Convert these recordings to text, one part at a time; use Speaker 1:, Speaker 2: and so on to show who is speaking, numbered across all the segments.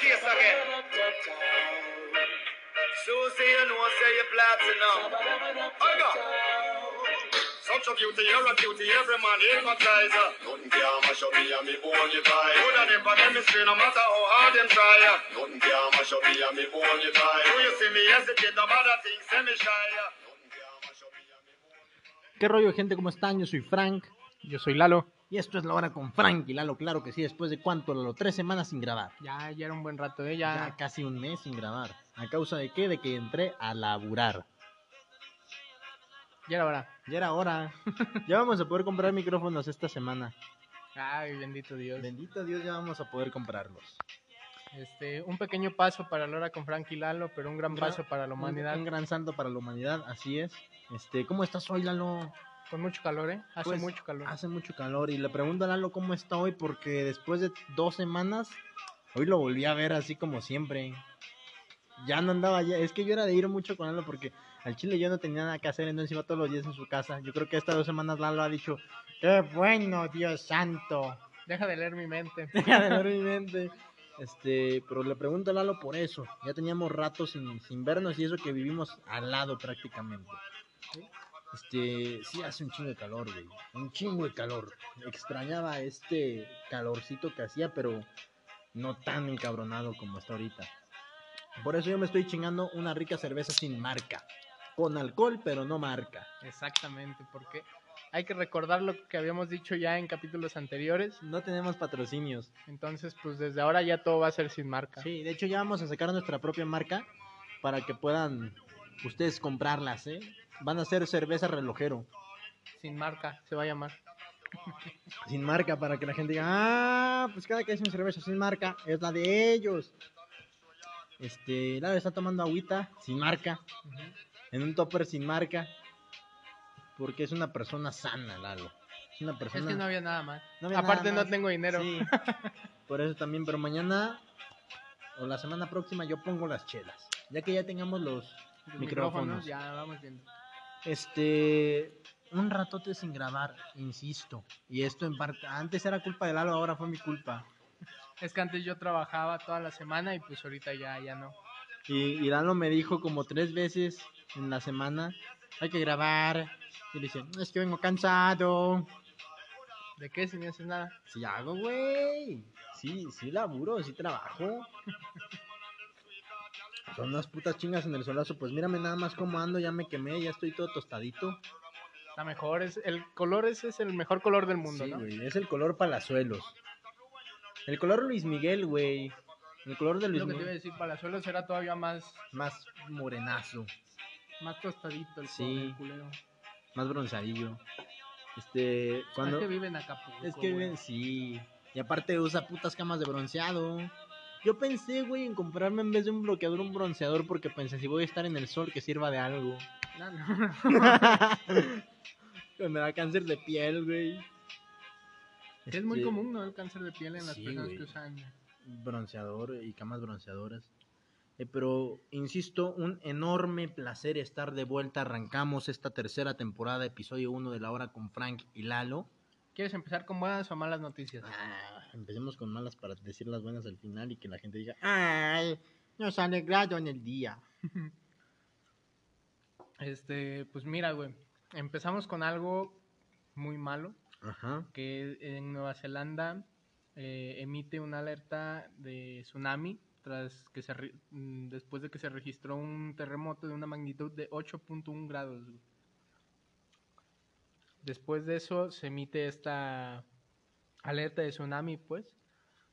Speaker 1: case again. Susie, you know, say you're platinum. I got. Such a beauty, you're a cutie, every man hypnotize her. Nothing can mash up me and me bone you tie. Good and me stray, no matter how hard them try. Nothing can mash up me and me bone you tie. Do you see me hesitate, no matter things, say me shy.
Speaker 2: ¿Qué rollo, gente? ¿Cómo están? Yo soy Frank.
Speaker 3: Yo soy Lalo.
Speaker 2: Y esto es la hora con Frank y Lalo, claro que sí, después de cuánto, Lalo, tres semanas sin grabar.
Speaker 3: Ya, ya era un buen rato, ¿eh?
Speaker 2: Ya
Speaker 3: Ya,
Speaker 2: casi un mes sin grabar. ¿A causa de qué? De que entré a laburar.
Speaker 3: ya era hora.
Speaker 2: Ya era hora. ya vamos a poder comprar micrófonos esta semana.
Speaker 3: Ay, bendito Dios.
Speaker 2: Bendito Dios, ya vamos a poder comprarlos.
Speaker 3: Este, un pequeño paso para la hora con Frank y Lalo, pero un gran
Speaker 2: Un gran-
Speaker 3: paso para la
Speaker 2: Un-
Speaker 3: humanidad.
Speaker 2: Un, gran santo para la humanidad, así es. Este, ¿cómo estás hoy, Lalo?
Speaker 3: Con mucho calor, ¿eh? Hace
Speaker 2: Pues,
Speaker 3: mucho calor.
Speaker 2: Hace mucho calor y le pregunto a Lalo cómo está hoy porque después de dos semanas, hoy lo volví a ver así como siempre. Ya no andaba ya, es que yo era de ir mucho con Lalo porque al chile yo no tenía nada que hacer, entonces iba todos los días en su casa. Yo creo que estas dos semanas Lalo ha dicho, qué bueno, Dios santo.
Speaker 3: Deja de leer mi mente.
Speaker 2: Deja de ver mi mente. Este, pero le pregunto a Lalo por eso. Ya teníamos rato sin, sin vernos y eso que vivimos al lado prácticamente. Este, sí hace un chingo de calor, güey. Un chingo de calor. Extrañaba este calorcito que hacía, pero no tan encabronado como está ahorita. Por eso yo me estoy chingando una rica cerveza sin marca. Con alcohol, pero no marca.
Speaker 3: Exactamente, porque hay que recordar lo que habíamos dicho ya en capítulos anteriores.
Speaker 2: No tenemos patrocinios.
Speaker 3: Entonces, pues desde ahora ya todo va a ser sin marca.
Speaker 2: Sí, de hecho ya vamos a sacar nuestra propia marca para que puedan ustedes comprarlas, ¿eh? Van a ser cerveza relojero,
Speaker 3: Sin marca, se va a llamar.
Speaker 2: sin marca, para que la gente diga, ah, pues cada que es una cerveza sin marca, es la de ellos. Este, Lalo está tomando agüita sin marca, en un topper sin marca, porque es una persona sana, Lalo. Es una
Speaker 3: Es
Speaker 2: persona...
Speaker 3: que no había nada más.
Speaker 2: no había
Speaker 3: Aparte
Speaker 2: nada
Speaker 3: no tengo dinero.
Speaker 2: Sí, por eso también, pero mañana o la semana próxima yo pongo las chelas, ya que ya tengamos los
Speaker 3: Los
Speaker 2: micrófonos.
Speaker 3: Ya vamos viendo.
Speaker 2: Este, un ratote sin grabar, insisto. Y esto en parte, antes era culpa de Lalo, ahora fue mi culpa.
Speaker 3: Es que antes yo trabajaba toda la semana y pues ahorita ya, ya no.
Speaker 2: Y, y Lalo me dijo como tres veces en la semana, hay que grabar. Y le dice, es que vengo cansado.
Speaker 3: ¿De qué si no haces nada?
Speaker 2: Sí hago, güey. Sí, sí laburo, sí trabajo. Son unas putas chingas en el solazo. Pues mírame nada más cómo ando, ya me quemé, ya estoy todo tostadito.
Speaker 3: Está mejor, es, el color ese es el mejor color del mundo,
Speaker 2: Sí,
Speaker 3: ¿no?
Speaker 2: güey, es el color palazuelos. El color Luis Miguel, güey. El color de Luis
Speaker 3: Lo que te iba a decir, Palazuelos era todavía más,
Speaker 2: Más morenazo,
Speaker 3: más tostadito el
Speaker 2: Sí.
Speaker 3: culero.
Speaker 2: más bronceadillo. Este, cuando...
Speaker 3: Es que vive en Acapulco.
Speaker 2: Es que
Speaker 3: güey.
Speaker 2: ven, sí. Y aparte usa putas camas de bronceado. Yo pensé, güey, en comprarme en vez de un bloqueador un bronceador porque pensé si voy a estar en el sol que sirva de algo.
Speaker 3: No, no.
Speaker 2: Me da cáncer de piel, güey.
Speaker 3: Es muy
Speaker 2: Este,
Speaker 3: común, ¿no? El cáncer de piel en las
Speaker 2: sí,
Speaker 3: personas
Speaker 2: güey.
Speaker 3: que usan.
Speaker 2: bronceador y camas bronceadoras. Eh, pero, insisto, un enorme placer estar de vuelta. Arrancamos esta tercera temporada, episodio 1 de la hora con Frank y Lalo.
Speaker 3: ¿Quieres empezar con buenas o malas noticias?
Speaker 2: Ah, empecemos con malas para decir las buenas al final y que la gente diga, ¡ay! Nos ha alegrado en el día.
Speaker 3: Este, pues mira, güey. Empezamos con algo muy malo.
Speaker 2: Ajá.
Speaker 3: Que en Nueva Zelanda eh, emite una alerta de tsunami tras que se re- mm, después de que se registró un terremoto de una magnitud de 8.1 grados. Después de eso se emite esta alerta de tsunami, pues.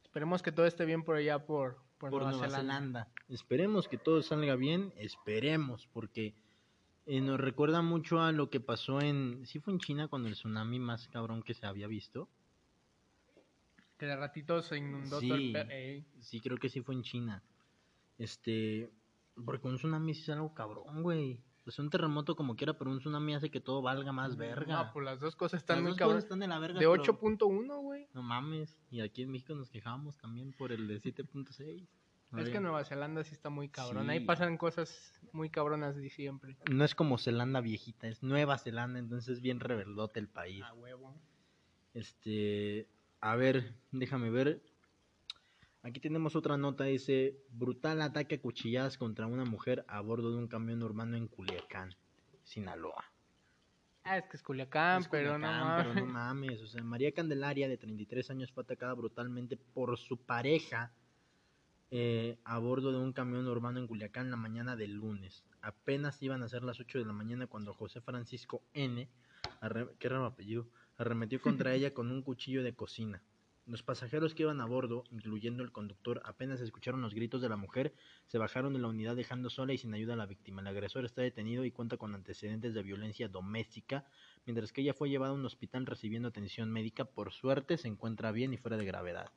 Speaker 3: Esperemos que todo esté bien por allá por, por,
Speaker 2: Por,
Speaker 3: Nueva,
Speaker 2: Nueva
Speaker 3: Zelanda.
Speaker 2: Zelanda. Esperemos que todo salga bien, esperemos, porque eh, nos recuerda mucho a lo que pasó en... ¿Sí fue en China cuando el tsunami más cabrón que se había visto?
Speaker 3: Que de ratito se inundó
Speaker 2: Sí.
Speaker 3: todo el... eh,
Speaker 2: Sí, creo que sí fue en China. Este, porque un tsunami es algo cabrón, güey. Pues un terremoto como quiera, pero un tsunami hace que todo valga más verga.
Speaker 3: No, pues las dos cosas están
Speaker 2: Las
Speaker 3: muy
Speaker 2: dos cosas están de la verga.
Speaker 3: De
Speaker 2: pero-
Speaker 3: 8.1, güey.
Speaker 2: No mames. Y aquí en México nos quejábamos también por el de 7.6. No
Speaker 3: Es que Nueva Zelanda sí está muy cabrón.
Speaker 2: Sí.
Speaker 3: Ahí pasan cosas muy cabronas de siempre.
Speaker 2: No es como Zelanda viejita, es Nueva Zelanda, entonces es bien rebeldote el país.
Speaker 3: A huevo.
Speaker 2: Este, a ver, déjame ver. Aquí tenemos otra nota, dice, brutal ataque a cuchilladas contra una mujer a bordo de un camión urbano en Culiacán, Sinaloa.
Speaker 3: Ah, es que es Culiacán,
Speaker 2: Es
Speaker 3: pero no
Speaker 2: Culiacán, pero
Speaker 3: mames.
Speaker 2: no mames, o sea, María Candelaria, de 33 años, fue atacada brutalmente por su pareja eh, a bordo de un camión urbano en Culiacán la mañana del lunes. Apenas iban a ser las 8 de la mañana cuando José Francisco N., arre- qué raro apellido, arremetió contra ella con un cuchillo de cocina. Los pasajeros que iban a bordo, incluyendo el conductor, apenas escucharon los gritos de la mujer, se bajaron de la unidad dejando sola y sin ayuda a la víctima. El agresor está detenido y cuenta con antecedentes de violencia doméstica, mientras que ella fue llevada a un hospital recibiendo atención médica. Por suerte se encuentra bien y fuera de gravedad.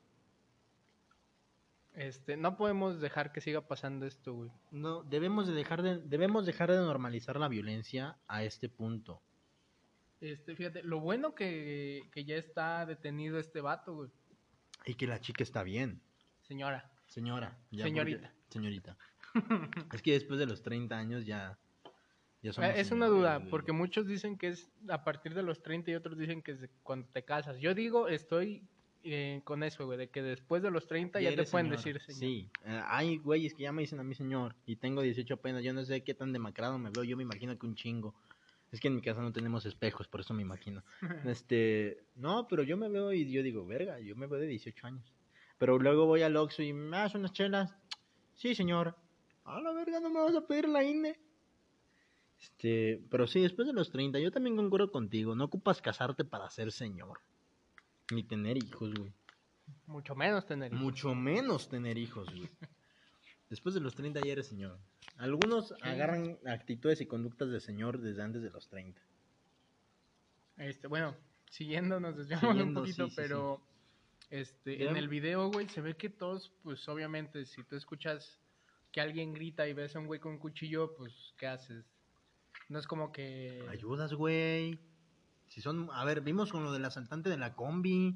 Speaker 3: Este, no podemos dejar que siga pasando esto, güey.
Speaker 2: No, debemos de dejar de, debemos dejar de normalizar la violencia a este punto.
Speaker 3: Este, fíjate, lo bueno que, que ya está detenido este vato, güey.
Speaker 2: Y que la chica está bien.
Speaker 3: Señora.
Speaker 2: Señora. ya
Speaker 3: Señorita.
Speaker 2: porque- señorita. es que después de los 30 años ya... ya somos
Speaker 3: Eh, es una duda, porque muchos dicen que es a partir de los 30 y otros dicen que es cuando te casas. Yo digo, estoy eh, con eso, güey, de que después de los 30 ya, te pueden
Speaker 2: señor.
Speaker 3: decir señor.
Speaker 2: Sí, eh, hay güeyes que ya me dicen a mí señor y tengo 18 apenas, yo no sé qué tan demacrado me veo, yo me imagino que un chingo. Es que en mi casa no tenemos espejos, por eso me imagino. Este, no, pero yo me veo y yo digo, verga, yo me veo de 18 años. Pero luego voy al Oxxo y me das unas chelas. Sí, señor. A la verga, no me vas a pedir la INE. Este, pero sí, después de los 30, yo también concuerdo contigo. No ocupas casarte para ser señor. Ni tener hijos, güey.
Speaker 3: Mucho menos tener hijos.
Speaker 2: Mucho menos tener hijos, güey. Después de los 30 ya eres señor. Algunos agarran actitudes y conductas de señor desde antes de los 30.
Speaker 3: Este, bueno, siguiendo, nos desviamos un
Speaker 2: Siguiendo,
Speaker 3: poquito,
Speaker 2: sí, sí,
Speaker 3: pero este,
Speaker 2: Ya-
Speaker 3: en el video, güey, se ve que todos, pues obviamente, si tú escuchas que alguien grita y ves a un güey con un cuchillo, pues, ¿qué haces? No es como que...
Speaker 2: Ayudas, güey. Si son, a ver, vimos con lo del asaltante de la combi.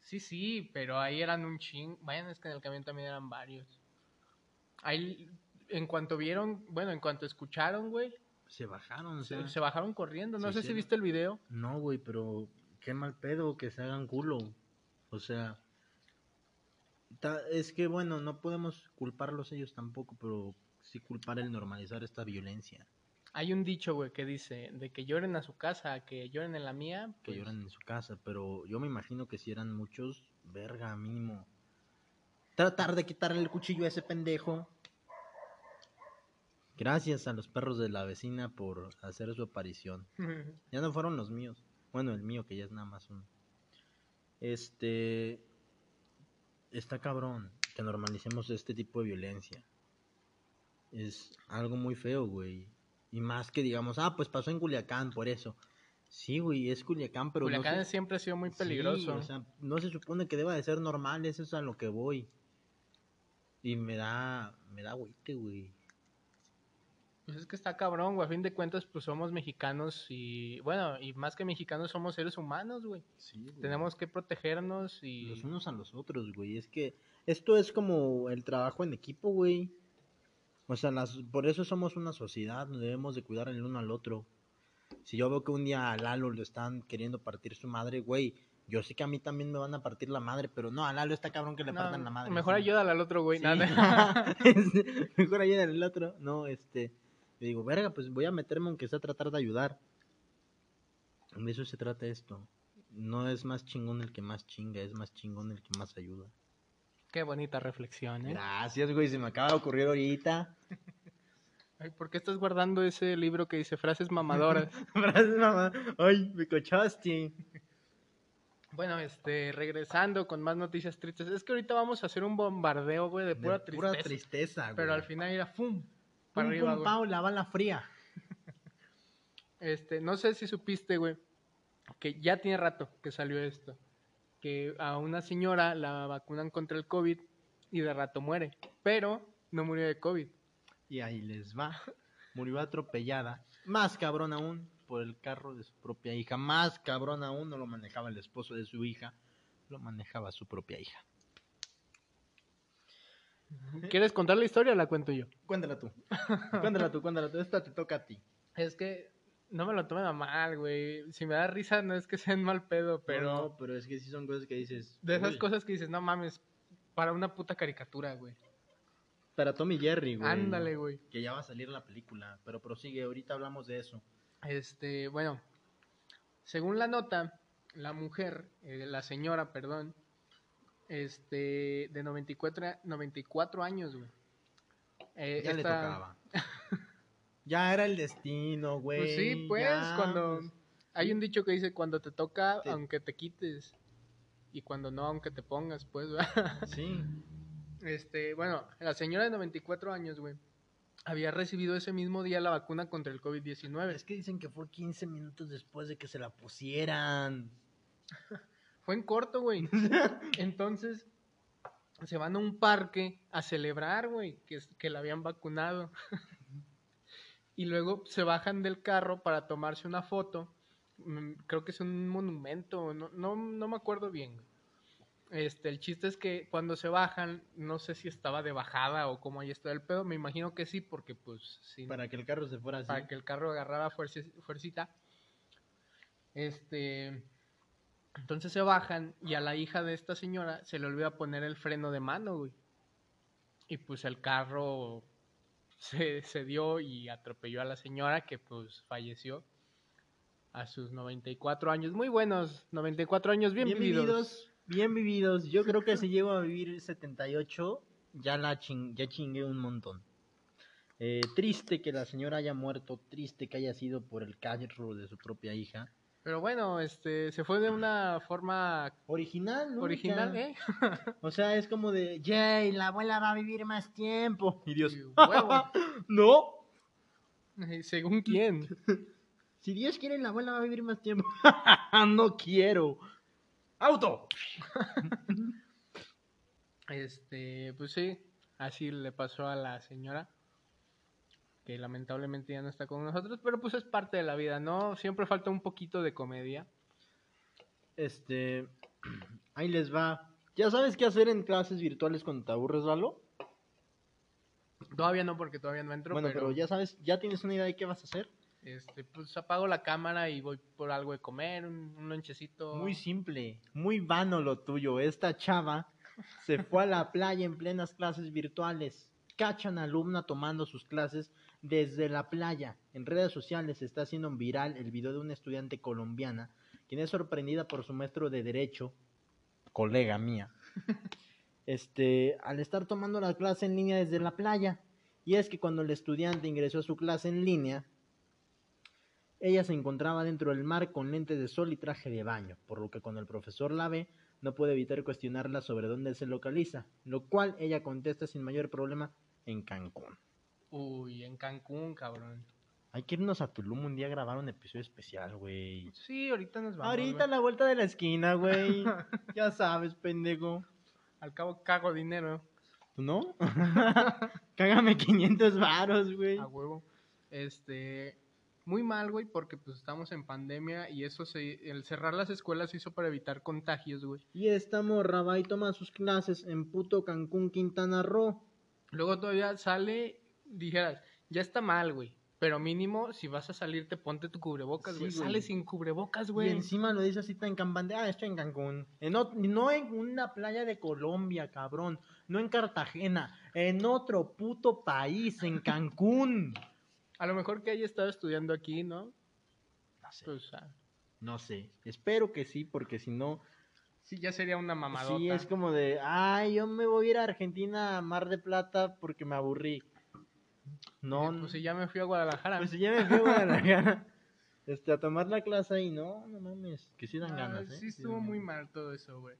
Speaker 3: Sí, sí, pero ahí eran un ching. Bueno, es que en el camión también eran varios. Ahí, en cuanto vieron, bueno, en cuanto escucharon, güey,
Speaker 2: Se bajaron, o
Speaker 3: se,
Speaker 2: sea.
Speaker 3: se bajaron corriendo. No sé si viste el video.
Speaker 2: No, güey, pero qué mal pedo que se hagan culo. O sea, ta- es que bueno, no podemos culparlos ellos tampoco, pero sí culpar el normalizar esta violencia.
Speaker 3: Hay un dicho, güey, que dice, de que lloren a su casa, que lloren en la mía.
Speaker 2: que
Speaker 3: pues,
Speaker 2: lloran en su casa, pero yo me imagino que si eran muchos, verga, mínimo. Tratar de quitarle el cuchillo a ese pendejo. Gracias a los perros de la vecina por hacer su aparición. Ya no fueron los míos. Bueno, el mío que ya es nada más uno. Este está cabrón que normalicemos este tipo de violencia. Es algo muy feo, güey. Y más que digamos, ah, pues pasó en Culiacán, por eso. Sí, güey, es Culiacán, pero
Speaker 3: Culiacán
Speaker 2: no se...
Speaker 3: siempre ha sido muy
Speaker 2: Sí,
Speaker 3: peligroso.
Speaker 2: o sea, no se supone que deba de ser normal, eso es a lo que voy. Y me da, me da agüite, güey.
Speaker 3: Pues es que está cabrón, güey. A fin de cuentas, pues somos mexicanos y, bueno, y más que mexicanos somos seres humanos, güey.
Speaker 2: Sí, güey.
Speaker 3: Tenemos que protegernos y...
Speaker 2: los unos a los otros, güey. Es que esto es como el trabajo en equipo, güey. O sea, las, por eso somos una sociedad, nos debemos de cuidar el uno al otro. Si yo veo que un día a Lalo le están queriendo partir su madre, güey, yo sé que a mí también me van a partir la madre, pero no, a Lalo está cabrón que le
Speaker 3: No,
Speaker 2: partan la madre.
Speaker 3: mejor
Speaker 2: sí.
Speaker 3: ayúdale al otro, güey.
Speaker 2: Sí.
Speaker 3: nada.
Speaker 2: Mejor ayúdale al otro. No, este, le digo, verga, pues voy a meterme aunque sea a tratar de ayudar. De eso se trata esto. No es más chingón el que más chinga, es más chingón el que más ayuda.
Speaker 3: Qué bonita reflexión, ¿eh?
Speaker 2: Gracias, güey, se me acaba de ocurrir ahorita.
Speaker 3: Ay, ¿Por qué estás guardando ese libro que dice frases mamadoras?
Speaker 2: Gracias, mamá. Ay, me cochaste.
Speaker 3: Bueno, este, regresando con más noticias tristes. Es que ahorita vamos a hacer un bombardeo, güey, de pura
Speaker 2: De
Speaker 3: tristeza.
Speaker 2: Pura tristeza, güey.
Speaker 3: pero al final era ¡fum!
Speaker 2: Pum,
Speaker 3: Para arriba,
Speaker 2: pum,
Speaker 3: güey.
Speaker 2: pau, la bala fría.
Speaker 3: Este, no sé si supiste, güey, que ya tiene rato que salió esto. Que a una señora la vacunan contra el COVID y de rato muere. Pero no murió de COVID.
Speaker 2: Y ahí les va. Murió atropellada. Más cabrón aún por el carro de su propia hija. Más cabrón aún no lo manejaba el esposo de su hija. Lo manejaba su propia hija.
Speaker 3: ¿Quieres contar la historia o la cuento yo?
Speaker 2: Cuéntala tú. Cuéntala tú, cuéntala tú. Esta te toca a ti.
Speaker 3: Es que no me lo tomen a mal, güey. Si me da risa, no es que sea en mal pedo, pero
Speaker 2: No, pero es que sí son cosas que dices.
Speaker 3: de esas
Speaker 2: "Uy".
Speaker 3: cosas que dices, no mames, para una puta caricatura, güey.
Speaker 2: Para Tommy Jerry, güey.
Speaker 3: Ándale, güey.
Speaker 2: Que ya va a salir la película, pero prosigue, ahorita hablamos de eso.
Speaker 3: Este, bueno, según la nota, la mujer, eh, la señora, perdón, este, de 94, a- 94 años, güey. Eh,
Speaker 2: Ya le tocaba. ya era el destino, güey.
Speaker 3: Pues sí, pues,
Speaker 2: ya,
Speaker 3: cuando...
Speaker 2: pues.
Speaker 3: Hay un dicho que dice, cuando te toca,
Speaker 2: Te-
Speaker 3: aunque te quites. Y cuando no, aunque te pongas, pues, ¿verdad?
Speaker 2: Sí.
Speaker 3: Este, bueno, la señora de 94 años, güey, había recibido ese mismo día la vacuna contra el COVID-19.
Speaker 2: Es que dicen que fue 15 minutos después de que se la pusieran.
Speaker 3: Fue en corto, güey. Entonces, se van a un parque a celebrar, güey, que, que la habían vacunado. y luego se bajan del carro para tomarse una foto. Mm, Creo que es un monumento, no, no, no me acuerdo bien. Este, el chiste es que cuando se bajan, no sé si estaba de bajada o cómo ahí está el pedo. Me imagino que sí, porque pues sí,
Speaker 2: Para que el carro se fuera así.
Speaker 3: para que el carro agarrara fuerza, fuercita. Este, entonces se bajan y a la hija de esta señora se le olvida poner el freno de mano, güey. Y pues el carro se, se dio y atropelló a la señora que pues falleció a sus 94 años. Muy buenos, 94 años bien, vividos.
Speaker 2: Bien vividos. Yo creo que si llego a vivir 78, ya la ching- ya chingué un montón. Eh, triste que la señora haya muerto, triste que haya sido por el carro de su propia hija.
Speaker 3: Pero bueno, este se fue de una forma
Speaker 2: Original, ¿no?
Speaker 3: original, ¿eh?
Speaker 2: O sea, es como de, Jay, la abuela va a vivir más tiempo. Y Dios, no.
Speaker 3: Según quién.
Speaker 2: Si Dios quiere, la abuela va a vivir más tiempo. no quiero. ¡Auto!
Speaker 3: Este, pues sí, así le pasó a la señora, que lamentablemente ya no está con nosotros, pero pues es parte de la vida, ¿no? Siempre falta un poquito de comedia.
Speaker 2: Este, ahí les va. ¿Ya sabes qué hacer en clases virtuales cuando te aburres, Lalo?
Speaker 3: Todavía no, porque todavía no entro,
Speaker 2: bueno,
Speaker 3: pero,
Speaker 2: pero ya sabes, ¿ya tienes una idea de qué vas a hacer?
Speaker 3: Este, pues apago la cámara y voy por algo de comer, un, un lonchecito.
Speaker 2: Muy simple, muy vano lo tuyo. Esta chava se fue a la playa en plenas clases virtuales. Cachan alumna tomando sus clases desde la playa. En redes sociales se está haciendo viral el video de una estudiante colombiana quien es sorprendida por su maestro de derecho, colega mía, este, al estar tomando la clase en línea desde la playa. Y es que cuando el estudiante ingresó a su clase en línea, ella se encontraba dentro del mar con lentes de sol y traje de baño, por lo que cuando el profesor la ve, no puede evitar cuestionarla sobre dónde se localiza, lo cual ella contesta sin mayor problema en Cancún.
Speaker 3: Uy, en Cancún, cabrón.
Speaker 2: Hay que irnos a Tulum un día a grabar un episodio especial, güey.
Speaker 3: Sí, ahorita nos vamos.
Speaker 2: Ahorita a la vuelta de la esquina, güey. ya sabes, pendejo.
Speaker 3: Al cabo cago dinero.
Speaker 2: ¿Tú no? Cágame 500 varos, güey.
Speaker 3: A huevo. Este, muy mal, güey, porque pues estamos en pandemia y eso se, el cerrar las escuelas se hizo para evitar contagios, güey.
Speaker 2: Y esta morra va y toma sus clases en puto Cancún, Quintana Roo.
Speaker 3: Luego todavía sale, dijeras, ya está mal, güey. Pero mínimo, si vas a salirte, ponte tu cubrebocas, güey. Sale sin cubrebocas,
Speaker 2: Y
Speaker 3: güey.
Speaker 2: encima lo dice así tan campante. Ah, estoy en Cancún. En ot- no en una playa de Colombia, cabrón. No en Cartagena. En otro puto país, en Cancún.
Speaker 3: A lo mejor que haya estado estudiando aquí, ¿no?
Speaker 2: No sé.
Speaker 3: Pues, ah,
Speaker 2: No sé. Espero que sí, porque si no.
Speaker 3: sí, ya sería una mamadota.
Speaker 2: Sí, es como de. Ay, yo me voy a ir a Argentina, a Mar de Plata, porque me aburrí. No,
Speaker 3: Pues si ya me fui a Guadalajara.
Speaker 2: Pues si ya me fui a Guadalajara, este, a tomar la clase y no, no mames, que sí dan
Speaker 3: Ah,
Speaker 2: ganas, ¿eh?
Speaker 3: Sí, estuvo muy
Speaker 2: ganas.
Speaker 3: mal todo eso, güey.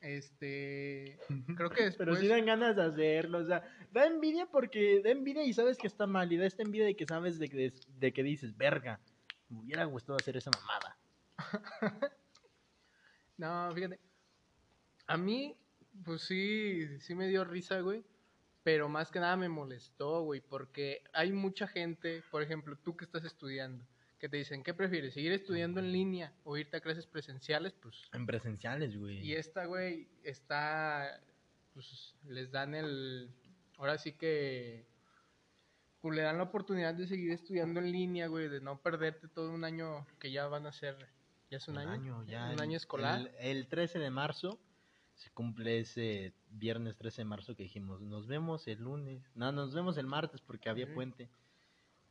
Speaker 3: Este, creo que después...
Speaker 2: Pero sí dan ganas de hacerlo, o sea, da envidia porque da envidia y sabes que está mal, y da esta envidia de que sabes de que, de que dices, verga, me hubiera gustado hacer esa mamada.
Speaker 3: No, fíjate. A mí, pues sí, sí me dio risa, güey. Pero más que nada me molestó, güey. Porque hay mucha gente, por ejemplo, tú que estás estudiando, que te dicen, ¿qué prefieres? ¿Seguir estudiando en línea o irte a clases presenciales? Pues.
Speaker 2: En presenciales, güey.
Speaker 3: Y esta, güey, está. Pues les dan el. Ahora sí que. Pues le dan la oportunidad de seguir estudiando en línea, güey, de no perderte todo un año que ya van a ser. ¿Ya es un, año?
Speaker 2: ya
Speaker 3: Un
Speaker 2: el-
Speaker 3: año escolar.
Speaker 2: El, el 13 de marzo se cumple ese viernes 13 de marzo que dijimos, nos vemos el lunes. No, nos vemos el martes porque había puente.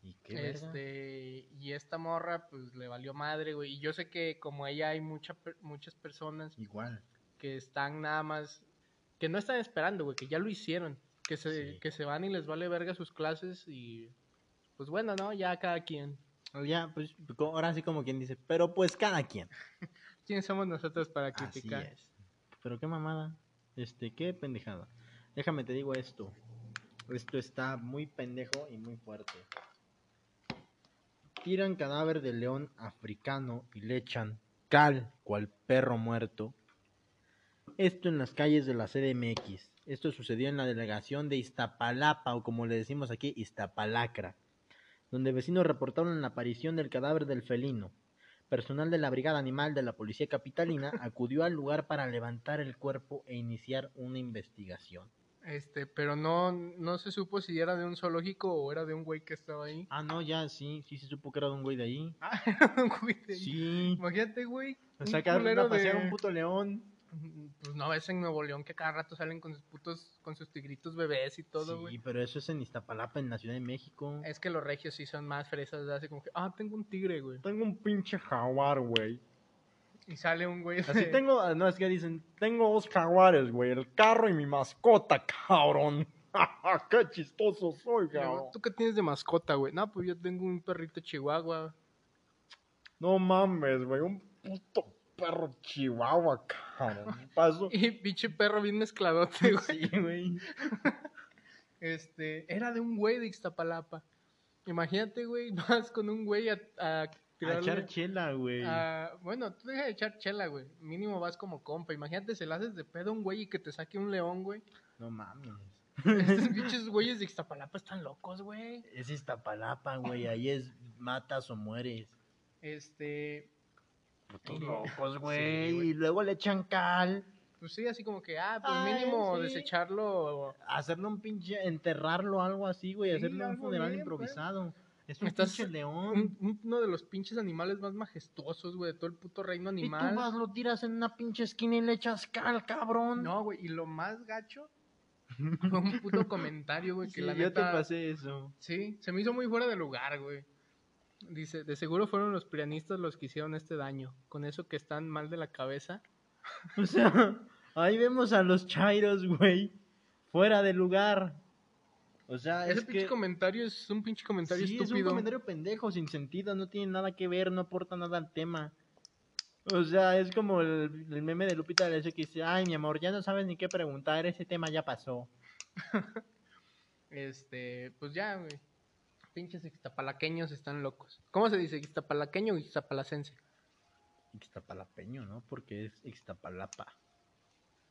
Speaker 2: ¿Y qué?
Speaker 3: Este, y esta morra, pues le valió madre, güey. Y yo sé que como ella hay mucha, per- muchas personas
Speaker 2: Igual.
Speaker 3: que están nada más, que no están esperando, güey, que ya lo hicieron. Que se,
Speaker 2: Sí.
Speaker 3: que se van y les vale verga sus clases y pues bueno, ¿no? Ya cada quien.
Speaker 2: O Ya, pues ahora sí como quien dice, pero pues cada quien.
Speaker 3: ¿Quién somos nosotros para
Speaker 2: Así
Speaker 3: criticar?
Speaker 2: es. Pero qué mamada. Este, qué pendejada. Déjame te digo esto. Esto está muy pendejo y muy fuerte. Tiran cadáver de león africano y le echan cal cual perro muerto. Esto en las calles de la CDMX. Esto sucedió en la delegación de Iztapalapa o como le decimos aquí, Iztapalacra, donde vecinos reportaron la aparición del cadáver del felino. Personal de la Brigada Animal de la Policía Capitalina acudió al lugar para levantar el cuerpo e iniciar una investigación.
Speaker 3: Este, pero no, no se supo si era de un zoológico o era de un güey que estaba ahí.
Speaker 2: Ah, no, ya, sí, sí se supo que era de un güey de ahí.
Speaker 3: Ah, era un güey de ahí.
Speaker 2: Sí.
Speaker 3: Imagínate, güey.
Speaker 2: O sea, que a pasear
Speaker 3: de-
Speaker 2: un puto león.
Speaker 3: Pues no ves en Nuevo León que cada rato salen con sus putos, con sus tigritos bebés y todo,
Speaker 2: sí,
Speaker 3: güey.
Speaker 2: pero eso es en Iztapalapa, en la Ciudad de México.
Speaker 3: Es que los regios sí son más fresas, así como que, ah, tengo un tigre, güey.
Speaker 2: Tengo un pinche jaguar, güey.
Speaker 3: Y sale un güey.
Speaker 2: Así
Speaker 3: de-
Speaker 2: tengo, ah, no, es que dicen, tengo dos jaguares, güey, el carro y mi mascota, cabrón. Qué chistoso soy, cabrón.
Speaker 3: ¿Tú qué tienes de mascota, güey? No, pues yo tengo un perrito chihuahua.
Speaker 2: No mames, güey, un puto perro chihuahua, cabrón. Paso.
Speaker 3: Y pinche perro bien mezcladote, güey.
Speaker 2: Sí, güey.
Speaker 3: Este, era de un güey de Ixtapalapa. Imagínate, güey, vas con un güey a, a
Speaker 2: A echar chela, güey.
Speaker 3: a- bueno, tú deja de echar chela, güey. Mínimo vas como compa. Imagínate, se le haces de pedo a un güey y que te saque un león, güey.
Speaker 2: No mames.
Speaker 3: Estos pinches güeyes de Ixtapalapa están locos, güey.
Speaker 2: Es Iztapalapa, güey. Ahí es matas o mueres.
Speaker 3: Este,
Speaker 2: Putos
Speaker 3: Y-
Speaker 2: locos, güey. y luego le echan cal.
Speaker 3: pues sí, así como que, ah, pues
Speaker 2: Ay,
Speaker 3: mínimo
Speaker 2: sí.
Speaker 3: desecharlo.
Speaker 2: Hacerle un pinche. Enterrarlo, algo así, güey.
Speaker 3: Sí,
Speaker 2: hacerle un funeral
Speaker 3: bien,
Speaker 2: improvisado. Es un
Speaker 3: Estás-
Speaker 2: pinche león.
Speaker 3: Un- un- uno de los pinches animales más majestuosos, güey, de todo el puto reino
Speaker 2: Y tú
Speaker 3: animal.
Speaker 2: vas, lo tiras en una pinche esquina y le echas cal, cabrón.
Speaker 3: No, güey, y lo más gacho fue un puto comentario, güey, que
Speaker 2: Sí,
Speaker 3: la
Speaker 2: yo te
Speaker 3: neta...
Speaker 2: pasé eso.
Speaker 3: Sí, se me hizo muy fuera de lugar, güey. Dice, de seguro fueron los pianistas los que hicieron este daño. Con eso que están mal de la cabeza.
Speaker 2: O sea, ahí vemos a los chairos, güey. Fuera de lugar. O sea,
Speaker 3: Ese
Speaker 2: es
Speaker 3: pinche
Speaker 2: que...
Speaker 3: comentario es un pinche comentario
Speaker 2: Sí, es un
Speaker 3: estúpido.
Speaker 2: comentario pendejo, sin sentido, no tiene nada que ver, no aporta nada al tema. O sea, es como el, el meme de Lupita D'Alessio que dice, ay, mi amor, ya no sabes ni qué preguntar, ese tema ya pasó.
Speaker 3: Este, pues ya, güey. Pinches ixtapalaqueños están locos. ¿Cómo se dice? ¿Ixtapalaqueño o ixtapalacense?
Speaker 2: Ixtapalapeño, ¿no? Porque es Ixtapalapa.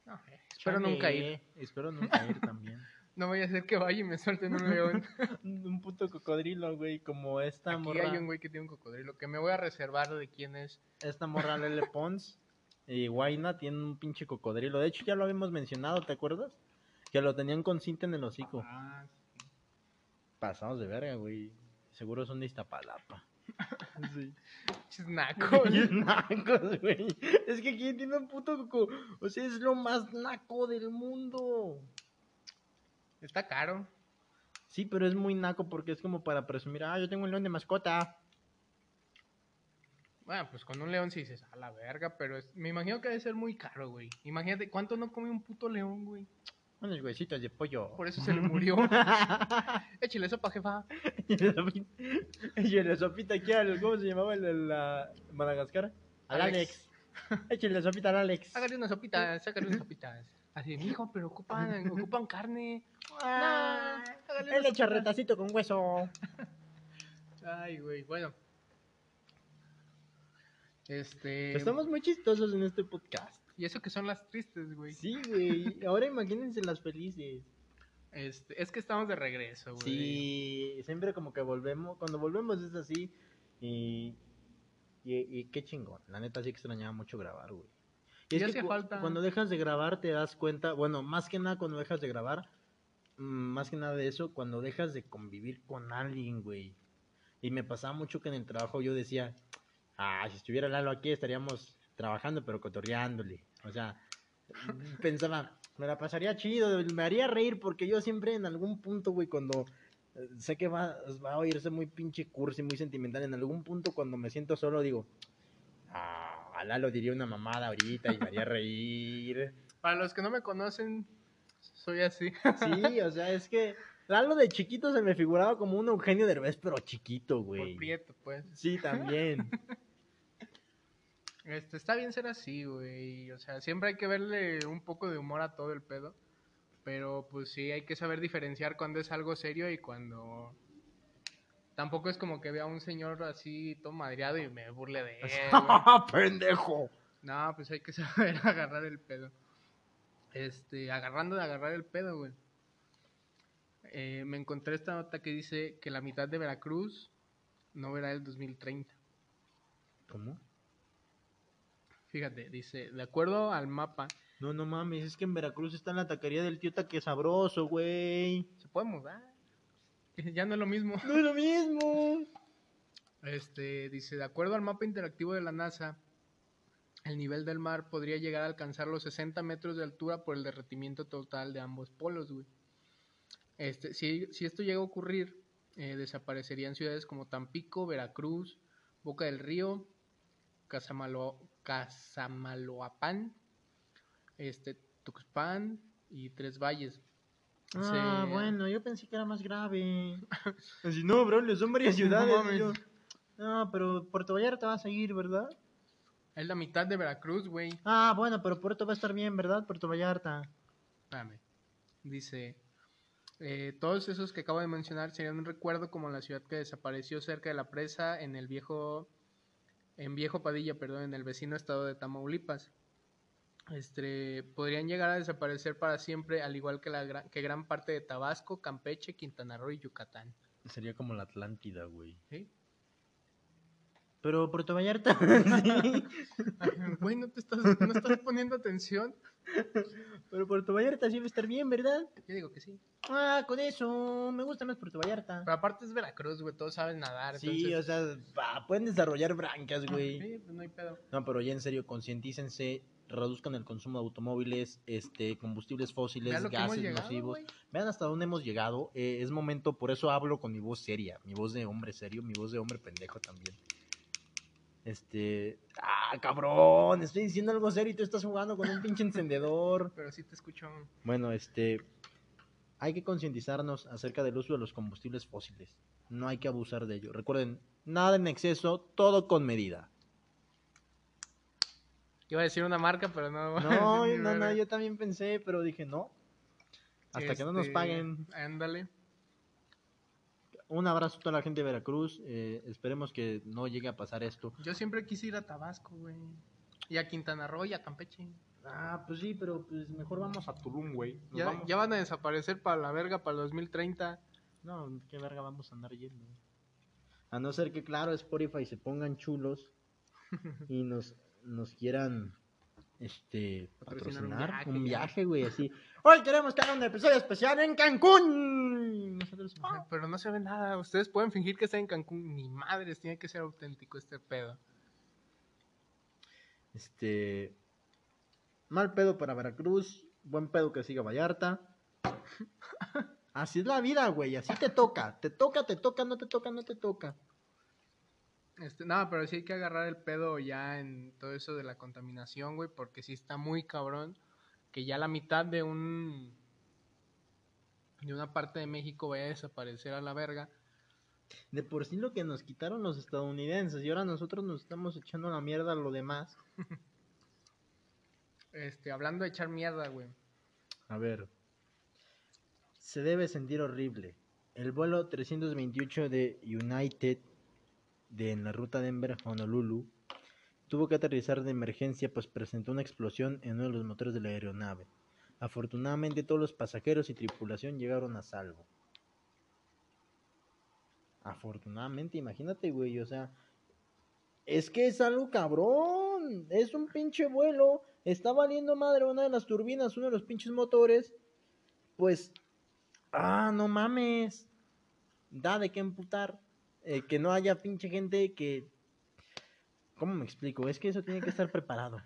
Speaker 3: No, eh, espero nunca ir.
Speaker 2: Espero nunca ir también.
Speaker 3: No vaya a ser que vaya y me suelten un león.
Speaker 2: un puto cocodrilo, güey, como esta
Speaker 3: Aquí
Speaker 2: morra.
Speaker 3: hay un güey que tiene un cocodrilo que me voy a reservar de quién es.
Speaker 2: Esta morra Lele Pons y Guaina tiene un pinche cocodrilo. De hecho, ya lo habíamos mencionado, ¿te acuerdas? Que lo tenían con cinta en el hocico.
Speaker 3: Ah,
Speaker 2: Pasados de verga, güey. Seguro son de Iztapalapa. Sí.
Speaker 3: pinches nacos.
Speaker 2: Pinches nacos, güey. Es que aquí tiene un puto coco. O sea, es lo más naco del mundo.
Speaker 3: Está caro.
Speaker 2: Sí, pero es muy naco porque es como para presumir, ah, yo tengo un león de mascota.
Speaker 3: Bueno, pues con un león sí dices, a la verga, pero es- me imagino que debe ser muy caro, güey. Imagínate, ¿cuánto no come un puto león, güey?
Speaker 2: Unos huesitos de pollo.
Speaker 3: Por eso se le murió. Échale sopa, jefa.
Speaker 2: la sopita, aquí al, ¿cómo se llamaba el de la Madagascar? Al Alex.
Speaker 3: Alex.
Speaker 2: Échale sopita al Alex.
Speaker 3: Hágale una sopita, sácale unas sopitas. Así, mijo, pero ocupan, ocupan carne.
Speaker 2: Ah,
Speaker 3: No, hágale
Speaker 2: él
Speaker 3: una
Speaker 2: echa
Speaker 3: sopita.
Speaker 2: retacito con hueso.
Speaker 3: Ay, güey, bueno. Este.
Speaker 2: Estamos muy chistosos en este podcast.
Speaker 3: Y eso que son las tristes, güey.
Speaker 2: Sí, güey. Ahora imagínense las felices.
Speaker 3: Este, es que estamos de regreso, güey.
Speaker 2: Sí, siempre como que volvemos, cuando volvemos es así y, y, y qué chingón. La neta sí extrañaba mucho grabar, güey.
Speaker 3: Y
Speaker 2: es
Speaker 3: hacía
Speaker 2: cu-
Speaker 3: falta.
Speaker 2: cuando dejas de grabar te das cuenta, bueno, más que nada cuando dejas de grabar, mm, más que nada de eso, cuando dejas de convivir con alguien, güey. Y me pasaba mucho que en el trabajo yo decía, ah, si estuviera Lalo aquí estaríamos trabajando pero cotorreándole. O sea, pensaba, me la pasaría chido, me haría reír porque yo siempre en algún punto, güey, cuando eh, sé que va, va a oírse muy pinche cursi, muy sentimental, en algún punto cuando me siento solo digo, ah, a Lalo diría una mamada ahorita y me haría reír.
Speaker 3: Para los que no me conocen, soy así.
Speaker 2: Sí, o sea, es que Lalo de chiquito se me figuraba como un Eugenio Derbez, pero chiquito,
Speaker 3: Por
Speaker 2: güey.
Speaker 3: prieto, pues.
Speaker 2: Sí, también.
Speaker 3: Este, está bien ser así, güey. O sea, siempre hay que verle un poco de humor a todo el pedo. Pero pues sí, hay que saber diferenciar cuando es algo serio y cuando... Tampoco es como que vea a un señor así todo madreado y me burle de él. güey.
Speaker 2: ¡Pendejo!
Speaker 3: No, pues hay que saber agarrar el pedo. Este, agarrando de agarrar el pedo, güey. Eh, me encontré esta nota que dice que la mitad de Veracruz no verá el 2030.
Speaker 2: ¿Cómo?
Speaker 3: Fíjate, dice, de acuerdo al mapa,
Speaker 2: No, no mames, es que en Veracruz está la taquería del tío que sabroso, güey.
Speaker 3: se puede mudar. Ya no es lo mismo.
Speaker 2: No es lo mismo.
Speaker 3: Este, dice, de acuerdo al mapa interactivo de la NASA, el nivel del mar podría llegar a alcanzar los 60 metros de altura por el derretimiento total de ambos polos, güey. Este, si, si esto llega a ocurrir, eh, desaparecerían ciudades como Tampico, Veracruz, Boca del Río, Casamalo, Casamaloapan, este, Tuxpan y Tres Valles.
Speaker 2: Ah,
Speaker 3: Se-
Speaker 2: bueno, yo pensé que era más grave. Así, no, bro, son varias ciudades.
Speaker 3: No
Speaker 2: yo, No, pero Puerto Vallarta va a seguir, ¿verdad?
Speaker 3: Es la mitad de Veracruz, güey.
Speaker 2: Ah, bueno, pero Puerto va a estar bien, ¿verdad? Puerto Vallarta.
Speaker 3: Espérame. Dice, eh, todos esos que acabo de mencionar serían un recuerdo como la ciudad que desapareció cerca de la presa en el viejo, en Viejo Padilla, perdón, en el vecino estado de Tamaulipas. Este, podrían llegar a desaparecer para siempre, al igual que, la gran, que gran parte de Tabasco, Campeche, Quintana Roo y Yucatán.
Speaker 2: Sería como la Atlántida, güey.
Speaker 3: ¿Sí?
Speaker 2: Pero Puerto Vallarta, sí.
Speaker 3: Güey, ¿no te estás, no estás poniendo atención?
Speaker 2: Pero Puerto Vallarta sí va a estar bien, ¿verdad?
Speaker 3: Yo digo que sí.
Speaker 2: Ah, con eso, me gusta más Puerto Vallarta.
Speaker 3: Pero aparte es Veracruz, güey, todos saben nadar.
Speaker 2: Sí, o sea, pueden desarrollar brancas, güey.
Speaker 3: Sí, pues no hay pedo.
Speaker 2: No, pero ya en serio, concientícense, reduzcan el consumo de automóviles, este, combustibles fósiles, gases
Speaker 3: llegado,
Speaker 2: nocivos. Vean hasta dónde hemos llegado. eh, es momento, por eso hablo con mi voz seria, mi voz de hombre serio, mi voz de hombre pendejo también. Este, ah, cabrón, estoy diciendo algo serio y tú estás jugando con un pinche encendedor.
Speaker 3: Pero sí te escucho.
Speaker 2: Bueno, este, hay que concientizarnos acerca del uso de los combustibles fósiles. No hay que abusar de ello. Recuerden, nada en exceso, todo con medida.
Speaker 3: Iba a decir una marca, pero no.
Speaker 2: No, no, no, yo también pensé, pero dije no. Hasta que no nos
Speaker 3: Este,
Speaker 2: paguen.
Speaker 3: Ándale.
Speaker 2: Un abrazo a toda la gente de Veracruz. eh, esperemos que no llegue a pasar esto.
Speaker 3: Yo siempre quise ir a Tabasco, güey. Y a Quintana Roo y a Campeche.
Speaker 2: Ah, pues sí, pero pues mejor vamos a Tulum, güey.
Speaker 3: Ya,
Speaker 2: vamos-
Speaker 3: ya van a desaparecer para la verga para el 2030.
Speaker 2: No, qué verga vamos a andar yendo. A no ser que, claro, Spotify se pongan chulos y nos, nos quieran este
Speaker 3: Patrocinar un
Speaker 2: patrocinar
Speaker 3: viaje,
Speaker 2: un
Speaker 3: ya.
Speaker 2: viaje, güey, así. Hoy queremos que haga un episodio especial en Cancún. Nosotros,
Speaker 3: Ay, Pero no se ve nada. Ustedes pueden fingir que está en Cancún. Ni madres, tiene que ser auténtico este pedo.
Speaker 2: Este. Mal pedo para Veracruz. Buen pedo que siga Vallarta. Así es la vida, güey. Así te toca. Te toca, te toca, no te toca, no te toca.
Speaker 3: Este, no, pero sí hay que agarrar el pedo ya en todo eso de la contaminación, güey, porque sí está muy cabrón que ya la mitad de un de una parte de México vaya a desaparecer a la verga.
Speaker 2: De por sí lo que nos quitaron los estadounidenses. Y ahora nosotros nos estamos echando la mierda a lo demás.
Speaker 3: Este, hablando de echar mierda, güey.
Speaker 2: A ver. Se debe sentir horrible. El vuelo 328 de United de en la ruta Denver-Honolulu tuvo que aterrizar de emergencia pues presentó una explosión en uno de los motores de la aeronave. Afortunadamente todos los pasajeros y tripulación llegaron a salvo. Afortunadamente, imagínate, güey, o sea, es que es algo cabrón. Es un pinche vuelo. Está valiendo madre una de las turbinas, uno de los pinches motores. Pues, ah, no mames. Da de qué emputar. Eh, que no haya pinche gente que... ¿Cómo me explico? Es que eso tiene que estar preparado.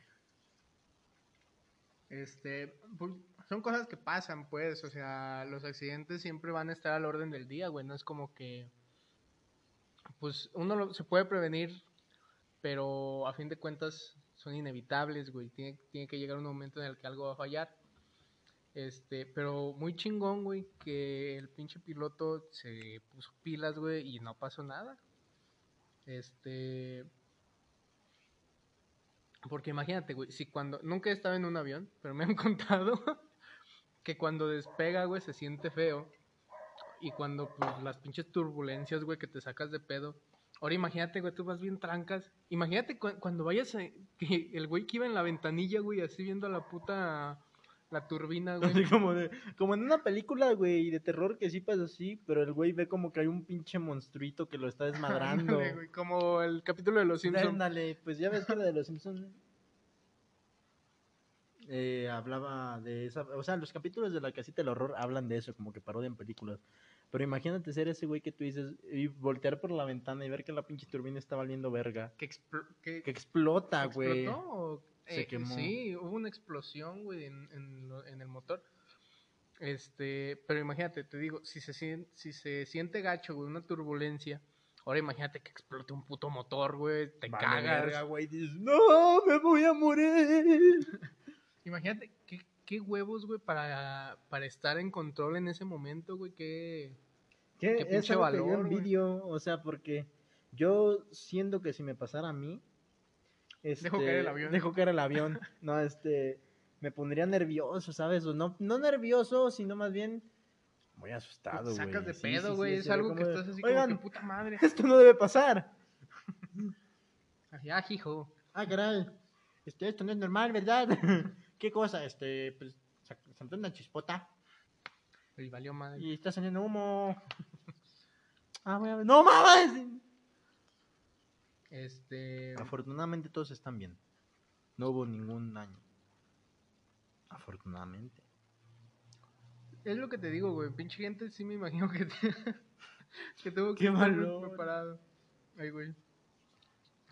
Speaker 3: Este, pues, son cosas que pasan, pues, o sea, los accidentes siempre van a estar al orden del día, güey, no es como que, pues, uno lo- se puede prevenir, pero a fin de cuentas son inevitables, güey, tiene, tiene que llegar un momento en el que algo va a fallar. Este, pero muy chingón, güey, que el pinche piloto se puso pilas, güey, y no pasó nada. Este, porque imagínate, güey, si cuando, nunca he estado en un avión, pero me han contado que cuando despega, güey, se siente feo. Y cuando, pues, las pinches turbulencias, güey, que te sacas de pedo. Ahora imagínate, güey, tú vas bien trancas. Imagínate cu- cuando vayas, a- que el güey que iba en la ventanilla, güey, así viendo la puta, la turbina, güey.
Speaker 2: Así como, de, como en una película, güey, de terror que sí pasa así, pero el güey ve como que hay un pinche monstruito que lo está desmadrando.
Speaker 3: Ándale, güey, como el capítulo de Los Simpsons.
Speaker 2: Ándale, pues ya ves que la de los Simpsons eh, hablaba de esa, o sea, los capítulos de la casita del horror hablan de eso, como que parodian películas. Pero imagínate ser ese güey que tú dices y voltear por la ventana y ver que la pinche turbina está valiendo verga.
Speaker 3: Que, expl- que-
Speaker 2: Que explota,
Speaker 3: ¿Se
Speaker 2: güey.
Speaker 3: explotó o-
Speaker 2: Se
Speaker 3: eh,
Speaker 2: quemó.
Speaker 3: Sí, hubo una explosión, güey, en, en lo- en el motor. Este, pero imagínate, te digo, si se, sien- si se siente gacho, güey, una turbulencia, ahora imagínate que explote un puto motor, güey, te
Speaker 2: Vale
Speaker 3: cagas.
Speaker 2: verga, güey. Dices, no, me voy a morir.
Speaker 3: Imagínate qué, qué huevos, güey, para, para estar en control en ese momento, güey, qué...
Speaker 2: ¿Qué?
Speaker 3: Qué
Speaker 2: es
Speaker 3: pinche
Speaker 2: algo que yo
Speaker 3: valor, güey.
Speaker 2: envidio, o sea, porque yo siento que si me pasara a mí, este,
Speaker 3: Dejo caer el avión.
Speaker 2: Dejo caer el avión. no, este, me pondría nervioso, ¿sabes? O no, no nervioso, sino más bien muy asustado, güey.
Speaker 3: sacas de pedo,
Speaker 2: sí, sí,
Speaker 3: güey, es algo que
Speaker 2: de,
Speaker 3: estás así
Speaker 2: Oigan,
Speaker 3: como que puta madre.
Speaker 2: esto no debe pasar.
Speaker 3: Así, ah, hijo.
Speaker 2: Ah, caray. Este, esto no es normal, ¿verdad? ¿Qué cosa? Este, pues, sa- saltó una chispota
Speaker 3: Y valió madre.
Speaker 2: y está saliendo humo. Ah, voy a ver. ¡No mames!
Speaker 3: Este...
Speaker 2: Afortunadamente todos están bien. No hubo ningún daño. Afortunadamente.
Speaker 3: Es lo que te digo, güey. Pinche gente sí me imagino que, te- que tuvo que estar preparado. Ay, güey.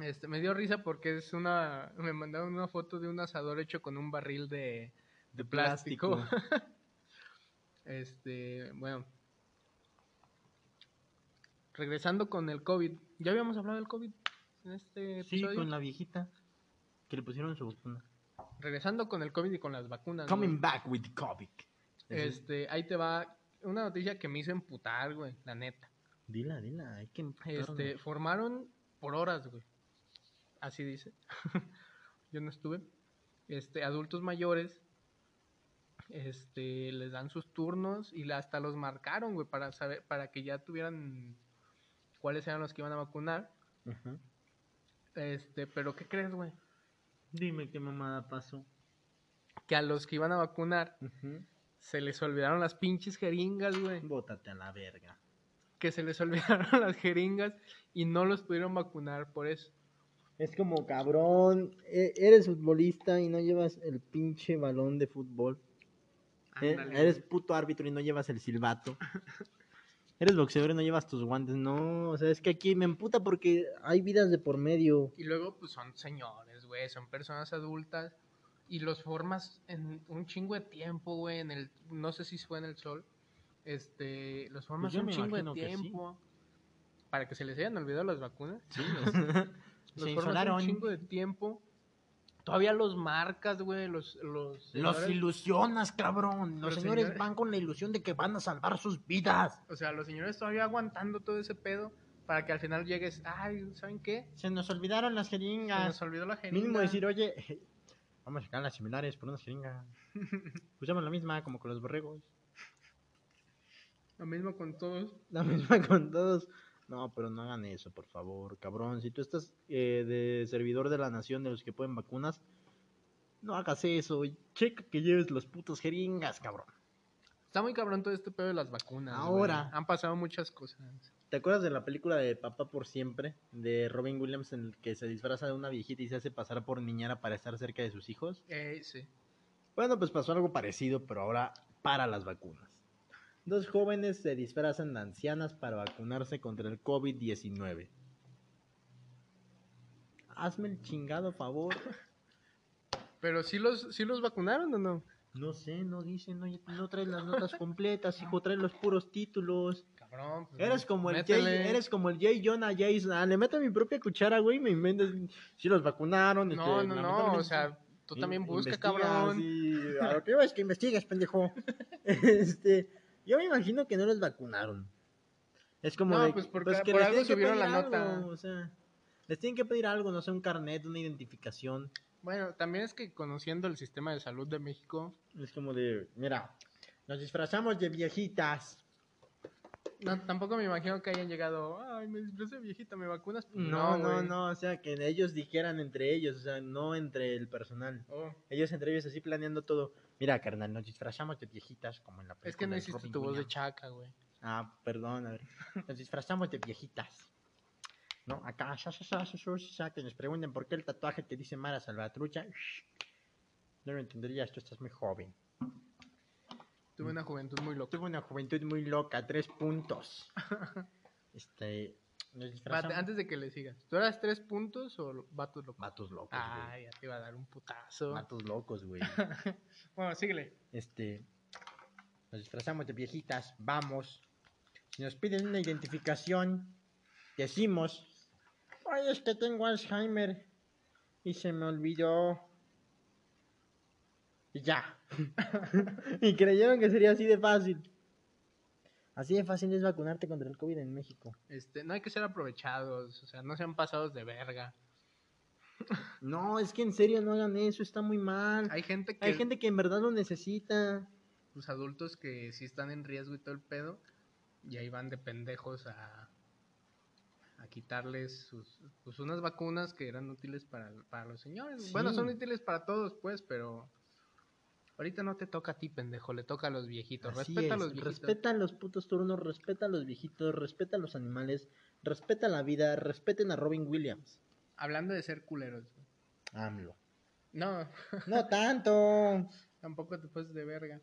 Speaker 3: Este, me dio risa porque es una... Me mandaron una foto de un asador hecho con un barril de, de plástico. este, bueno. Regresando con el COVID. ¿Ya habíamos hablado del COVID en este
Speaker 2: Sí,
Speaker 3: episodio?
Speaker 2: con la viejita que le pusieron su vacuna.
Speaker 3: Regresando con el COVID y con las vacunas.
Speaker 2: Coming back with COVID.
Speaker 3: Este, ahí te va una noticia que me hizo emputar, güey, la neta.
Speaker 2: Dila, dila, hay que
Speaker 3: Este, formaron por horas, güey. Así dice. Yo no estuve. Este, adultos mayores, este, les dan sus turnos y hasta los marcaron, güey, para saber, para que ya tuvieran cuáles eran los que iban a vacunar.
Speaker 2: Ujú.
Speaker 3: Este, pero ¿qué crees, güey?
Speaker 2: Dime qué mamada pasó.
Speaker 3: Que a los que iban a vacunar se les olvidaron las pinches jeringas, güey.
Speaker 2: Bótate a la verga.
Speaker 3: Que se les olvidaron las jeringas y no los pudieron vacunar por eso.
Speaker 2: Es como cabrón, e- eres futbolista y no llevas el pinche balón de fútbol. E-
Speaker 3: Ándale,
Speaker 2: eres puto árbitro y no llevas el silbato. eres boxeador y no llevas tus guantes. No, o sea, es que aquí me emputa porque hay vidas de por medio.
Speaker 3: Y luego, pues son señores, güey, son personas adultas y los formas en un chingo de tiempo, güey, en el, no sé si fue en el sol, este, los formas
Speaker 2: Pues
Speaker 3: un chingo de
Speaker 2: sí.
Speaker 3: tiempo para que se les hayan olvidado las vacunas.
Speaker 2: Sí,
Speaker 3: Los formas
Speaker 2: insolaron.
Speaker 3: un chingo de tiempo. Todavía los marcas, güey, los, los,
Speaker 2: Los ilusionas, cabrón. Los
Speaker 3: Los
Speaker 2: señores
Speaker 3: señores-
Speaker 2: van con la ilusión de que van a salvar sus vidas.
Speaker 3: o sea, los señores todavía aguantando todo ese pedo para que al final llegues, ay, ¿saben qué?
Speaker 2: Se nos olvidaron las
Speaker 3: Se
Speaker 2: jeringas.
Speaker 3: nos olvidó la jeringa.
Speaker 2: Mínimo decir, oye, vamos a sacar las similares por unas jeringas. Usamos la misma como con los borregos.
Speaker 3: Lo mismo con todos.
Speaker 2: La misma con todos. No, pero no hagan eso, por favor, cabrón. Si tú estás eh, de servidor de la nación de los que pueden vacunas, no hagas eso. Checa que lleves los putos jeringas, cabrón.
Speaker 3: Está muy cabrón todo este pedo de las vacunas. güey.
Speaker 2: Ahora.
Speaker 3: Han pasado muchas cosas.
Speaker 2: ¿Te acuerdas de la película de Papá por Siempre? De Robin Williams en el que se disfraza de una viejita y se hace pasar por niñera para estar cerca de sus hijos.
Speaker 3: Eh, sí.
Speaker 2: Bueno, pues pasó algo parecido, pero ahora para las vacunas. Dos jóvenes se disfrazan de ancianas para vacunarse contra el COVID-19. Hazme el chingado favor.
Speaker 3: Pero sí los, sí los vacunaron o no?
Speaker 2: No sé, no dicen, no, no traes las notas completas, hijo, traes los puros títulos.
Speaker 3: Cabrón. pues,
Speaker 2: Eres como el Jay,
Speaker 3: métele.
Speaker 2: eres como el Jay Jonah Jason. Ah, le meto mi propia cuchara, güey, me inventas. Si los vacunaron.
Speaker 3: No,
Speaker 2: este,
Speaker 3: no, no, o sea, tú también busca, cabrón.
Speaker 2: y a lo que iba es que investigas, pendejo. este, yo me imagino que no los vacunaron. Es como
Speaker 3: No,
Speaker 2: de-
Speaker 3: pues
Speaker 2: que
Speaker 3: ca- por
Speaker 2: les
Speaker 3: algo subieron la nota.
Speaker 2: algo, o sea, les tienen que pedir algo, no sé, un carnet, una identificación.
Speaker 3: Bueno, también es que conociendo el sistema de salud de México,
Speaker 2: Es como de, mira, nos disfrazamos de viejitas.
Speaker 3: no, tampoco me imagino que hayan llegado, ay, me disfrazé viejita, ¿me vacunas? Pues
Speaker 2: No, no, no, o sea, que ellos dijeran entre ellos, o sea, no entre el personal.
Speaker 3: Oh,
Speaker 2: Ellos entre ellos así planeando todo. Mira, carnal, nos disfrazamos de viejitas como en la película.
Speaker 3: es que no hiciste tu voz de chaca, güey.
Speaker 2: Ah, perdón, a ver. Nos disfrazamos de viejitas. ¿No? Acá, sa, sa, sa, que nos pregunten por qué el tatuaje te dice Mara Salvatrucha. No lo entenderías, tú estás muy joven.
Speaker 3: Tuve una juventud muy loca.
Speaker 2: Tuve una juventud muy loca, tres puntos. Este,
Speaker 3: antes de que le sigas, ¿tú eras tres puntos o vatos locos?
Speaker 2: Vatos locos, güey.
Speaker 3: Ay, ya te iba a dar un putazo.
Speaker 2: Vatos locos, güey.
Speaker 3: Bueno, síguele.
Speaker 2: Este, nos disfrazamos de viejitas, vamos. Si nos piden una identificación, decimos, ay, es que tengo Alzheimer y se me olvidó. Y ya. y creyeron que sería así de fácil. Así de fácil es vacunarte contra el COVID en México.
Speaker 3: Este, no hay que ser aprovechados, o sea, no sean pasados de verga.
Speaker 2: No, es que en serio no hagan eso, está muy mal.
Speaker 3: Hay gente que,
Speaker 2: Hay gente que en verdad lo necesita.
Speaker 3: pues adultos que sí están en riesgo y todo el pedo, y ahí van de pendejos a, a quitarles sus, pues unas vacunas que eran útiles para, para los señores.
Speaker 2: Sí.
Speaker 3: Bueno, son útiles para todos, pues, pero ahorita no te toca a ti, pendejo, le toca a los viejitos.
Speaker 2: Así
Speaker 3: Respeta a los viejitos.
Speaker 2: Respeta los putos turnos, respeta a los viejitos, respeta a los animales, respeta la vida, respeten a Robin Williams.
Speaker 3: Hablando de ser culeros.
Speaker 2: AMLO.
Speaker 3: No,
Speaker 2: No tanto.
Speaker 3: tampoco te pases de verga.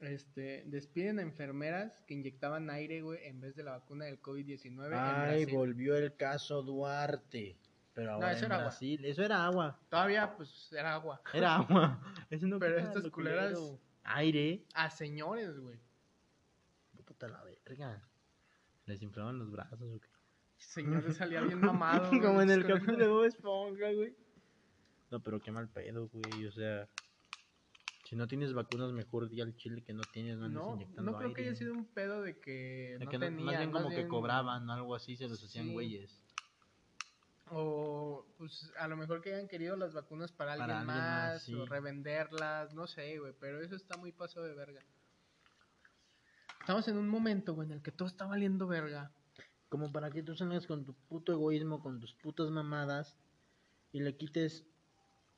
Speaker 3: Este, despiden a enfermeras que inyectaban aire, güey, en vez de la vacuna del COVID-19 en
Speaker 2: Ay, volvió el caso Duarte. Pero ahora
Speaker 3: eso
Speaker 2: en
Speaker 3: era agua.
Speaker 2: Eso era agua.
Speaker 3: Todavía, pues, era agua.
Speaker 2: Era agua. Eso no
Speaker 3: Pero estas culeras-
Speaker 2: culero. Aire.
Speaker 3: A señores, güey.
Speaker 2: Puta la verga. Les inflaban los brazos o qué.
Speaker 3: Señores salía bien mamado. güey,
Speaker 2: Como en el capítulo de Bob Esponja, güey. No, pero qué mal pedo, güey. O sea, si no tienes vacunas, mejor di al chile que no tienes, no andes
Speaker 3: No,
Speaker 2: inyectando
Speaker 3: no creo que haya sido un pedo de que
Speaker 2: De
Speaker 3: no
Speaker 2: que no-
Speaker 3: tenían.
Speaker 2: más bien como que
Speaker 3: bien-
Speaker 2: cobraban, algo así, se los hacían
Speaker 3: Sí.
Speaker 2: güeyes.
Speaker 3: O, pues, a lo mejor que hayan querido las vacunas para,
Speaker 2: Para
Speaker 3: alguien
Speaker 2: alguien más,
Speaker 3: más,
Speaker 2: sí.
Speaker 3: o revenderlas, no sé, güey, pero eso está muy pasado de verga. Estamos en un momento, güey, en el que todo está valiendo verga.
Speaker 2: Como para que tú salgas con tu puto egoísmo, con tus putas mamadas y le quites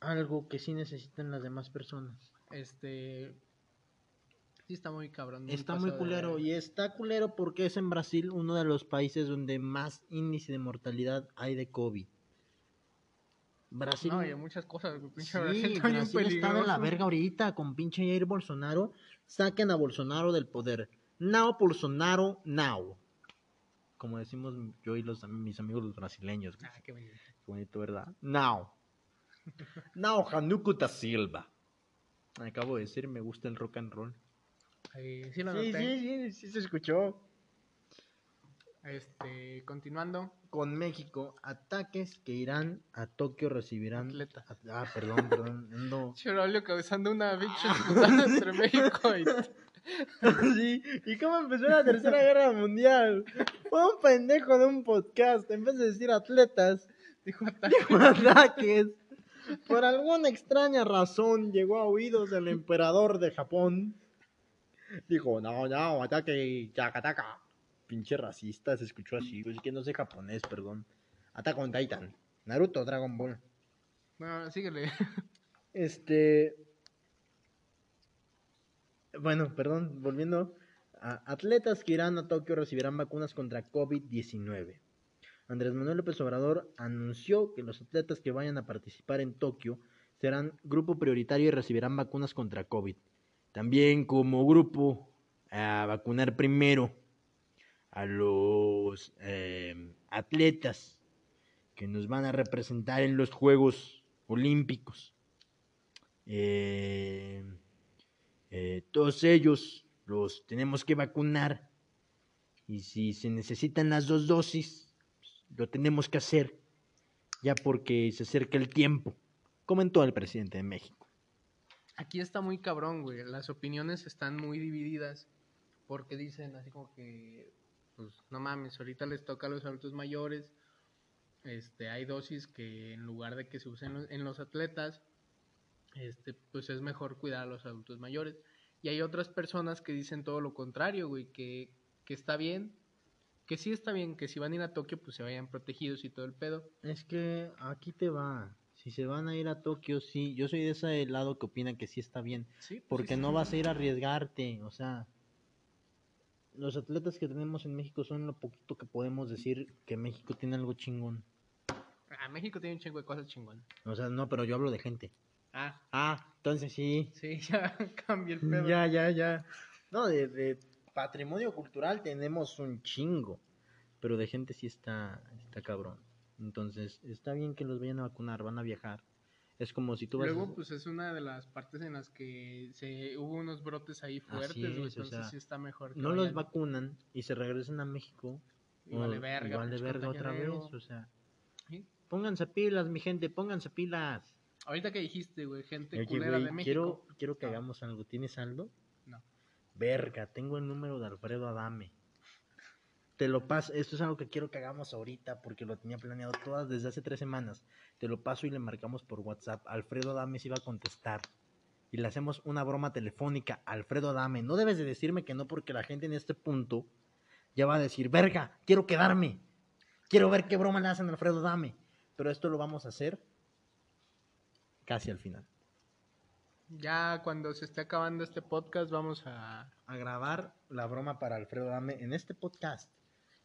Speaker 2: algo que sí necesitan las demás personas.
Speaker 3: Este. Sí, está muy cabrón.
Speaker 2: Está muy
Speaker 3: de
Speaker 2: culero y está culero porque es en Brasil uno de los países donde más índice de mortalidad hay de COVID. Brasil
Speaker 3: No, y hay muchas cosas. Pinche
Speaker 2: Sí,
Speaker 3: Brasil está
Speaker 2: Brasil está de la verga ahorita con pinche Jair Bolsonaro. Saquen a Bolsonaro del poder. Now Bolsonaro, now. Como decimos yo y los, mis amigos los brasileños.
Speaker 3: Ah, qué bonito.
Speaker 2: Qué bonito, ¿verdad? Now. Now Hanuku da Silva. Acabo de decir, me gusta el rock and roll.
Speaker 3: Ahí, sí lo
Speaker 2: Sí,
Speaker 3: noté.
Speaker 2: sí, sí, sí se escuchó.
Speaker 3: Este, continuando.
Speaker 2: Con México, ataques que irán a Tokio recibirán.
Speaker 3: Atletas.
Speaker 2: Ah, perdón, perdón. ando-
Speaker 3: Chorolio causando una pinche disputa entre México y.
Speaker 2: Sí, ¿y cómo empezó la tercera guerra mundial? Fue un pendejo de un podcast, en vez de decir atletas,
Speaker 3: Dijo ataque.
Speaker 2: dijo ataques. Por alguna extraña razón llegó a oídos del emperador de Japón. Dijo, no, no, ataque, yakataka. Pinche racista, se escuchó así, es que no sé japonés, perdón. Attack on Titan, Naruto, Dragon Ball.
Speaker 3: Bueno, síguele.
Speaker 2: Este. Bueno, perdón, volviendo. a- atletas que irán a Tokio recibirán vacunas contra COVID-19. Andrés Manuel López Obrador anunció que los atletas que vayan a participar en Tokio serán grupo prioritario y recibirán vacunas contra COVID. También como grupo a vacunar primero a los eh, atletas que nos van a representar en los Juegos Olímpicos. eh, eh, todos ellos los tenemos que vacunar y si se necesitan las dos dosis, lo tenemos que hacer ya porque se acerca el tiempo, comentó el presidente de México.
Speaker 3: Aquí está muy cabrón, güey. Las opiniones están muy divididas porque dicen así como que, pues no mames, ahorita les toca a los adultos mayores. Este, hay dosis que en lugar de que se usen en los atletas, este, pues es mejor cuidar a los adultos mayores. Y hay otras personas que dicen todo lo contrario, güey, que, que está bien, que sí está bien, que si van a ir a Tokio, pues se vayan protegidos y todo el pedo.
Speaker 2: Es que aquí te va. Si se van a ir a Tokio, sí. Yo soy de ese lado que opina que sí está bien.
Speaker 3: Sí, pues,
Speaker 2: Porque
Speaker 3: sí,
Speaker 2: no vas a ir a arriesgarte. O sea, los atletas que tenemos en México son lo poquito que podemos decir que México tiene algo chingón.
Speaker 3: Ah, México tiene un chingo de cosas chingón.
Speaker 2: O sea, no, pero yo hablo de gente.
Speaker 3: Ah,
Speaker 2: Ah, entonces sí.
Speaker 3: sí, ya cambié el pedo.
Speaker 2: Ya, ya, ya. No, de, de patrimonio cultural tenemos un chingo. Pero de gente sí está, está cabrón. Entonces, está bien que los vayan a vacunar, van a viajar. Es como si tú vas
Speaker 3: Luego,
Speaker 2: a...
Speaker 3: pues es una de las partes en las que se hubo unos brotes ahí fuertes,
Speaker 2: o
Speaker 3: entonces
Speaker 2: sea,
Speaker 3: sí está mejor. que
Speaker 2: no los vacunan y se regresan a México.
Speaker 3: Vale
Speaker 2: o-
Speaker 3: verga,
Speaker 2: otra vez. O sea,
Speaker 3: Sí.
Speaker 2: pónganse pilas, mi gente, pónganse pilas.
Speaker 3: Ahorita que dijiste, güey, gente
Speaker 2: Oye,
Speaker 3: culera de México.
Speaker 2: quiero, quiero que
Speaker 3: No.
Speaker 2: hagamos algo. ¿Tienes saldo?
Speaker 3: No.
Speaker 2: Verga, tengo el número de Alfredo Adame. Te lo paso, esto es algo que quiero que hagamos ahorita porque lo tenía planeado todas desde hace tres semanas. Te lo paso y le marcamos por WhatsApp. Alfredo Adame se iba a contestar. Y le hacemos una broma telefónica. Alfredo Adame, no debes de decirme que no porque la gente en este punto ya va a decir, verga, quiero quedarme. Quiero ver qué broma le hacen a Alfredo Adame. Pero esto lo vamos a hacer casi al final.
Speaker 3: Ya cuando se esté acabando este podcast, vamos a.
Speaker 2: a grabar la broma para Alfredo Dame en este podcast.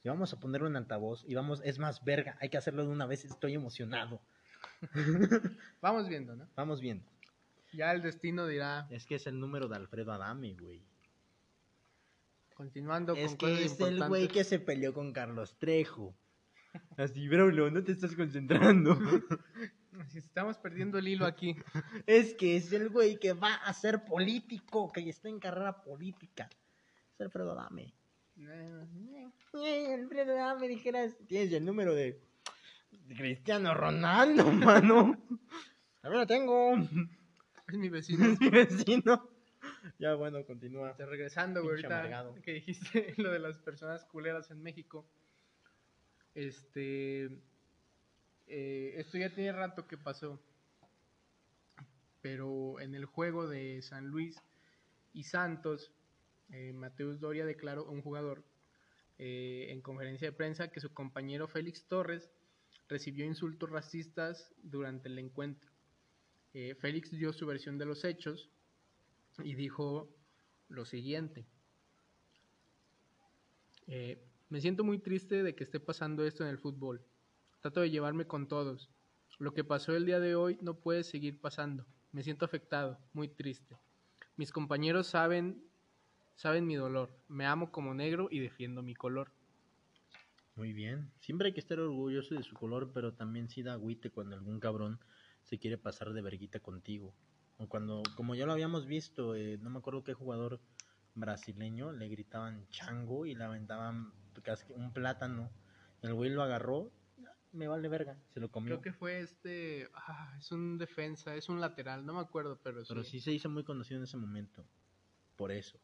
Speaker 2: Y vamos a ponerlo en altavoz. Y vamos, es más, verga, hay que hacerlo de una vez. Estoy emocionado.
Speaker 3: Vamos viendo, ¿no?
Speaker 2: Vamos viendo.
Speaker 3: Ya el destino dirá.
Speaker 2: Es que es el número de Alfredo Adame, güey.
Speaker 3: Continuando
Speaker 2: Es
Speaker 3: con cosas
Speaker 2: que es el
Speaker 3: importantes.
Speaker 2: güey que se peleó con Carlos Trejo. Así, Braulio, no te estás concentrando.
Speaker 3: Si Estamos perdiendo el hilo aquí.
Speaker 2: es que es el güey que va a ser político, que está en carrera política. Es Alfredo Adame. Alfredo Adame, dijeras, tienes el número de de Cristiano Ronaldo, mano. A ver, lo tengo.
Speaker 3: Es mi vecino.
Speaker 2: Es mi vecino. Ya, bueno, continúa.
Speaker 3: Regresando, güey, ahorita
Speaker 2: amargado.
Speaker 3: que dijiste lo de las personas culeras en México. Este. eh, esto ya tiene rato que pasó. Pero en el juego de San Luis y Santos, eh, Mateus Doria declaró, un jugador, eh, en conferencia de prensa, que su compañero Félix Torres recibió insultos racistas durante el encuentro. Eh, Félix dio su versión de los hechos y dijo lo siguiente. Eh, me siento muy triste de que esté pasando esto en el fútbol. Trato de llevarme con todos. Lo que pasó el día de hoy no puede seguir pasando. Me siento afectado, muy triste. Mis compañeros saben, saben mi dolor. Me amo como negro y defiendo mi color.
Speaker 2: Muy bien. Siempre hay que estar orgulloso de su color, pero también sí da agüite cuando algún cabrón se quiere pasar de verguita contigo. O cuando, como ya lo habíamos visto, eh, no me acuerdo qué jugador brasileño le gritaban chango y le aventaban casi un plátano. El güey lo agarró, me vale verga, se lo comió.
Speaker 3: Creo que fue este, ah, es un defensa, es un lateral, no me acuerdo, pero,
Speaker 2: Pero
Speaker 3: sí.
Speaker 2: sí se hizo muy conocido en ese momento. Por eso.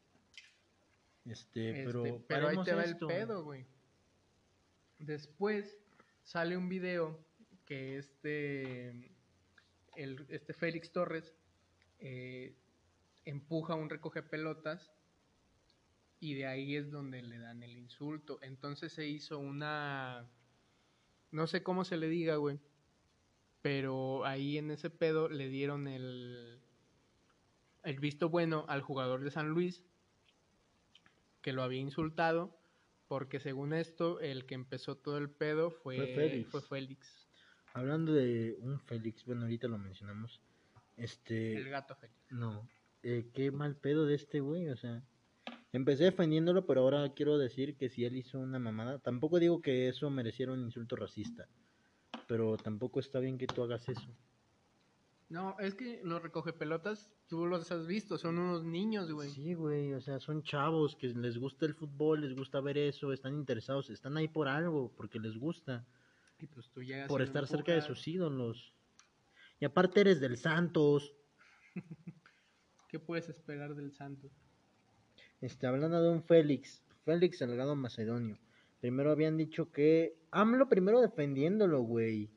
Speaker 2: Este,
Speaker 3: Este,
Speaker 2: pero,
Speaker 3: pero ahí te va
Speaker 2: esto.
Speaker 3: el pedo, güey. Después sale un video que este, el, este Félix Torres eh, empuja un recoge pelotas y de ahí es donde le dan el insulto. Entonces se hizo una, no sé cómo se le diga, güey, pero ahí en ese pedo le dieron el, el visto bueno al jugador de San Luis que lo había insultado, porque según esto, el que empezó todo el pedo fue,
Speaker 2: Fue Félix.
Speaker 3: fue Félix,
Speaker 2: Hablando de un Félix, bueno, ahorita lo mencionamos. Este.
Speaker 3: el gato Félix.
Speaker 2: No, eh, qué mal pedo de este güey, o sea, empecé defendiéndolo, pero ahora quiero decir que si él hizo una mamada, tampoco digo que eso mereciera un insulto racista, pero tampoco está bien que tú hagas eso.
Speaker 3: No, es que los recoge pelotas, tú los has visto, son unos niños, güey.
Speaker 2: Sí, güey, o sea, son chavos que les gusta el fútbol, les gusta ver eso, están interesados, están ahí por algo, porque les gusta,
Speaker 3: Y pues tú llegas
Speaker 2: por estar cerca de sus ídolos. Y aparte eres del Santos.
Speaker 3: ¿Qué puedes esperar del Santos?
Speaker 2: Este, hablando de un Félix, Félix Salgado Macedonio. Primero habían dicho que. AMLO primero defendiéndolo, güey.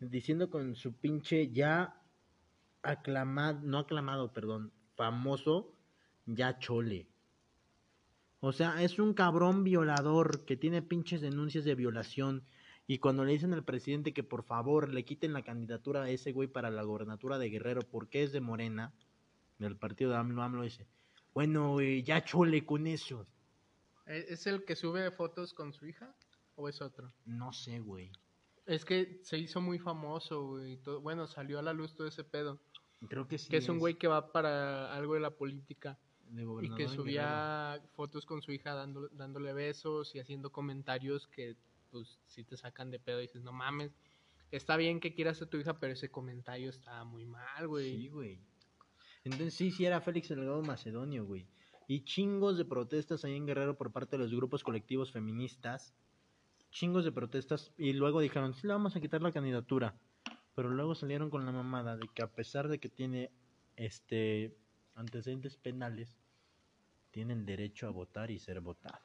Speaker 2: Diciendo con su pinche ya aclamado, no aclamado, perdón, famoso, ya chole. O sea, es un cabrón violador que tiene pinches denuncias de violación. Y cuando le dicen al presidente que por favor le quiten la candidatura a ese güey para la gobernatura de Guerrero porque es de Morena, del partido de AMLO, AMLO dice, bueno, ya chole con eso.
Speaker 3: ¿E- ¿Es el que sube fotos con su hija o es otro?
Speaker 2: No sé, güey.
Speaker 3: Es que se hizo muy famoso, güey. todo- Bueno, salió a la luz todo ese pedo.
Speaker 2: Creo que sí.
Speaker 3: que es un güey que va para algo de la política.
Speaker 2: de
Speaker 3: Y que subía fotos con su hija dando- dándole besos y haciendo comentarios que, pues, si te sacan de pedo y dices, no mames. Está bien que quieras a tu hija, pero ese comentario está muy mal, güey.
Speaker 2: Sí, güey. Entonces sí, sí era Félix Salgado Macedonio, güey. Y chingos de protestas ahí en Guerrero por parte de los grupos colectivos feministas. Chingos de protestas. Y luego dijeron, sí, le vamos a quitar la candidatura. Pero luego salieron con la mamada de que a pesar de que tiene este antecedentes penales, tienen derecho a votar y ser votado.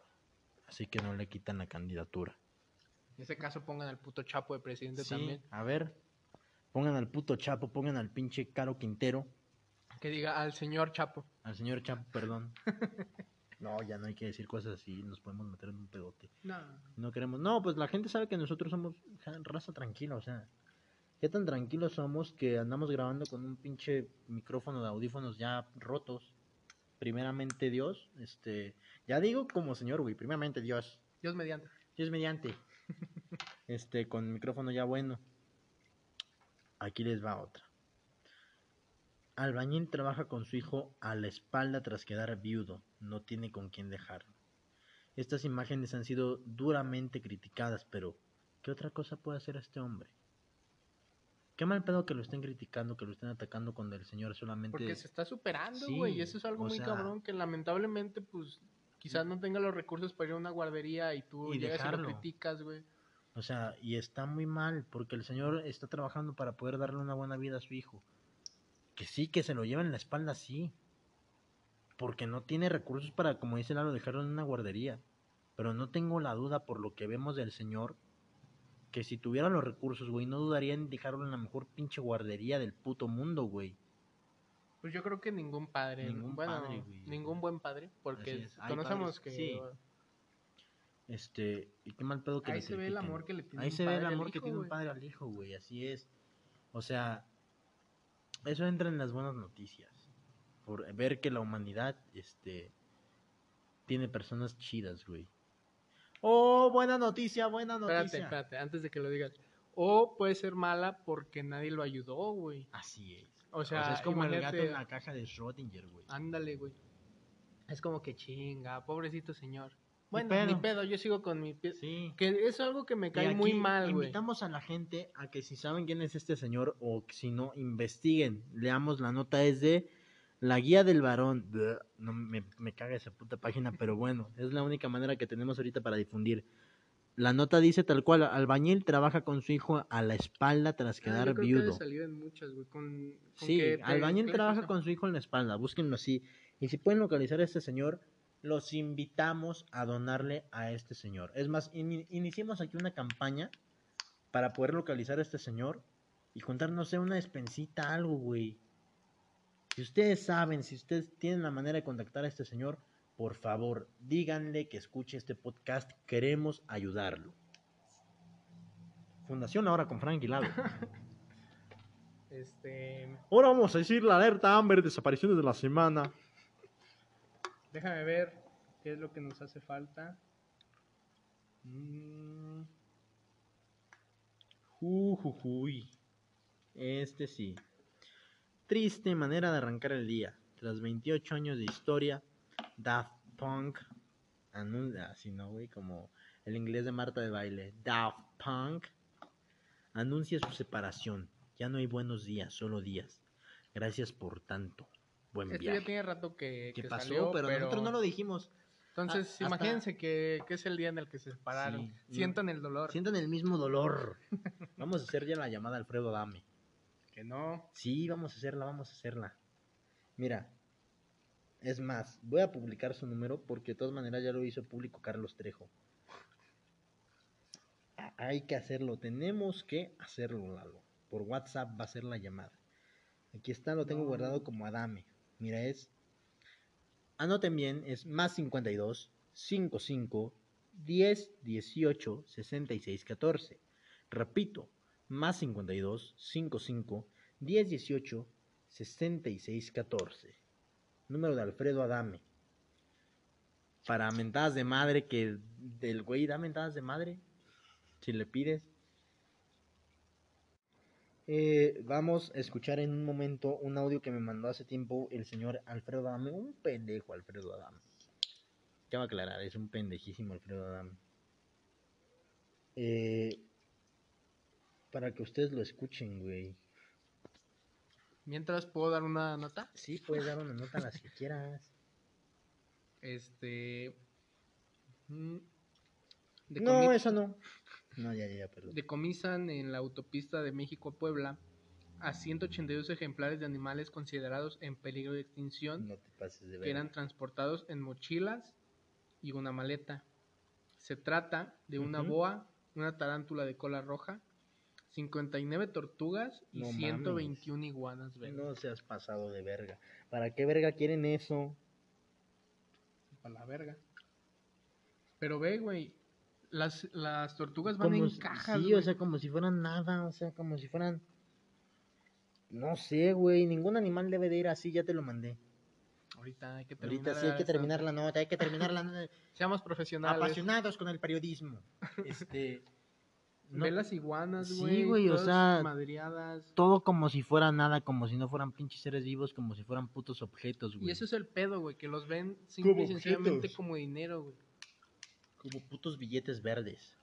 Speaker 2: Así que no le quitan la candidatura.
Speaker 3: En ese caso pongan al puto Chapo de presidente
Speaker 2: Sí,
Speaker 3: también.
Speaker 2: a ver. Pongan al puto Chapo, pongan al pinche Caro Quintero.
Speaker 3: Que diga al señor Chapo.
Speaker 2: Al señor Chapo, perdón. No, ya no hay que decir cosas así, nos podemos meter en un pedote.
Speaker 3: No.
Speaker 2: No queremos. No, pues la gente sabe que nosotros somos raza tranquila, o sea. ¿Qué tan tranquilos somos que andamos grabando con un pinche micrófono de audífonos ya rotos? Primeramente Dios, este. Ya digo como señor, güey, primeramente Dios.
Speaker 3: Dios mediante.
Speaker 2: Dios mediante. Este, con micrófono ya bueno. Aquí les va otra. Albañil trabaja con su hijo a la espalda tras quedar viudo. No tiene con quién dejarlo. Estas imágenes han sido duramente criticadas, pero ¿qué otra cosa puede hacer este hombre? Qué mal pedo que lo estén criticando, que lo estén atacando cuando el señor solamente...
Speaker 3: Porque se está superando,
Speaker 2: Sí,
Speaker 3: güey. y eso es algo muy
Speaker 2: sea-
Speaker 3: cabrón que lamentablemente, pues, quizás no tenga los recursos para ir a una guardería y tú
Speaker 2: Y
Speaker 3: llegas y
Speaker 2: dejarlo.
Speaker 3: lo criticas, güey.
Speaker 2: O sea, y está muy mal, porque el señor está trabajando para poder darle una buena vida a su hijo. Que sí, que se lo lleva en la espalda, sí. Porque no tiene recursos para, como dice Lalo, dejarlo en una guardería. Pero no tengo la duda por lo que vemos del señor, que si tuviera los recursos, güey, no dudaría en dejarlo en la mejor pinche guardería del puto mundo, güey.
Speaker 3: Pues yo creo que ningún padre,
Speaker 2: Ningún
Speaker 3: bueno,
Speaker 2: padre, güey.
Speaker 3: ningún buen padre, porque conocemos que
Speaker 2: sí. Este, y qué mal pedo que
Speaker 3: ahí
Speaker 2: le
Speaker 3: se ve el amor que le tiene
Speaker 2: Ahí
Speaker 3: un
Speaker 2: se ve el
Speaker 3: padre al
Speaker 2: amor que
Speaker 3: hijo,
Speaker 2: tiene un padre al hijo, güey, así es. O sea, eso entra en las buenas noticias. Por ver que la humanidad, este, tiene personas chidas, güey. Oh, buena noticia, buena noticia.
Speaker 3: Espérate, espérate, antes de que lo digas. O puede ser mala porque nadie lo ayudó, güey.
Speaker 2: Así es.
Speaker 3: O sea,
Speaker 2: es como el gato en la caja de Schrödinger, güey.
Speaker 3: Ándale, güey. Es como que chinga, pobrecito señor. Bueno,
Speaker 2: pedo.
Speaker 3: ni pedo, yo sigo con mi pie.
Speaker 2: Sí.
Speaker 3: Que es algo que me cae muy mal, güey.
Speaker 2: Invitamos a la gente a que si saben quién es este señor o que si no, investiguen. Leamos la nota, es de La Guía del Varón. No me, me caga esa puta página, pero bueno, es la única manera que tenemos ahorita para difundir. La nota dice tal cual, albañil trabaja con su hijo a la espalda tras
Speaker 3: Ah,
Speaker 2: quedar
Speaker 3: yo creo que
Speaker 2: viudo.
Speaker 3: salir en muchas, güey. Con, con
Speaker 2: Sí,
Speaker 3: que
Speaker 2: albañil trabaja con su hijo en la espalda, búsquenlo así. Y si pueden localizar a este señor, los invitamos a donarle a este señor. Es más, ini- iniciemos aquí una campaña para poder localizar a este señor y contar, no sé, una despensita, algo, güey. Si ustedes saben, si ustedes tienen la manera de contactar a este señor, por favor, díganle que escuche este podcast. Queremos ayudarlo. Fundación ahora con Frank Lado.
Speaker 3: Este,
Speaker 2: Ahora vamos a decir la alerta Amber, desapariciones de la semana.
Speaker 3: Déjame ver qué es lo que nos hace falta. Mm.
Speaker 2: Este sí. Triste manera de arrancar el día. Tras 28 años de historia, Daft Punk así no, güey, como el inglés de Marta de baile. Daft Punk anuncia su separación. Ya no hay buenos días, solo días. Gracias por tanto. Buen
Speaker 3: Esto
Speaker 2: viaje.
Speaker 3: ya tiene rato que,
Speaker 2: ¿Qué
Speaker 3: que
Speaker 2: pasó?
Speaker 3: salió,
Speaker 2: pero, nosotros no lo dijimos.
Speaker 3: Entonces,
Speaker 2: Ah, hasta-
Speaker 3: imagínense que, que es el día en el que se separaron.
Speaker 2: Sí.
Speaker 3: Sientan el dolor.
Speaker 2: Sientan el mismo dolor. Vamos a hacer ya la llamada a Alfredo Dame.
Speaker 3: Que no.
Speaker 2: Sí, vamos a hacerla, vamos a hacerla. Mira, es más, voy a publicar su número porque de todas maneras ya lo hizo público Carlos Trejo. Hay que hacerlo, tenemos que hacerlo, Lalo. Por WhatsApp va a ser la llamada. Aquí está, lo tengo
Speaker 3: No.
Speaker 2: guardado como Adame. Mira, es. Anoten bien, es más 52 55 10 18 66 14. Repito, más 52 55 10 18 66 14. Número de Alfredo Adame. Para mentadas de madre que del güey da mentadas de madre. Si le pides. Eh, vamos a escuchar en un momento un audio que me mandó hace tiempo el señor Alfredo Adame. Un pendejo Alfredo Adame. Ya va a aclarar, es un pendejísimo Alfredo Adame. Eh, para que ustedes lo escuchen, güey.
Speaker 3: Mientras puedo dar una nota.
Speaker 2: Sí, puedes dar una nota a las que quieras.
Speaker 3: Este. mm,
Speaker 2: No,
Speaker 3: decomi-
Speaker 2: eso no. No, ya, ya, perdón.
Speaker 3: Decomisan en la autopista de México a Puebla a 182 ejemplares de animales considerados en peligro de extinción
Speaker 2: No te pases de
Speaker 3: que eran transportados en mochilas y una maleta. Se trata de una boa, una tarántula de cola roja, 59 tortugas y
Speaker 2: No mames.
Speaker 3: 121 iguanas verdes.
Speaker 2: No seas pasado de verga. ¿Para qué verga quieren eso?
Speaker 3: Para la verga. Pero ve, güey, las, las tortugas van
Speaker 2: Como
Speaker 3: en
Speaker 2: si-
Speaker 3: cajas.
Speaker 2: sí,
Speaker 3: güey.
Speaker 2: o sea, como si fueran nada, o sea, como si fueran... No sé, güey, ningún animal debe de ir así, ya te lo mandé.
Speaker 3: Ahorita hay que terminar.
Speaker 2: Ahorita sí hay que terminar la nota, hay que terminar la nota.
Speaker 3: Seamos profesionales.
Speaker 2: Apasionados con el periodismo. Este... no-
Speaker 3: Ve las iguanas,
Speaker 2: Sí,
Speaker 3: güey.
Speaker 2: güey, o sea,
Speaker 3: Madreadas.
Speaker 2: Todo como si fuera nada, como si no fueran pinches seres vivos, como si fueran putos objetos, güey.
Speaker 3: Y eso es el pedo, güey, que los ven simple
Speaker 2: Como
Speaker 3: y sencillamente
Speaker 2: objetos.
Speaker 3: como dinero, güey.
Speaker 2: Como putos billetes verdes.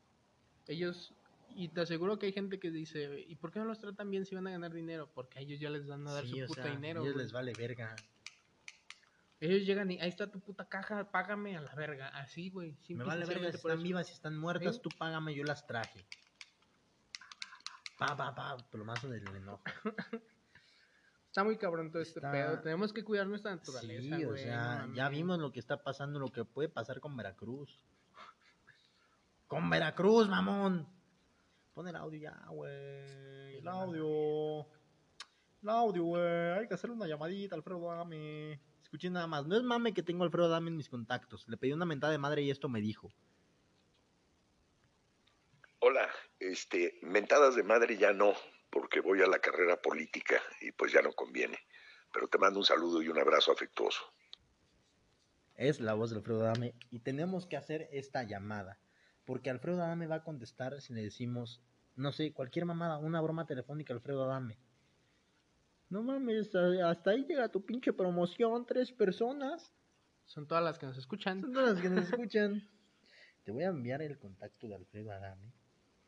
Speaker 3: Ellos, y te aseguro que hay gente que dice, ¿y por qué no los tratan bien si van a ganar dinero? Porque a ellos ya les van a dar
Speaker 2: Sí,
Speaker 3: su puta
Speaker 2: sea,
Speaker 3: dinero.
Speaker 2: a ellos
Speaker 3: güey.
Speaker 2: les vale verga.
Speaker 3: Ellos llegan y ahí está tu puta caja, págame a la verga. Así, güey.
Speaker 2: Me vale verga si están vivas, si están muertas,
Speaker 3: ¿Sí?
Speaker 2: tú págame, yo las traje. Pa, pa, pa, plomazo del enojo.
Speaker 3: Está muy cabrón todo este pedo. Tenemos que cuidar nuestra naturaleza,
Speaker 2: Sí, o
Speaker 3: güey,
Speaker 2: sea,
Speaker 3: no
Speaker 2: ya vimos lo que está pasando, lo que puede pasar con Veracruz. Con Veracruz, mamón. Pon el audio ya, güey. El audio. El audio, güey. Hay que hacerle una llamadita, Alfredo Dame. Escuché nada más. No es mame que tengo a Alfredo Dame en mis contactos. Le pedí una mentada de madre y esto me dijo.
Speaker 4: Hola, este, mentadas de madre ya no, porque voy a la carrera política y pues ya no conviene. Pero te mando un saludo y un abrazo afectuoso.
Speaker 2: Es la voz de Alfredo Adame y tenemos que hacer esta llamada. Porque Alfredo Adame va a contestar si le decimos, no sé, cualquier mamada, una broma telefónica a Alfredo Adame. No mames, hasta ahí llega tu pinche promoción, tres personas.
Speaker 3: Son todas las que nos escuchan.
Speaker 2: Son todas las que nos escuchan. Te voy a enviar el contacto de Alfredo Adame.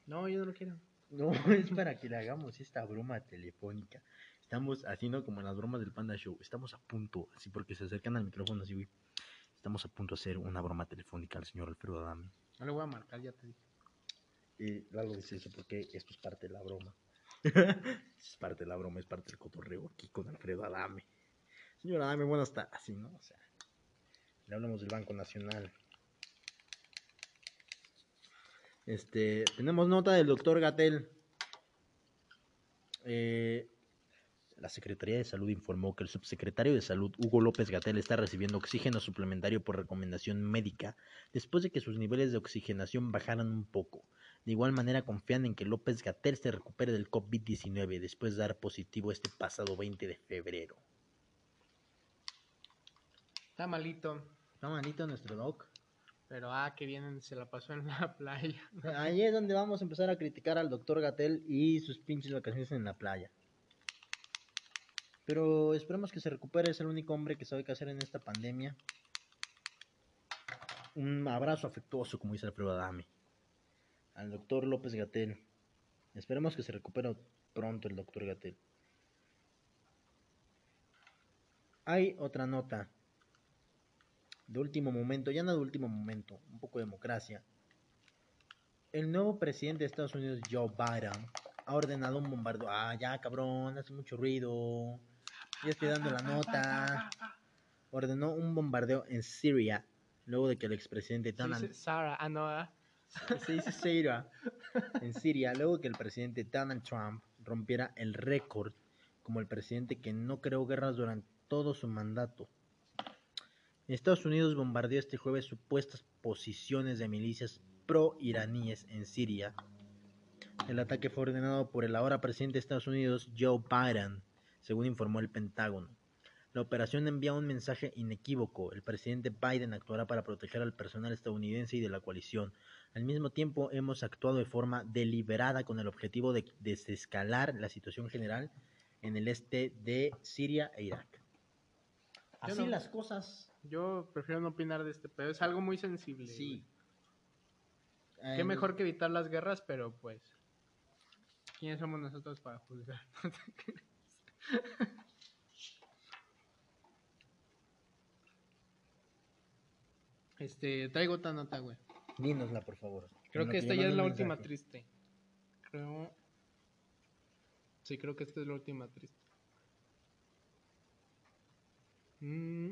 Speaker 3: No, yo no lo quiero.
Speaker 2: No, es para que le hagamos esta broma telefónica. Estamos haciendo como en las bromas del Panda Show. Estamos a punto, así porque se acercan al micrófono así, güey. Estamos a punto de hacer una broma telefónica al señor Alfredo Adame.
Speaker 3: No le voy a marcar, ya te dije.
Speaker 2: Y Lalo dice eso porque esto es parte de la broma. es parte de la broma, es parte del cotorreo aquí con Alfredo Adame. Señor Adame, buenas tardes. Así, ¿no? O sea, le hablamos del Banco Nacional. Este, tenemos nota del doctor Gatel. Eh, la Secretaría de Salud informó que el subsecretario de Salud, Hugo López Gatel, está recibiendo oxígeno suplementario por recomendación médica después de que sus niveles de oxigenación bajaran un poco. De igual manera confían en que López Gatel se recupere del COVID-19 después de dar positivo este pasado 20 de febrero.
Speaker 3: Está malito.
Speaker 2: Está malito nuestro doc.
Speaker 3: Pero ah, que bien se la pasó en la playa.
Speaker 2: Ahí es donde vamos a empezar a criticar al doctor Gatel y sus pinches vacaciones en la playa. Pero esperemos que se recupere, es el único hombre que sabe qué hacer en esta pandemia. Un abrazo afectuoso, como dice Alfredo Adame. Al doctor López Gatel. Esperemos que se recupere pronto el doctor Gatel. Hay otra nota de último momento, ya no de último momento, un poco de democracia. El nuevo presidente de Estados Unidos, Joe Biden, ha ordenado un bombardeo. Ah, ya, cabrón, hace mucho ruido. Ya estoy dando la nota. Ordenó un bombardeo en Siria, luego de que el expresidente
Speaker 3: Se
Speaker 2: Donald
Speaker 3: dice Sara, ah, no, ah.
Speaker 2: se dice Siria, en Siria, luego que el presidente Donald Trump rompiera el récord como el presidente que no creó guerras durante todo su mandato. Estados Unidos bombardeó este jueves supuestas posiciones de milicias pro-iraníes en Siria. El ataque fue ordenado por el ahora presidente de Estados Unidos, Joe Biden, según informó el Pentágono. La operación envía un mensaje inequívoco. El presidente Biden actuará para proteger al personal estadounidense y de la coalición. Al mismo tiempo, hemos actuado de forma deliberada con el objetivo de desescalar la situación general en el este de Siria e Irak. Así
Speaker 3: no-
Speaker 2: las cosas.
Speaker 3: Yo prefiero no opinar de este pedo. Es algo muy sensible.
Speaker 2: Sí.
Speaker 3: güey. Qué mejor que evitar las guerras, pero pues. ¿Quiénes somos nosotros para juzgar? este, traigo otra nota, güey.
Speaker 2: Dínosla, por favor.
Speaker 3: Creo que esta ya es la última triste. Creo. Sí, creo que esta es la última triste. Mm.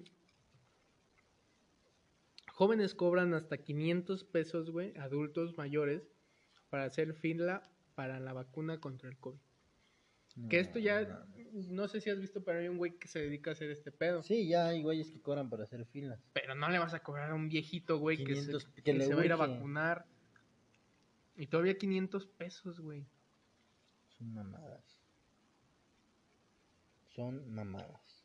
Speaker 3: Jóvenes cobran hasta 500 pesos, güey, adultos mayores, para hacer fila para la vacuna contra el COVID. Que esto ya, no sé si has visto, pero hay un güey que se dedica a hacer este pedo.
Speaker 2: Sí, ya hay güeyes que cobran por hacer filas.
Speaker 3: Pero no le vas a cobrar a un viejito, güey, que, se,
Speaker 2: 500 que
Speaker 3: que
Speaker 2: le
Speaker 3: se va a ir a vacunar. Y todavía 500 pesos, güey.
Speaker 2: Son mamadas. Son mamadas.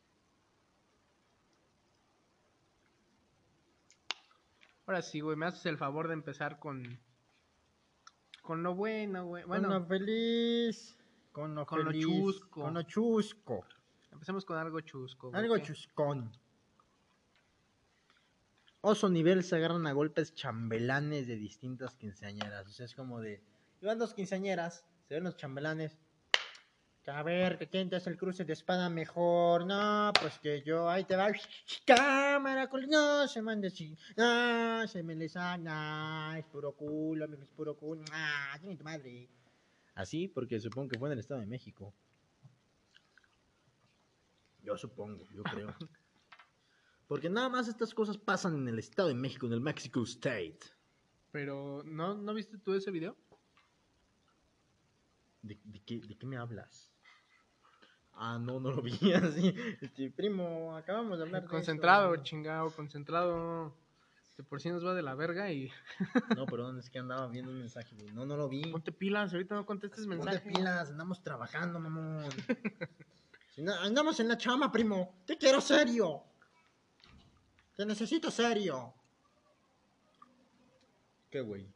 Speaker 3: Ahora sí, güey, me haces el favor de empezar con... Con lo bueno, güey. Bueno,
Speaker 2: lo feliz. Con lo
Speaker 3: con lo chusco.
Speaker 2: Con lo chusco.
Speaker 3: empecemos con algo chusco. güey,
Speaker 2: Algo
Speaker 3: ¿qué?
Speaker 2: chuscón. Oso nivel se agarran a golpes chambelanes de distintas quinceañeras. O sea, es como de. Iban dos quinceañeras, se ven los chambelanes. A ver, que quién te hace el cruce de espada mejor. No, pues que yo, ahí te va. Cámara, no, se mande así. No, se me les es puro culo, es puro culo. Ah, tiene tu madre. Así, porque supongo que fue en el Estado de México. Yo supongo, yo creo. Porque nada más estas cosas pasan en el Estado de México, en el Mexico State.
Speaker 3: Pero, ¿no, ¿no viste tú ese video?
Speaker 2: ¿De, de qué, de qué me hablas? Ah, no, no lo vi así. Este, primo, acabamos de hablar de
Speaker 3: Concentrado, chingado, concentrado. De por sí nos va de la verga y...
Speaker 2: No, perdón, es que andaba viendo un mensaje, güey. No, no lo vi.
Speaker 3: Ponte pilas, ahorita no contestes
Speaker 2: Ponte
Speaker 3: mensaje.
Speaker 2: pilas, andamos trabajando, mamón. Si no- andamos en la chama, primo. Te quiero serio. Te necesito serio. ¿Qué, güey?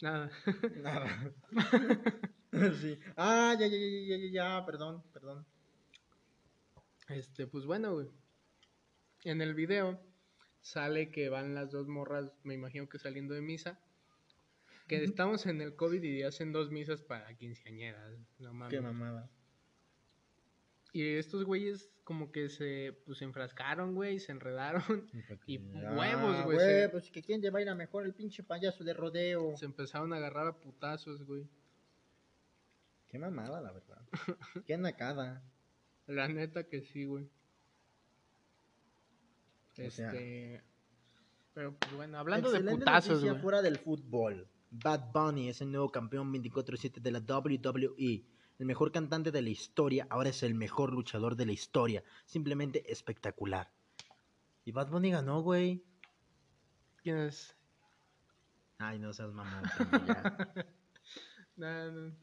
Speaker 3: Nada.
Speaker 2: Nada. sí. Ah, ya, ya, ya, ya, ya, ya, perdón, perdón.
Speaker 3: Este, pues bueno, güey. En el video sale que van las dos morras, me imagino que saliendo de misa. Que estamos en el COVID y hacen dos misas para quinceañeras. No mames.
Speaker 2: Qué mamada.
Speaker 3: Y estos güeyes como que se pues enfrascaron, güey, se enredaron. Y huevos, güey, se-
Speaker 2: Ah, Pues que quién te va a ir a mejor el pinche payaso de rodeo.
Speaker 3: Se empezaron a agarrar a putazos, güey.
Speaker 2: Qué mamada, la verdad. Qué nacada.
Speaker 3: La neta que sí, güey.
Speaker 2: O sea-
Speaker 3: Este. Pero pues bueno, hablando de putazos, güey.
Speaker 2: fuera del fútbol. Bad Bunny es el nuevo campeón 24-7 de la WWE. El mejor cantante de la historia, ahora es el mejor luchador de la historia. Simplemente espectacular. Y Bad Bunny ganó, güey.
Speaker 3: ¿Quién es?
Speaker 2: Ay, no seas mamón.
Speaker 3: Nah, no.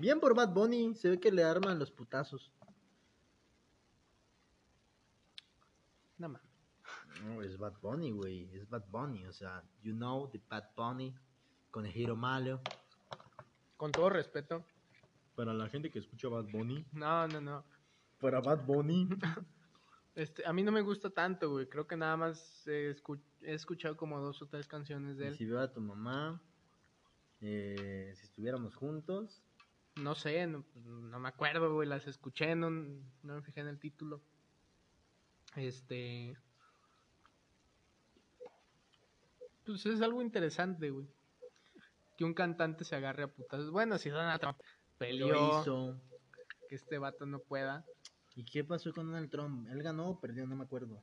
Speaker 2: Bien por Bad Bunny, se ve que le arman los putazos.
Speaker 3: No mames.
Speaker 2: No, es Bad Bunny, güey. Es Bad Bunny, o sea, you know, the Bad Bunny con el giro malo.
Speaker 3: Con todo respeto.
Speaker 2: Para la gente que escucha Bad Bunny,
Speaker 3: No, no, no.
Speaker 2: para Bad Bunny.
Speaker 3: Este, a mí no me gusta tanto, güey. Creo que nada más he, escu- he escuchado como dos o tres canciones de
Speaker 2: Y
Speaker 3: él.
Speaker 2: si veo a tu mamá, eh, si estuviéramos juntos,
Speaker 3: No sé, no, no me acuerdo, güey. Las escuché, no, no me fijé en el título. Este. Pues es algo interesante, güey. Que un cantante se agarre a putas. Bueno, si Donald Trump peleó,
Speaker 2: hizo.
Speaker 3: que este vato no pueda.
Speaker 2: ¿Y qué pasó con Donald Trump? ¿Él ganó o perdió? No me acuerdo.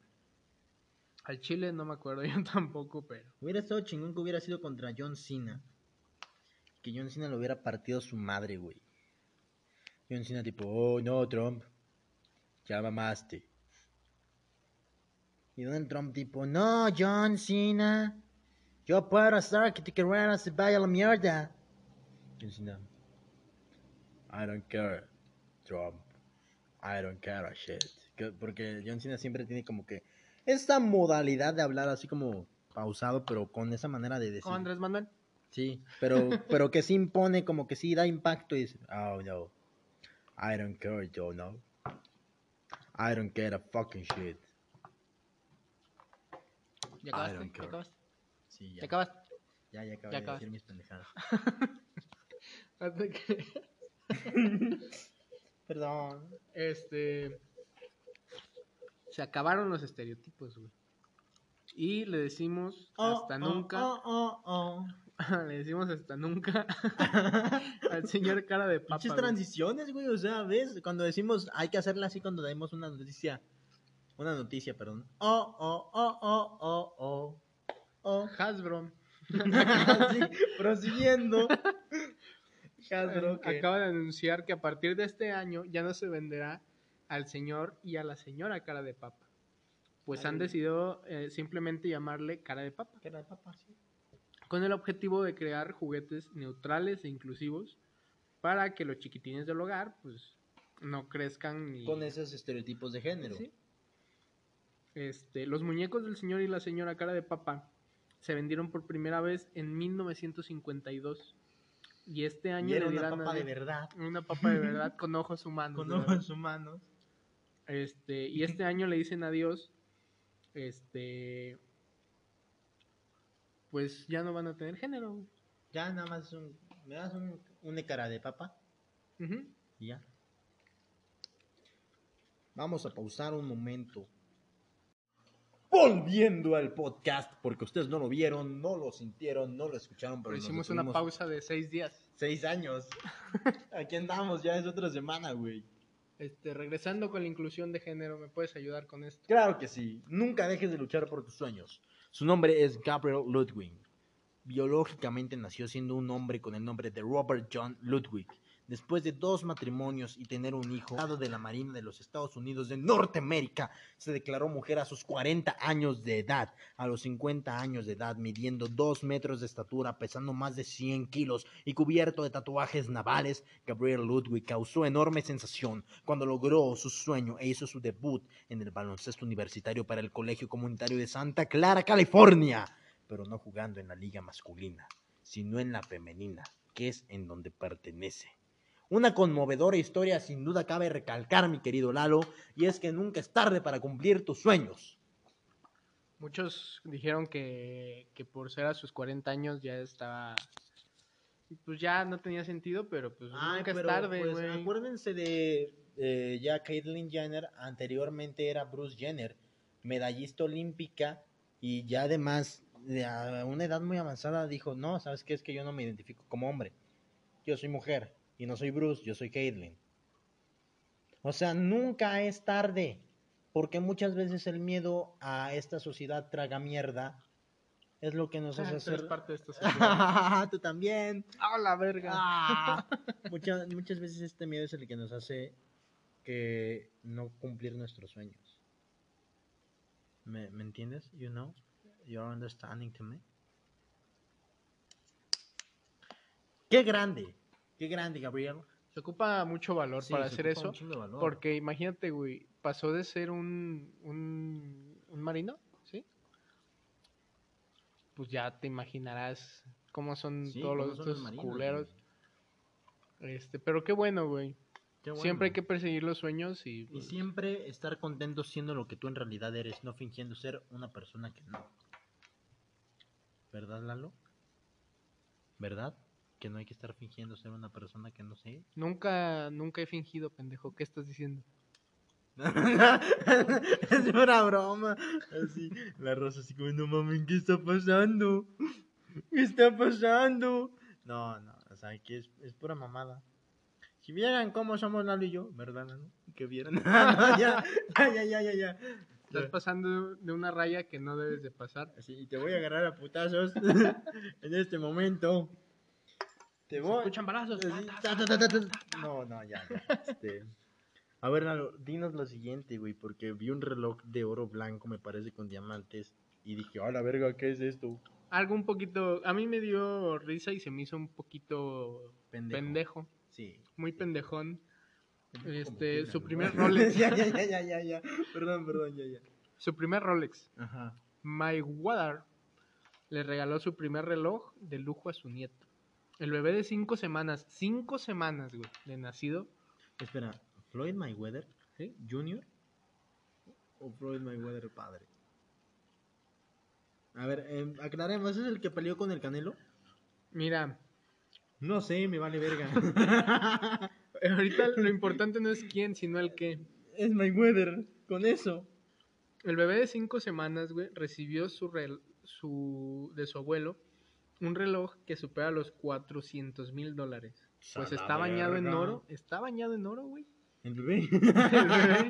Speaker 3: Al Chile no me acuerdo yo tampoco, pero.
Speaker 2: Hubiera estado chingón que hubiera sido contra John Cena. Que John Cena lo hubiera partido su madre, güey. John Cena tipo, oh no, Trump. Ya mamaste. Y Donald Trump tipo, no, John Cena. Yo puedo hacer que tu carrera se vaya a la mierda. I don't care, Trump. I don't care a shit. Que- Porque John Cena siempre tiene como que esta modalidad de hablar así como pausado, pero con esa manera de decir.
Speaker 3: ¿Cómo Andrés Manuel?
Speaker 2: Sí, pero, pero que sí impone, como que sí da impacto y dice, oh no, I don't care, yo no. I don't care a fucking shit.
Speaker 3: ¿Ya
Speaker 2: I
Speaker 3: acabaste? ¿Ya acabaste?
Speaker 2: Sí,
Speaker 3: ¿Ya
Speaker 2: ya,
Speaker 3: acabaste?
Speaker 2: ya, ya acabé
Speaker 3: Ya
Speaker 2: de decir mis pendejadas. Perdón.
Speaker 3: Este. Se acabaron los estereotipos, güey. Y le decimos hasta nunca.
Speaker 2: Oh, oh, oh.
Speaker 3: le decimos hasta nunca al señor cara de papa. Güey.
Speaker 2: transiciones, güey, o sea, ¿ves? Cuando decimos, hay que hacerla así cuando damos una noticia. Una noticia, perdón. Oh, oh, oh, oh, oh, oh. Oh.
Speaker 3: Hasbro.
Speaker 2: Prosiguiendo. Hasbro, que-
Speaker 3: Acaba de anunciar que a partir de este año ya no se venderá al señor y a la señora cara de papa. Pues han decidido eh, simplemente llamarle cara de papa.
Speaker 2: que era de papa, sí.
Speaker 3: Con el objetivo de crear juguetes neutrales e inclusivos para que los chiquitines del hogar pues no crezcan ni...
Speaker 2: Con esos estereotipos de género.
Speaker 3: Sí. Este, los muñecos del señor y la señora cara de papa se vendieron por primera vez en 1952 y este año
Speaker 2: Y era
Speaker 3: le
Speaker 2: una papa
Speaker 3: a-
Speaker 2: de verdad.
Speaker 3: una papa de verdad con ojos humanos.
Speaker 2: Con ojos humanos.
Speaker 3: Este, y este año le dicen adiós. Este, pues ya no van a tener género.
Speaker 2: Ya nada más un, me das un, una cara de papa y ya. Vamos a pausar un momento. Volviendo al podcast, porque ustedes no lo vieron, no lo sintieron, no lo escucharon, pero
Speaker 3: Pero hicimos una pausa de seis días.
Speaker 2: Seis años. Aquí andamos, ya es otra semana, güey.
Speaker 3: Este, regresando con la inclusión de género, ¿me puedes ayudar con esto?
Speaker 2: Claro que sí. Nunca dejes de luchar por tus sueños. Su nombre es Gabriel Ludwig. Biológicamente nació siendo un hombre con el nombre de Robert John Ludwig. Después de dos matrimonios y tener un hijo, de la Marina de los Estados Unidos de Norteamérica, se declaró mujer a sus 40 años de edad. A los 50 años de edad, midiendo 2 metros de estatura, pesando más de 100 kilos y cubierto de tatuajes navales, Gabriel Ludwig causó enorme sensación cuando logró su sueño e hizo su debut en el baloncesto universitario para el Colegio Comunitario de Santa Clara, California, pero no jugando en la liga masculina, sino en la femenina, que es en donde pertenece. Una conmovedora historia sin duda cabe recalcar, mi querido Lalo, y es que nunca es tarde para cumplir tus sueños.
Speaker 3: Muchos dijeron que, que por ser a sus 40 años ya estaba. Pues ya no tenía sentido, pero pues nunca es tarde,
Speaker 2: pues, acuérdense de eh, ya Caitlyn Jenner, anteriormente era Bruce Jenner, medallista olímpica, y ya además, de a una edad muy avanzada, dijo, no, ¿sabes qué? Es que yo no me identifico como hombre. Yo soy mujer, y no soy Bruce, yo soy Caitlyn. O sea, nunca es tarde, porque muchas veces el miedo a esta sociedad traga mierda es lo que nos
Speaker 3: Ah,
Speaker 2: hace hacer...
Speaker 3: parte de esta sociedad.
Speaker 2: Tú también.
Speaker 3: ¡Ah, la verga!
Speaker 2: Ah. muchas, muchas veces este miedo es el que nos hace que no cumplir nuestros sueños. ¿Me, ¿me entiendes? You know? You're understanding to me. Qué grande, qué grande, Gabriel.
Speaker 3: Se ocupa mucho valor
Speaker 2: Sí,
Speaker 3: para hacer eso. Porque imagínate, güey, pasó de ser un, un, un marino, ¿sí? Pues ya te imaginarás cómo son
Speaker 2: Sí,
Speaker 3: todos los,
Speaker 2: son los
Speaker 3: estos
Speaker 2: marinos,
Speaker 3: culeros. Este, pero qué bueno, güey.
Speaker 2: Qué bueno.
Speaker 3: Siempre hay que perseguir los sueños y...
Speaker 2: Y
Speaker 3: pues,
Speaker 2: siempre estar contento siendo lo que tú en realidad eres, no fingiendo ser una persona que no. ¿Verdad, Lalo? ¿Verdad? Que no hay que estar fingiendo ser una persona que no sé.
Speaker 3: Nunca, nunca he fingido, pendejo. ¿Qué estás diciendo?
Speaker 2: es una broma. Así, la rosa así como, no mames, ¿qué está pasando? ¿Qué está pasando? No, no, o sea, que es, es pura mamada. Si vieran cómo somos Lalo y yo, ¿verdad, Lalo? Que vieran. No, ya, ya, ya, ya, ya, ya.
Speaker 3: Estás pasando de una raya que no debes de pasar.
Speaker 2: Así, y te voy a agarrar a putazos en este momento. Te
Speaker 3: Se
Speaker 2: voy.
Speaker 3: escuchan balazos.
Speaker 2: No, no, ya, ya. Este. A ver, Lalo, dinos lo siguiente, güey, porque vi un reloj de oro blanco, me parece, con diamantes. Y dije, a la verga, ¿qué es esto?
Speaker 3: Algo un poquito. A mí me dio risa y se me hizo un poquito
Speaker 2: Pendejo.
Speaker 3: pendejo.
Speaker 2: Sí.
Speaker 3: Muy pendejón. Este, su primer Rolex.
Speaker 2: ya, ya, ya, ya, ya, ya. Perdón, perdón, ya, ya.
Speaker 3: Su primer Rolex.
Speaker 2: Ajá.
Speaker 3: Mayweather le regaló su primer reloj de lujo a su nieto. El bebé de cinco semanas, cinco semanas, güey, de nacido.
Speaker 2: Espera, ¿Floyd Mayweather?
Speaker 3: ¿Sí?
Speaker 2: ¿Junior? ¿O Floyd Mayweather padre? A ver, eh, aclaremos, ¿ese es el que peleó con el Canelo?
Speaker 3: Mira,
Speaker 2: No sé, me vale verga.
Speaker 3: ahorita lo importante no es quién, sino el qué.
Speaker 2: es Mayweather, con eso.
Speaker 3: El bebé de cinco semanas, güey, recibió su, su de su abuelo un reloj que supera los 400 mil dólares. Pues
Speaker 2: la
Speaker 3: está bañado en oro. Está bañado en oro, güey.
Speaker 2: El bebé.
Speaker 3: El bebé.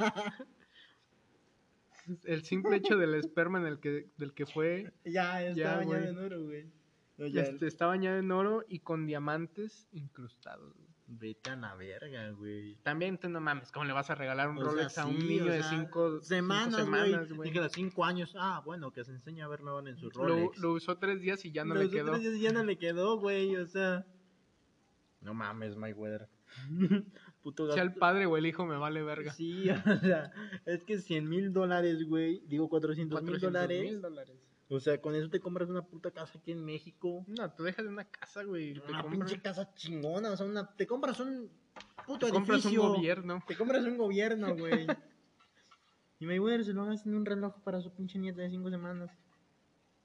Speaker 3: El simple hecho del esperma en el que, del que fue
Speaker 2: ya, está
Speaker 3: Ya,
Speaker 2: bañado en oro, güey. No,
Speaker 3: este, está bañado en oro y con diamantes incrustados. güey.
Speaker 2: Vete a la verga, güey.
Speaker 3: También tú no mames, ¿cómo le vas a regalar un
Speaker 2: O sea,
Speaker 3: Rolex a un
Speaker 2: sí,
Speaker 3: niño
Speaker 2: o
Speaker 3: de cinco
Speaker 2: semanas,
Speaker 3: cinco
Speaker 2: semanas
Speaker 3: güey?
Speaker 2: Dije, cinco años. Ah, bueno, que se enseña a ver mejor en su Rolex.
Speaker 3: lo usó tres días y ya no le quedó.
Speaker 2: días ya no le quedó, güey, o sea. No mames, Mayweather. Puto
Speaker 3: Sea el padre o el hijo me vale verga.
Speaker 2: Sí, o sea, es que 100 mil dólares, güey. Digo 400 mil
Speaker 3: 400
Speaker 2: dólares.
Speaker 3: mil dólares.
Speaker 2: O sea, con eso te compras una puta casa aquí en México.
Speaker 3: No, tú dejas de una casa, güey. Te
Speaker 2: Una
Speaker 3: compras,
Speaker 2: pinche casa chingona. O sea, una, te compras un puto
Speaker 3: te compras un gobierno.
Speaker 2: Te compras un gobierno, güey. y Mayweather se lo gasta en un reloj para su pinche nieta de 5 semanas.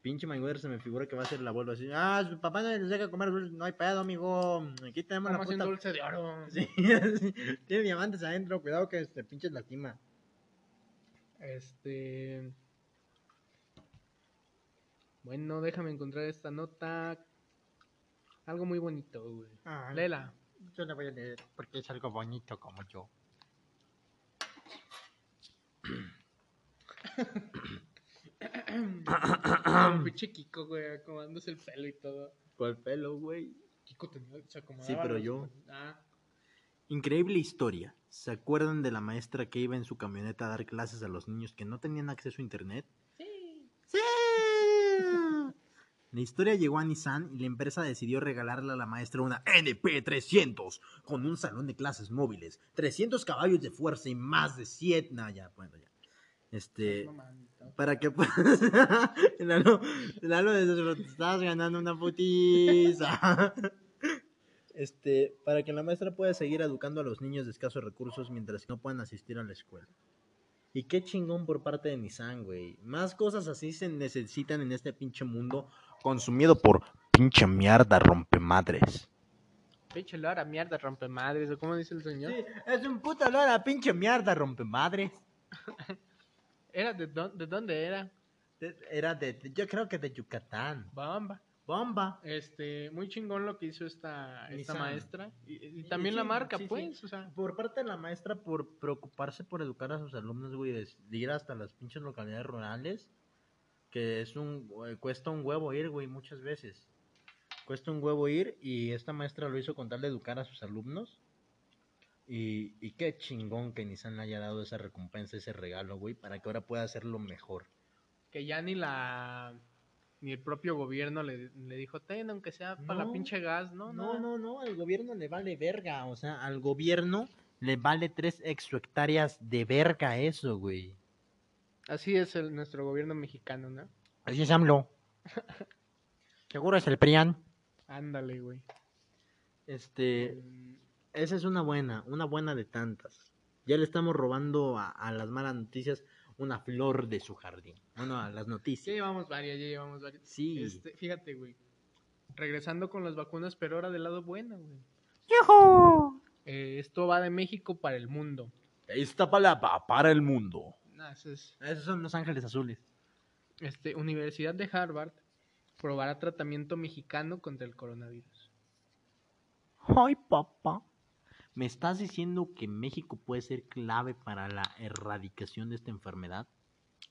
Speaker 2: Pinche Mayweather se me figura que va a ser el abuelo así. Ah, su papá no les deja comer dulces. No hay pedo, amigo. Aquí tenemos la
Speaker 3: Vamos
Speaker 2: puta...
Speaker 3: dulce de oro.
Speaker 2: Sí, sí. Tiene diamantes adentro. Cuidado que este pinche lastima.
Speaker 3: Este. Bueno, déjame encontrar esta nota. Algo muy bonito, güey. Lela.
Speaker 2: Yo la voy a leer porque es algo bonito como yo.
Speaker 3: Como pinche Kiko, güey, acomodándose el pelo y todo.
Speaker 2: ¿Cuál pelo, güey?
Speaker 3: Kiko tenía, se acomodaba
Speaker 2: Sí, pero
Speaker 3: los-
Speaker 2: yo.
Speaker 3: Ah,
Speaker 2: Increíble historia. ¿Se acuerdan de la maestra que iba en su camioneta a dar clases a los niños que no tenían acceso a internet?
Speaker 3: sí.
Speaker 2: ¡Sí! La historia llegó a Nissan y la empresa decidió regalarle a la maestra una NP300 con un salón de clases móviles, 300 caballos de fuerza y más de 7... No, ya, bueno, ya. Este... Para que puedas... Lalo, Lalo, estás ganando una putiza. Este, para que la maestra pueda seguir educando a los niños de escasos recursos mientras no puedan asistir a la escuela. Y qué chingón por parte de Nissan, güey. Más cosas así se necesitan en este pinche mundo consumido por pinche mierda rompemadres.
Speaker 3: Pinche Lara, mierda, rompe madres. ¿O cómo dice el señor?
Speaker 2: Sí, es un puto olor a pinche mierda rompemadres.
Speaker 3: ¿Era de, dó- de dónde era?
Speaker 2: De- Era de, yo creo que de Yucatán.
Speaker 3: Bomba.
Speaker 2: Bomba.
Speaker 3: Este, muy chingón lo que hizo esta, esta maestra. Y, y
Speaker 2: Sí,
Speaker 3: también la marca,
Speaker 2: sí, sí.
Speaker 3: pues, o sea.
Speaker 2: Por parte de la maestra, por preocuparse por educar a sus alumnos, güey, de, de ir hasta las pinches localidades rurales, que es un, eh, cuesta un huevo ir, güey, muchas veces. Cuesta un huevo ir y esta maestra lo hizo con tal de educar a sus alumnos. Y, y qué chingón que Nissan le haya dado esa recompensa, ese regalo, güey, para que ahora pueda hacerlo mejor.
Speaker 3: que ya ni la ni el propio gobierno le, le dijo ten aunque sea para la
Speaker 2: No.
Speaker 3: pinche gas no
Speaker 2: No,
Speaker 3: no
Speaker 2: no, no, al gobierno le vale verga, o sea, al gobierno le vale tres hectáreas de verga eso, güey.
Speaker 3: Así es el, nuestro gobierno mexicano no
Speaker 2: Así es AMLO. Seguro es el PRIAN.
Speaker 3: ándale güey
Speaker 2: Este, esa es una buena, una buena de tantas. Ya le estamos robando a, a las malas noticias una flor de su jardín. Bueno, a las
Speaker 3: ya
Speaker 2: noticias.
Speaker 3: llevamos varias ya llevamos varias
Speaker 2: Sí.
Speaker 3: Este, fíjate güey regresando con las vacunas, pero ahora del lado bueno, güey.
Speaker 2: ¡Yujú!
Speaker 3: Eh, esto va de México para el mundo.
Speaker 2: Esta palabra para el mundo.
Speaker 3: Eso es-
Speaker 2: Esos son los ángeles azules.
Speaker 3: este, Universidad de Harvard probará tratamiento mexicano contra el coronavirus.
Speaker 2: Ay, papá. ¿Me estás diciendo que México puede ser clave para la erradicación de esta enfermedad?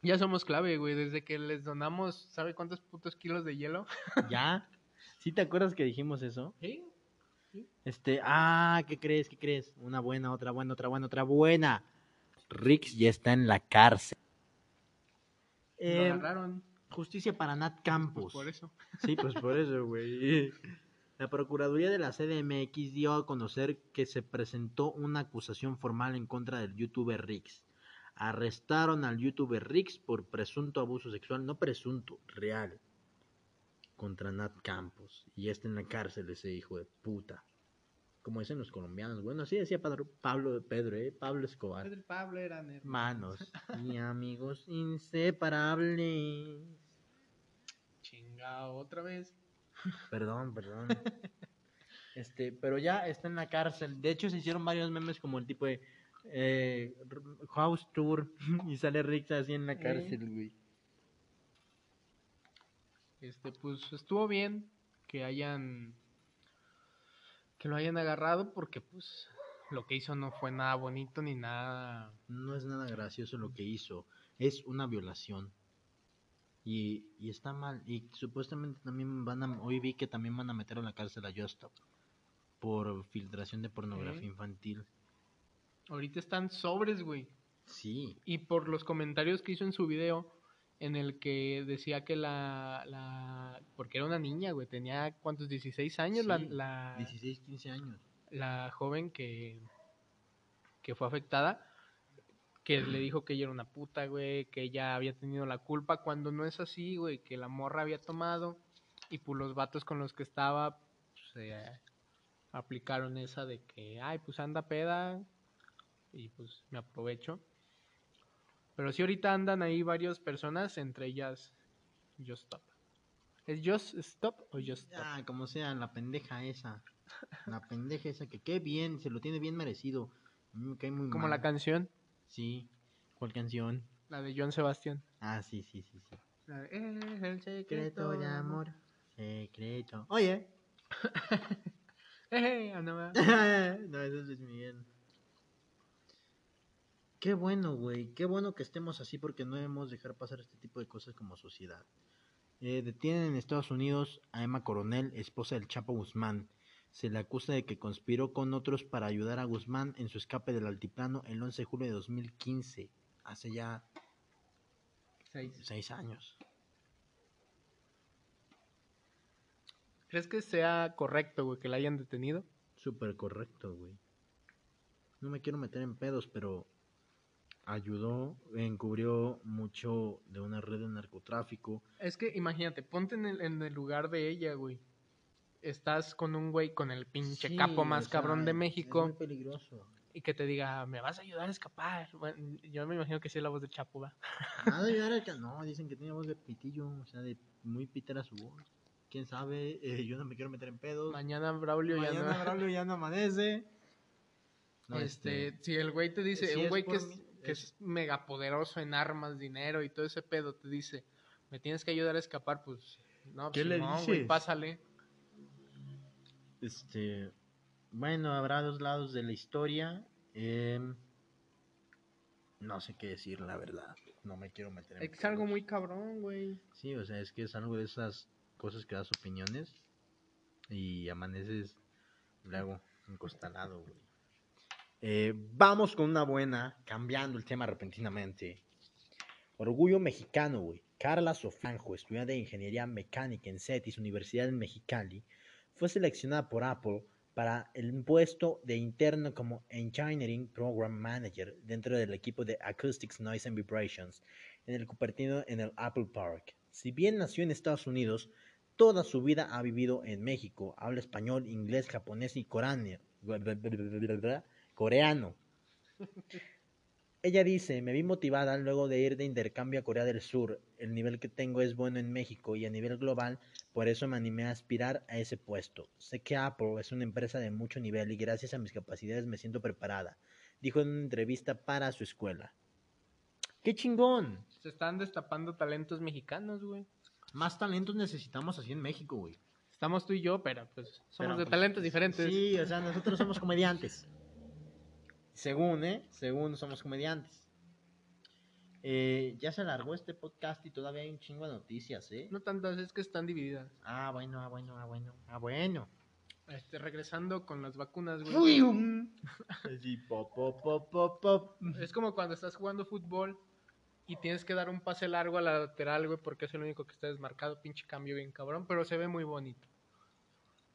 Speaker 3: Ya somos clave, güey, desde que les donamos, ¿sabe cuántos putos kilos de hielo?
Speaker 2: ¿Ya? ¿Sí te acuerdas que dijimos eso?
Speaker 3: Sí.
Speaker 2: Este, ah, ¿qué crees? ¿Qué crees? Una buena, otra buena, otra buena, otra buena. Rix ya está en la cárcel.
Speaker 3: Lo
Speaker 2: Eh,
Speaker 3: agarraron,
Speaker 2: justicia para Nat
Speaker 3: pues,
Speaker 2: Campos.
Speaker 3: por eso.
Speaker 2: Sí, pues por eso, güey. La Procuraduría de la CDMX dio a conocer que se presentó una acusación formal en contra del youtuber Rix. Arrestaron al youtuber Rix por presunto abuso sexual, no presunto, real, contra Nat Campos. Y ya está en la cárcel ese hijo de puta. Como dicen los colombianos. Bueno, así decía Pablo, Pedro, ¿eh? Pablo Escobar.
Speaker 3: Pedro y Pablo eran hermanos.
Speaker 2: Manos y amigos inseparables.
Speaker 3: Chingao, otra vez.
Speaker 2: Perdón, perdón. Este, pero ya está en la cárcel. De hecho, se hicieron varios memes como el tipo de eh, House Tour y sale Rix así en la cárcel, güey.
Speaker 3: Este, pues estuvo bien que hayan que lo hayan agarrado porque pues lo que hizo no fue nada bonito ni nada
Speaker 2: No es nada gracioso lo que hizo. Es una violación. Y, y está mal. Y supuestamente también van a... Hoy vi que también van a meter a la cárcel a Justop por filtración de pornografía
Speaker 3: ¿Eh?
Speaker 2: infantil.
Speaker 3: ahorita están sobres, güey.
Speaker 2: Sí.
Speaker 3: Y por los comentarios que hizo en su video en el que decía que la, la porque era una niña, güey, tenía cuántos 16 años la,
Speaker 2: Sí,
Speaker 3: la
Speaker 2: 16, 15 años.
Speaker 3: la joven que, que fue afectada, que le dijo que ella era una puta, güey, que ella había tenido la culpa, cuando no es así, güey, que la morra había tomado y pues los vatos con los que estaba pues, se aplicaron esa de que, ay, pues anda peda y pues me aprovecho. Pero sí ahorita andan ahí varias personas, entre ellas Just Stop. ¿Es Just Stop o Just Stop?
Speaker 2: Ah, como sea, la pendeja esa. La pendeja esa que qué bien, se lo tiene bien merecido. A mí me cae muy
Speaker 3: Como
Speaker 2: mal.
Speaker 3: la canción,
Speaker 2: Sí. ¿Cuál canción?
Speaker 3: la de John Sebastián.
Speaker 2: Ah, sí, sí, sí, sí.
Speaker 3: La de, "Es el
Speaker 2: Secreto de amor. Secreto. Oye.
Speaker 3: Eh, va.
Speaker 2: no, eso es Luis Miguel. Qué bueno, güey. Qué bueno que estemos así porque no debemos dejar pasar este tipo de cosas como sociedad. Eh, detienen en Estados Unidos a Emma Coronel, esposa del Chapo Guzmán. Se le acusa de que conspiró con otros para ayudar a Guzmán en su escape del altiplano el 11 de julio de 2015. Hace ya
Speaker 3: Seis.
Speaker 2: seis años.
Speaker 3: ¿Crees que sea correcto, güey, que la hayan detenido?
Speaker 2: Súper correcto, güey. No me quiero meter en pedos, pero ayudó, encubrió mucho de una red de narcotráfico.
Speaker 3: Es que imagínate, ponte en el, en el lugar de ella, güey. Estás con un güey con el pinche
Speaker 2: Sí,
Speaker 3: capo más
Speaker 2: o sea,
Speaker 3: cabrón de
Speaker 2: Es
Speaker 3: México
Speaker 2: muy peligroso.
Speaker 3: y que te diga, me vas a ayudar a escapar. Bueno, yo me imagino que sí es la voz de Chapo, va.
Speaker 2: Nada de ayudar al No, dicen que tiene voz de pitillo, o sea, de muy pitera su voz. Quién sabe, eh, yo no me quiero meter en pedos.
Speaker 3: Mañana Braulio ya
Speaker 2: Mañana
Speaker 3: no.
Speaker 2: Braulio ya no amanece. No,
Speaker 3: este, si el güey te dice,
Speaker 2: si
Speaker 3: un güey que
Speaker 2: mí,
Speaker 3: que
Speaker 2: es-
Speaker 3: es mega poderoso en armas, dinero y todo ese pedo, te dice, me tienes que ayudar a escapar, pues, no,
Speaker 2: ¿Qué le
Speaker 3: Simón,
Speaker 2: dices?
Speaker 3: güey, pásale.
Speaker 2: Este, bueno, habrá dos lados de la historia. em, no sé qué decir, la verdad. No me quiero meter en
Speaker 3: Es algo muy cabrón, güey.
Speaker 2: Sí, o sea, es que es algo de esas cosas que das opiniones y amaneces luego encostalado, güey. Eh, vamos con una buena, cambiando el tema repentinamente. Orgullo mexicano, güey. Carla Sofanjo, estudiante de Ingeniería Mecánica en CETIS, Universidad de Mexicali, fue seleccionada por Apple para el puesto de interno como Engineering Program Manager dentro del equipo de Acoustics, Noise and Vibrations en el Cupertino en el Apple Park. Si bien nació en Estados Unidos, toda su vida ha vivido en México. Habla español, inglés, japonés y coreano. Coreano. Ella dice, me vi motivada luego de ir de intercambio a Corea del Sur. El nivel que tengo es bueno en México y a nivel global, por eso me animé a aspirar a ese puesto. Sé que Apple es una empresa de mucho nivel y gracias a mis capacidades me siento preparada, dijo en una entrevista para su escuela. ¡Qué chingón!
Speaker 3: Se están destapando talentos mexicanos, güey.
Speaker 2: Más talentos necesitamos así en México, güey.
Speaker 3: Estamos tú y yo, pero pues somos
Speaker 2: Pero,
Speaker 3: de
Speaker 2: pues,
Speaker 3: talentos diferentes.
Speaker 2: Sí, o sea, nosotros somos comediantes. Según, ¿eh? Según somos comediantes. Eh, ya se alargó este podcast y todavía hay un chingo de noticias, ¿eh?
Speaker 3: No tantas, es que están divididas.
Speaker 2: Ah, bueno, ah, bueno, ah, bueno. Ah, bueno.
Speaker 3: Este, regresando con las vacunas, güey.
Speaker 2: Pop, pop, pop, pop, pop.
Speaker 3: Es como cuando estás jugando fútbol y tienes que dar un pase largo a la lateral, güey, porque es el único que está desmarcado. Pinche cambio bien cabrón, pero se ve muy bonito.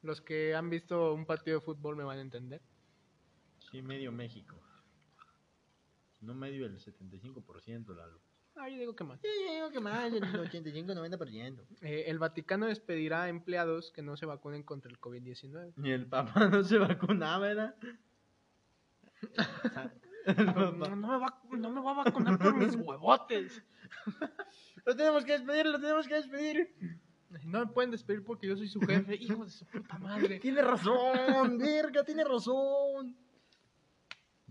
Speaker 3: Los que han visto un partido de fútbol me van a entender.
Speaker 2: Sí, medio México. No medio el 75%, Lalo.
Speaker 3: Ah, yo digo que más.
Speaker 2: Sí, digo que más, el 85-90%.
Speaker 3: Eh, el Vaticano despedirá a empleados que no se vacunen contra el COVID-19.
Speaker 2: Ni el papá no se vacunaba, ¿verdad?
Speaker 3: No, no me va, no me va a vacunar por mis huevotes.
Speaker 2: Lo tenemos que despedir, lo tenemos que despedir.
Speaker 3: No me pueden despedir porque yo soy su jefe. Hijo de su puta madre.
Speaker 2: Tiene razón, verga, tiene razón.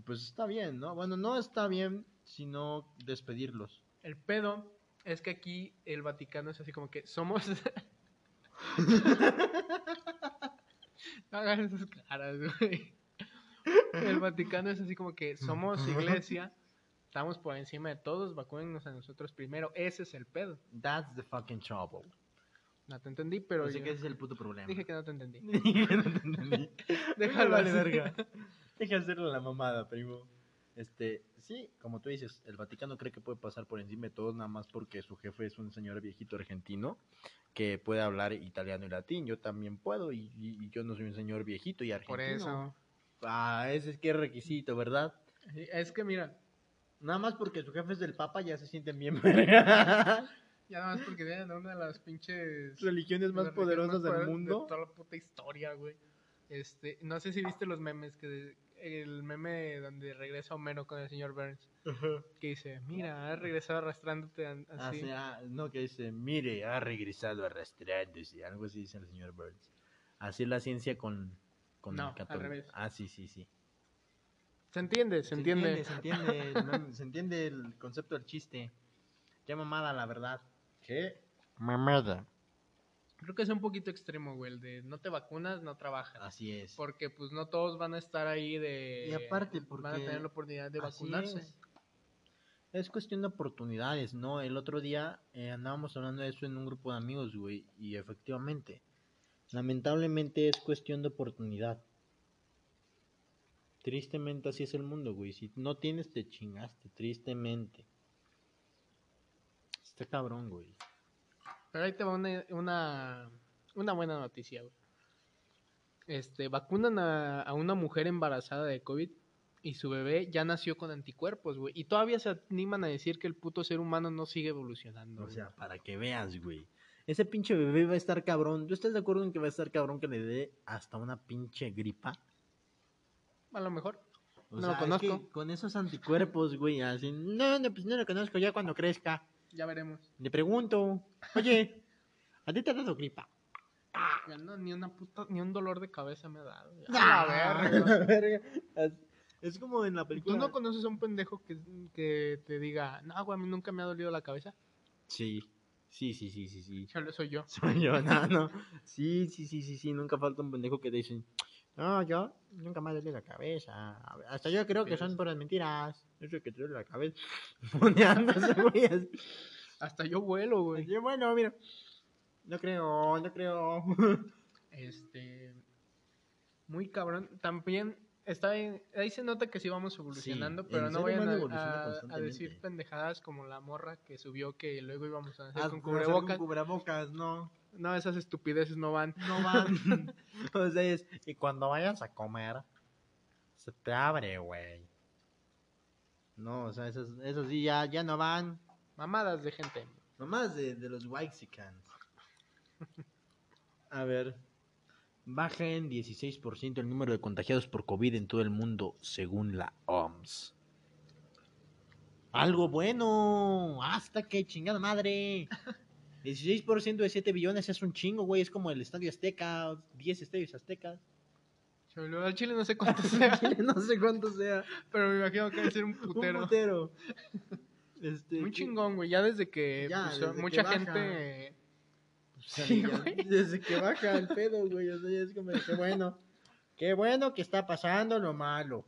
Speaker 2: Pues está bien, ¿no? Bueno, no está bien, sino despedirlos.
Speaker 3: El pedo es que aquí el Vaticano es así como que somos. no hagan esas caras, güey. El Vaticano es así como que somos iglesia, estamos por encima de todos, vacúnennos a nosotros primero. Ese es el pedo.
Speaker 2: That's the fucking trouble.
Speaker 3: No te entendí, pero.
Speaker 2: Así
Speaker 3: yo-
Speaker 2: que ese es el puto problema.
Speaker 3: Dije que no te entendí.
Speaker 2: Dije que no te entendí.
Speaker 3: Déjalo
Speaker 2: vale verga. Deja hacerle la mamada, primo. Este, sí, como tú dices, el Vaticano cree que puede pasar por encima de todos nada más porque su jefe es un señor viejito argentino que puede hablar italiano y latín. Yo también puedo y, y- y yo no soy un señor viejito y argentino.
Speaker 3: Por eso.
Speaker 2: Ah, ese es que es requisito, ¿verdad?
Speaker 3: Es que mira,
Speaker 2: Nada más porque su jefe es del Papa ya se sienten bien
Speaker 3: ya nada más porque tienen una de las pinches
Speaker 2: Religiones más poderosas del mundo.
Speaker 3: De toda la puta historia, güey. Este, no sé si viste los memes que de- el meme donde regresa Homero con el señor Burns, que dice, "Mira, has regresado arrastrándote
Speaker 2: Ah,
Speaker 3: así."
Speaker 2: sí, ah, no, que dice, mire, ha regresado arrastrándose, algo así dice el señor Burns. Así es la ciencia con, con
Speaker 3: No,
Speaker 2: el
Speaker 3: al revés.
Speaker 2: Ah, sí, sí, sí.
Speaker 3: Se entiende, se, entiende.
Speaker 2: Se entiende, el se entiende el concepto del chiste. Qué mamada, la verdad. ¿Qué? Mamada.
Speaker 3: Creo que es un poquito extremo, güey, el de no te vacunas, no trabajas.
Speaker 2: Así es.
Speaker 3: Porque pues no todos van a estar ahí de
Speaker 2: Y aparte,
Speaker 3: van a
Speaker 2: porque
Speaker 3: tener la oportunidad de vacunarse.
Speaker 2: Es. Es cuestión de oportunidades, ¿no? El otro día eh, andábamos hablando de eso en un grupo de amigos, güey, y efectivamente, lamentablemente es cuestión de oportunidad. Tristemente así es el mundo, güey. Si no tienes, te chingaste, tristemente. Está cabrón, güey.
Speaker 3: Pero ahí te va una, una, una buena noticia, güey. Este, vacunan a, a una mujer embarazada de COVID y su bebé ya nació con anticuerpos, güey. Y todavía se animan a decir que el puto ser humano no sigue evolucionando.
Speaker 2: O
Speaker 3: güey.
Speaker 2: sea, para que veas, güey. Ese pinche bebé va a estar cabrón. ¿Tú estás de acuerdo en que va a estar cabrón que le dé hasta una pinche gripa?
Speaker 3: a lo mejor.
Speaker 2: O
Speaker 3: No
Speaker 2: sea,
Speaker 3: lo
Speaker 2: es
Speaker 3: conozco.
Speaker 2: que con esos anticuerpos, güey, así, no, no, pues no lo conozco ya cuando crezca.
Speaker 3: Ya veremos.
Speaker 2: Le pregunto, oye, ¿a ti te ha dado gripa?
Speaker 3: Ya no, ni una puta, ni un dolor de cabeza me ha dado. Ya,
Speaker 2: Ah,
Speaker 3: la verga.
Speaker 2: verga. Es- como en la película.
Speaker 3: ¿Tú no conoces a un pendejo que, que te diga, no, güey, a mí nunca me ha dolido la cabeza?
Speaker 2: Sí, sí, sí, sí, sí, sí.
Speaker 3: Chale, soy yo.
Speaker 2: Soy yo, no, no. Sí, sí, sí, sí, sí, nunca falta un pendejo que te dice, no, yo nunca me duele la cabeza. Hasta yo creo que son puras mentiras. Eso que te duele la cabeza.
Speaker 3: Hasta yo vuelo, güey.
Speaker 2: Así, bueno, mira. No creo, no creo.
Speaker 3: Este. Muy cabrón. También está bien. Ahí se nota que sí vamos evolucionando,
Speaker 2: Sí,
Speaker 3: pero no vayan a- decir pendejadas como la morra que subió que luego íbamos a hacer con cubrebocas.
Speaker 2: cubrebocas, no.
Speaker 3: No, esas estupideces no van.
Speaker 2: No van. o sea, es, y cuando vayas a comer, se te abre, güey. No, o sea, esos, esos sí ya, ya no van.
Speaker 3: Mamadas de gente.
Speaker 2: Nomás de, de los Waxicans. A ver. Baja en 16% el número de contagiados por COVID en todo el mundo, según la OMS. Algo bueno. Hasta que chingada madre. 16% de 7 billones es un chingo, güey. Es como el Estadio Azteca, 10 estadios aztecas.
Speaker 3: Cholo, al chile no sé cuánto sea,
Speaker 2: no sé cuánto sea.
Speaker 3: pero me imagino que debe ser un putero.
Speaker 2: Un putero. Este,
Speaker 3: Muy
Speaker 2: que-
Speaker 3: chingón, güey. Ya desde que
Speaker 2: Ya,
Speaker 3: pues,
Speaker 2: desde que
Speaker 3: mucha
Speaker 2: baja.
Speaker 3: gente.
Speaker 2: sea,
Speaker 3: Sí,
Speaker 2: ya-. Desde que baja el pedo, güey. O sea, ya es como que bueno. Qué bueno que está pasando lo malo.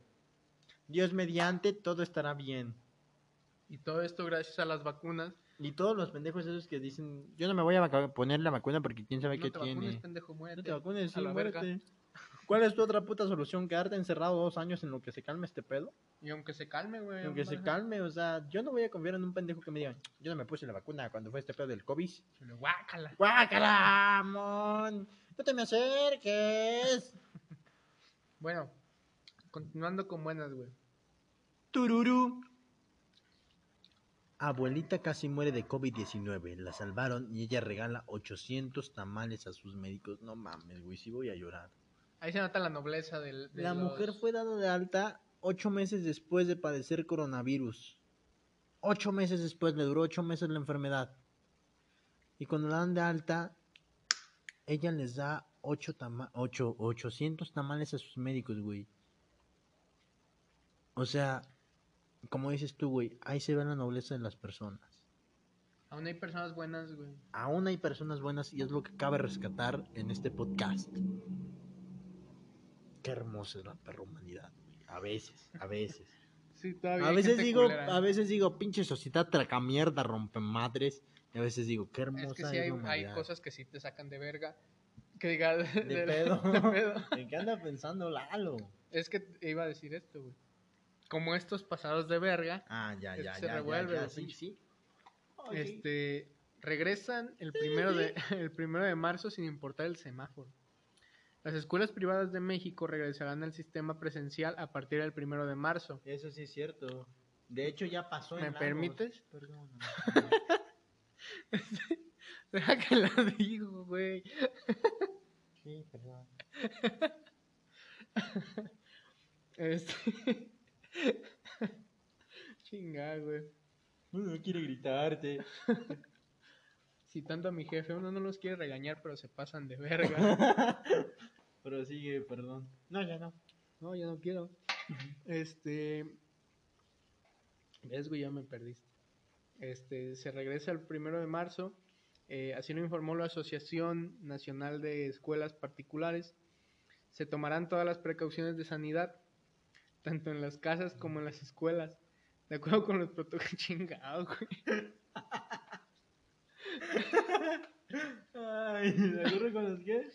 Speaker 2: Dios mediante, todo estará bien.
Speaker 3: Y todo esto gracias a las vacunas.
Speaker 2: Y todos los pendejos esos que dicen, yo no me voy a poner la vacuna porque quién sabe
Speaker 3: No
Speaker 2: qué
Speaker 3: te
Speaker 2: tiene.
Speaker 3: vacunes, pendejo.
Speaker 2: No te vacunes, sí, muérete. ¿Cuál es tu otra puta solución? ¿Quedarte encerrado dos años en lo que se calme este pedo?
Speaker 3: Y aunque se calme, güey.
Speaker 2: Aunque se calme, o sea, yo no voy a confiar en un pendejo que me diga, yo no me puse la vacuna cuando fue este pedo del COVID.
Speaker 3: Guácala.
Speaker 2: ¡Guácala, mon! ¡No te me acerques!
Speaker 3: Bueno, continuando con buenas, güey.
Speaker 2: Tururú. Abuelita casi muere de COVID-19. La salvaron y ella regala 800 tamales a sus médicos. No mames, güey, sí voy a llorar.
Speaker 3: Ahí se nota la nobleza del. de
Speaker 2: La
Speaker 3: los-
Speaker 2: mujer fue dada de alta ocho meses después de padecer coronavirus. Ocho meses después, le duró ocho meses la enfermedad. Y cuando la dan de alta, ella les da ocho tama ocho, 800 tamales a sus médicos, güey. O sea, como dices tú, güey, ahí se ve la nobleza de las personas.
Speaker 3: Aún hay personas buenas, güey.
Speaker 2: Aún hay personas buenas y es lo que cabe rescatar en este podcast. Qué hermosa es la perra humanidad, güey. A veces, a veces.
Speaker 3: Sí, todavía
Speaker 2: A veces digo,
Speaker 3: culera.
Speaker 2: a veces digo, pinche sociedad traca mierda, rompe madres. Y a veces digo, qué hermosa
Speaker 3: Es que
Speaker 2: es,
Speaker 3: sí hay, cosas que sí te sacan de verga. Que diga de,
Speaker 2: de
Speaker 3: de-
Speaker 2: pedo.
Speaker 3: de pedo.
Speaker 2: ¿En qué anda pensando Lalo?
Speaker 3: Es que iba a decir esto, güey. Como estos pasados de verga,
Speaker 2: Ah, ya, ya, ya,
Speaker 3: se
Speaker 2: ya,
Speaker 3: revuelve,
Speaker 2: ya, sí, sí.
Speaker 3: Este regresan el primero de el primero de marzo sin importar el semáforo. Las escuelas privadas de México regresarán al sistema presencial a partir del primero de marzo.
Speaker 2: Eso sí es cierto. De hecho, ya pasó en
Speaker 3: ¿Me
Speaker 2: Lagos.
Speaker 3: permites?
Speaker 2: Perdón.
Speaker 3: Deja que la digo, güey.
Speaker 2: Sí, perdón.
Speaker 3: Este... Chinga, güey.
Speaker 2: Uno no quiere gritarte.
Speaker 3: Si tanto a mi jefe, uno no los quiere regañar, pero se pasan de verga.
Speaker 2: Pero sigue, perdón. No, ya no.
Speaker 3: No, ya no quiero. Este. ¿Ves, güey? Ya me perdiste. Este, se regresa el primero de marzo. eh, así lo informó la Asociación Nacional de Escuelas Particulares. Se tomarán todas las precauciones de sanidad, tanto en las casas como en las escuelas. De acuerdo con los protocolos chingados, güey.
Speaker 2: Ay, ¿de acuerdo con los qué?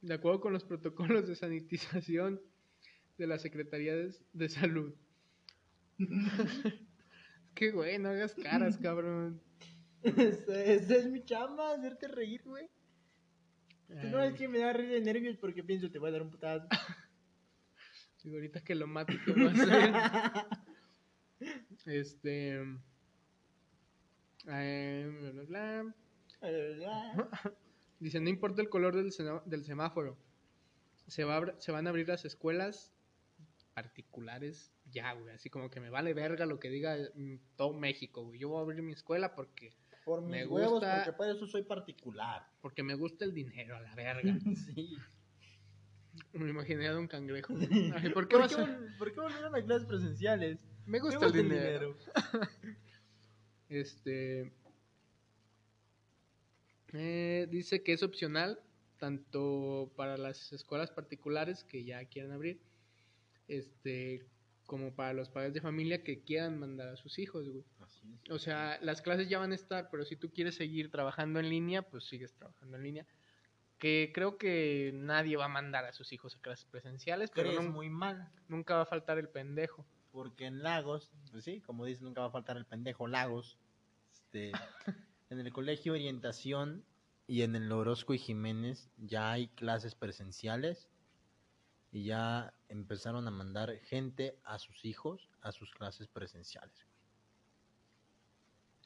Speaker 3: De acuerdo con los protocolos de sanitización de la Secretaría de, de Salud. Qué güey, no hagas caras, cabrón.
Speaker 2: Esa, esa es mi chamba, hacerte reír, güey. No
Speaker 3: Ay,
Speaker 2: es que me da reír de nervios porque pienso te voy a dar un putazo.
Speaker 3: digo, ahorita que lo mate, ¿qué va a hacer? Este. eh, bla, bla, bla. Dice, no importa el color del, del semáforo. Se, va a se van a abrir las escuelas particulares ya, güey. Así como que me vale verga lo que diga mm, todo México, güey. Yo voy a abrir mi escuela porque,
Speaker 2: Por mis
Speaker 3: Me
Speaker 2: huevos,
Speaker 3: gusta-
Speaker 2: porque para eso soy particular.
Speaker 3: porque me gusta el dinero, a la verga.
Speaker 2: Sí.
Speaker 3: me imaginé a un cangrejo. Ay, ¿por qué vas a...?
Speaker 2: ¿Por qué volvieron a clases presenciales?
Speaker 3: Me
Speaker 2: Me
Speaker 3: gusta,
Speaker 2: gusta
Speaker 3: el dinero. Este. eh, dice que es opcional tanto para las escuelas particulares que ya quieran abrir, este, como para los padres de familia que quieran mandar a sus hijos, güey.
Speaker 2: Es.
Speaker 3: O sea, las clases ya van a estar, pero si tú quieres seguir trabajando en línea, pues sigues trabajando en línea. Que creo que nadie va a mandar a sus hijos a clases presenciales, pero
Speaker 2: Crees
Speaker 3: nun-
Speaker 2: muy mal.
Speaker 3: nunca va a faltar el pendejo.
Speaker 2: Porque en Lagos, pues sí, como dices, nunca va a faltar el pendejo Lagos. Este, en el colegio Orientación y en el Orozco y Jiménez ya hay clases presenciales y ya empezaron a mandar gente a sus hijos a sus clases presenciales.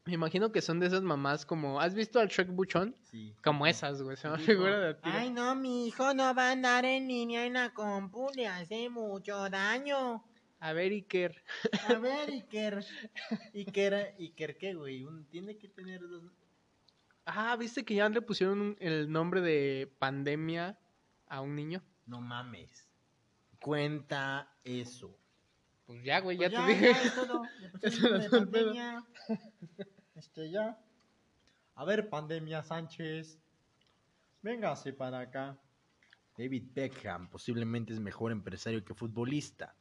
Speaker 3: Me imagino que son de esas mamás como. ¿Has visto al Shrek Buchón?
Speaker 2: Sí.
Speaker 3: Como esas, güey. Se me figura de tiro.
Speaker 2: Ay, no, mi hijo no va a andar en línea en la compu, le hace mucho daño.
Speaker 3: A ver, Iker.
Speaker 2: A ver, Iker. Iker, Iker, ¿qué, güey? Un- tiene que tener dos.
Speaker 3: Ah, ¿viste que ya le pusieron un- el nombre de pandemia a un niño?
Speaker 2: No mames. Cuenta eso.
Speaker 3: Pues ya, güey, ya,
Speaker 2: Pues
Speaker 3: te dije.
Speaker 2: es todo.
Speaker 3: Eso el pedo.
Speaker 2: Este ya. A ver, pandemia Sánchez. Véngase para acá. David Beckham posiblemente es mejor empresario que futbolista.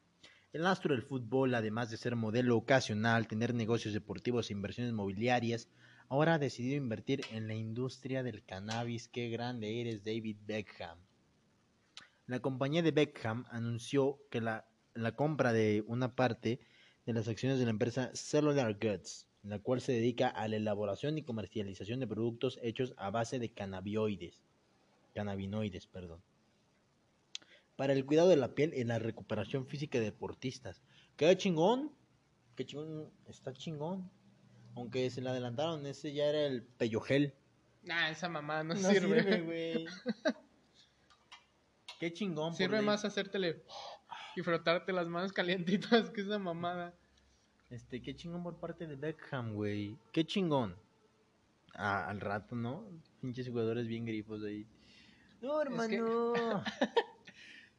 Speaker 2: El astro del fútbol, además de ser modelo ocasional, tener negocios deportivos e inversiones mobiliarias, ahora ha decidido invertir en la industria del cannabis. Qué grande eres, David Beckham. La compañía de Beckham anunció que la, la compra de una parte de las acciones de la empresa Cellular Goods, la cual se dedica a la elaboración y comercialización de productos hechos a base de cannabinoides, cannabinoides, perdón, para el cuidado de la piel y la recuperación física de deportistas. ¡Qué chingón! ¡Qué chingón! Está chingón. Aunque se le adelantaron, ese ya era el peyogel.
Speaker 3: Nah, esa mamá no,
Speaker 2: No
Speaker 3: sirve.
Speaker 2: güey. Qué chingón.
Speaker 3: Sirve más hacértele y frotarte las manos calientitas que esa mamada.
Speaker 2: Este, qué chingón por parte de Beckham, güey. Qué chingón. Ah, al rato, ¿no? Pinches jugadores bien grifos ahí. No,
Speaker 3: Es que-
Speaker 2: hermano.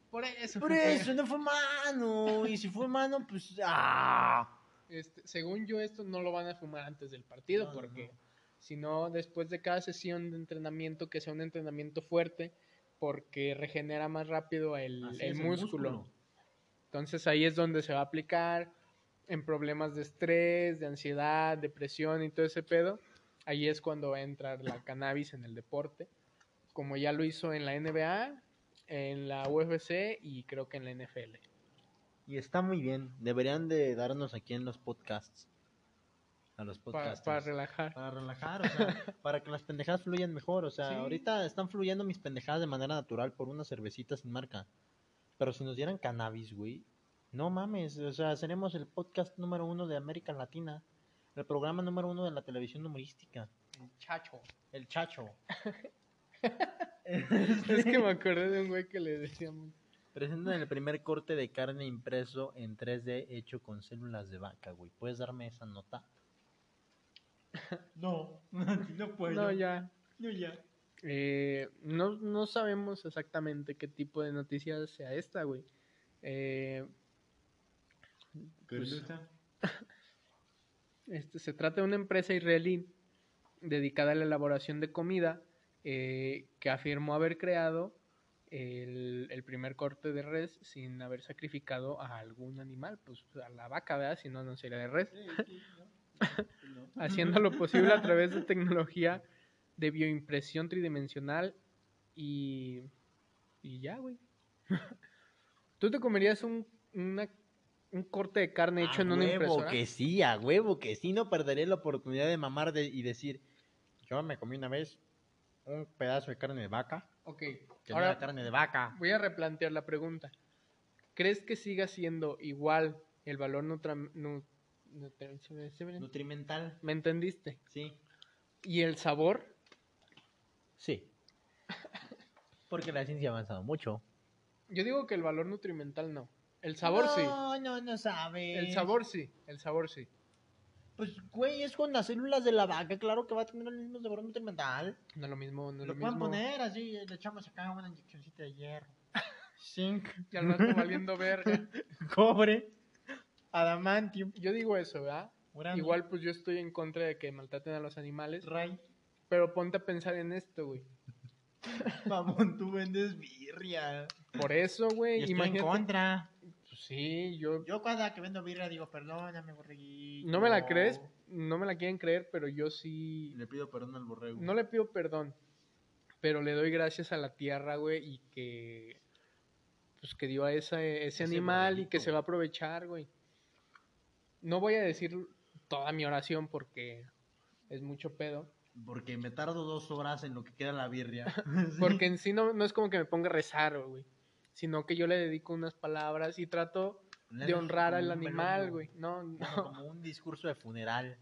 Speaker 3: Por eso.
Speaker 2: Por eso no fue mano. Y si fue mano, pues. ¡Ah!
Speaker 3: Este, según yo, esto no lo van a fumar antes del partido,
Speaker 2: No,
Speaker 3: porque
Speaker 2: no.
Speaker 3: si no, después de cada sesión de entrenamiento, que sea un entrenamiento fuerte, porque regenera más rápido el, el músculo. Entonces ahí es donde se va a aplicar en problemas de estrés, de ansiedad, depresión y todo ese pedo. Ahí es cuando va a entrar la cannabis en el deporte, como ya lo hizo en la NBA, en la UFC y creo que en la NFL.
Speaker 2: Y está muy bien. Deberían de darnos aquí en los podcasts. A los
Speaker 3: Para,
Speaker 2: podcasts.
Speaker 3: para relajar.
Speaker 2: Para relajar, o sea, para que las pendejadas fluyan mejor. O sea,
Speaker 3: Sí.
Speaker 2: ahorita están fluyendo mis pendejadas de manera natural por una cervecita sin marca. Pero si nos dieran cannabis, güey, no mames. O sea, seremos el podcast número uno de América Latina. El programa número uno de la televisión humorística.
Speaker 3: Chacho.
Speaker 2: El Chacho.
Speaker 3: Es que me acordé de un güey que le decíamos.
Speaker 2: Presentan el primer corte de carne impreso en 3D hecho con células de vaca, güey. ¿Puedes darme esa nota? No, no puedo.
Speaker 3: No, ya.
Speaker 2: No, ya.
Speaker 3: Eh, no, no sabemos exactamente qué tipo de noticia sea esta, güey. Eh, Pues- este, se trata de una empresa israelí dedicada a la elaboración de comida eh, que afirmó haber creado el, el primer corte de res sin haber sacrificado a algún animal, pues a la vaca, ¿verdad? Si no, no sería de res. haciendo lo posible a través de tecnología de bioimpresión tridimensional y, y ya, güey. ¿Tú te comerías un, una- un corte de carne hecho
Speaker 2: a
Speaker 3: en una
Speaker 2: huevo
Speaker 3: impresora?
Speaker 2: que sí, a huevo que sí, no perderé la oportunidad de mamar de- y decir, yo me comí una vez un pedazo de carne de vaca,
Speaker 3: Ok,
Speaker 2: que no era carne de vaca.
Speaker 3: voy a replantear la pregunta. ¿Crees que siga siendo igual el valor nutra... nu- nutri- ¿sí me- sí me-
Speaker 2: Nutrimental,
Speaker 3: ¿Me entendiste?
Speaker 2: sí,
Speaker 3: ¿Y el sabor?
Speaker 2: sí. Porque la ciencia ha avanzado mucho.
Speaker 3: Yo digo que el valor nutrimental no. El sabor sí.
Speaker 2: No, no, no sabes.
Speaker 3: El sabor sí. El sabor sí.
Speaker 2: Pues, güey, es con las células de la vaca, claro que va a tener el mismo sabor nutrimental.
Speaker 3: No es lo mismo, no es
Speaker 2: Lo
Speaker 3: lo,
Speaker 2: pueden
Speaker 3: mismo.
Speaker 2: poner así, le echamos acá una inyeccióncita de hierro. Zinc,
Speaker 3: Y al rato valiendo verga.
Speaker 2: cobre, adamantium,
Speaker 3: Yo digo eso, ¿verdad? Igual pues yo estoy en contra de que maltraten a los animales,
Speaker 2: ray.
Speaker 3: pero ponte a pensar en esto, güey.
Speaker 2: Mamón, tú vendes birria.
Speaker 3: Por eso,
Speaker 2: Y
Speaker 3: güey,
Speaker 2: estoy en
Speaker 3: imagínate.
Speaker 2: contra.
Speaker 3: Sí, yo
Speaker 2: Yo cada que vendo birria digo, perdóname, borreguito.
Speaker 3: no me la crees, no me la quieren creer, pero yo sí
Speaker 2: Le pido perdón al borrego.
Speaker 3: no le pido perdón, pero le doy gracias a la tierra, güey, y que pues que dio a esa, ese,
Speaker 2: Ese
Speaker 3: animal y que se va a aprovechar, güey. No voy a decir toda mi oración porque es mucho pedo.
Speaker 2: Porque me tardo dos horas en lo que queda la birria.
Speaker 3: Porque en sí no, no es como que me ponga a rezar, güey. Sino que yo le dedico unas palabras y trato de honrar al animal, güey. No, no,
Speaker 2: como un discurso de funeral.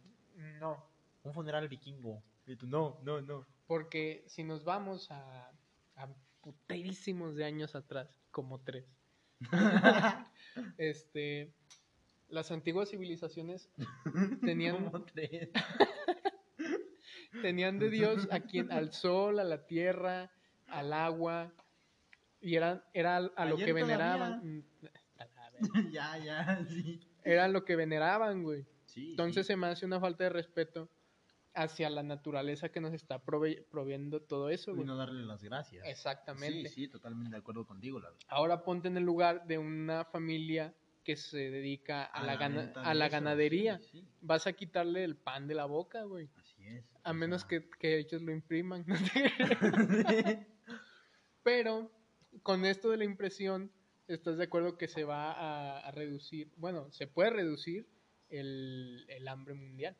Speaker 3: no.
Speaker 2: Un funeral vikingo. Y tú, no, no, no.
Speaker 3: Porque si nos vamos a, a puterísimos de años atrás, como tres, este, las antiguas civilizaciones tenían,
Speaker 2: Como tres.
Speaker 3: tenían de Dios a quien, al sol, a la tierra, al agua, y era, era a lo
Speaker 2: Ayer
Speaker 3: que veneraban.
Speaker 2: Ya, ya, sí.
Speaker 3: Era lo que veneraban, güey.
Speaker 2: Sí,
Speaker 3: Entonces
Speaker 2: sí.
Speaker 3: se me hace una falta de respeto hacia la naturaleza que nos está prove- proveyendo todo eso,
Speaker 2: Y
Speaker 3: güey.
Speaker 2: no darle las gracias.
Speaker 3: Exactamente.
Speaker 2: Sí, sí, totalmente de acuerdo contigo, la verdad.
Speaker 3: Ahora ponte en el lugar de una familia que se dedica a, la, gana- a la ganadería.
Speaker 2: sí, sí,
Speaker 3: Vas a quitarle el pan de la boca, güey.
Speaker 2: así es.
Speaker 3: A menos
Speaker 2: sea,
Speaker 3: que, que ellos lo impriman. Pero con esto de la impresión, ¿estás de acuerdo que se va a, a reducir? Bueno, se puede reducir el, el hambre mundial.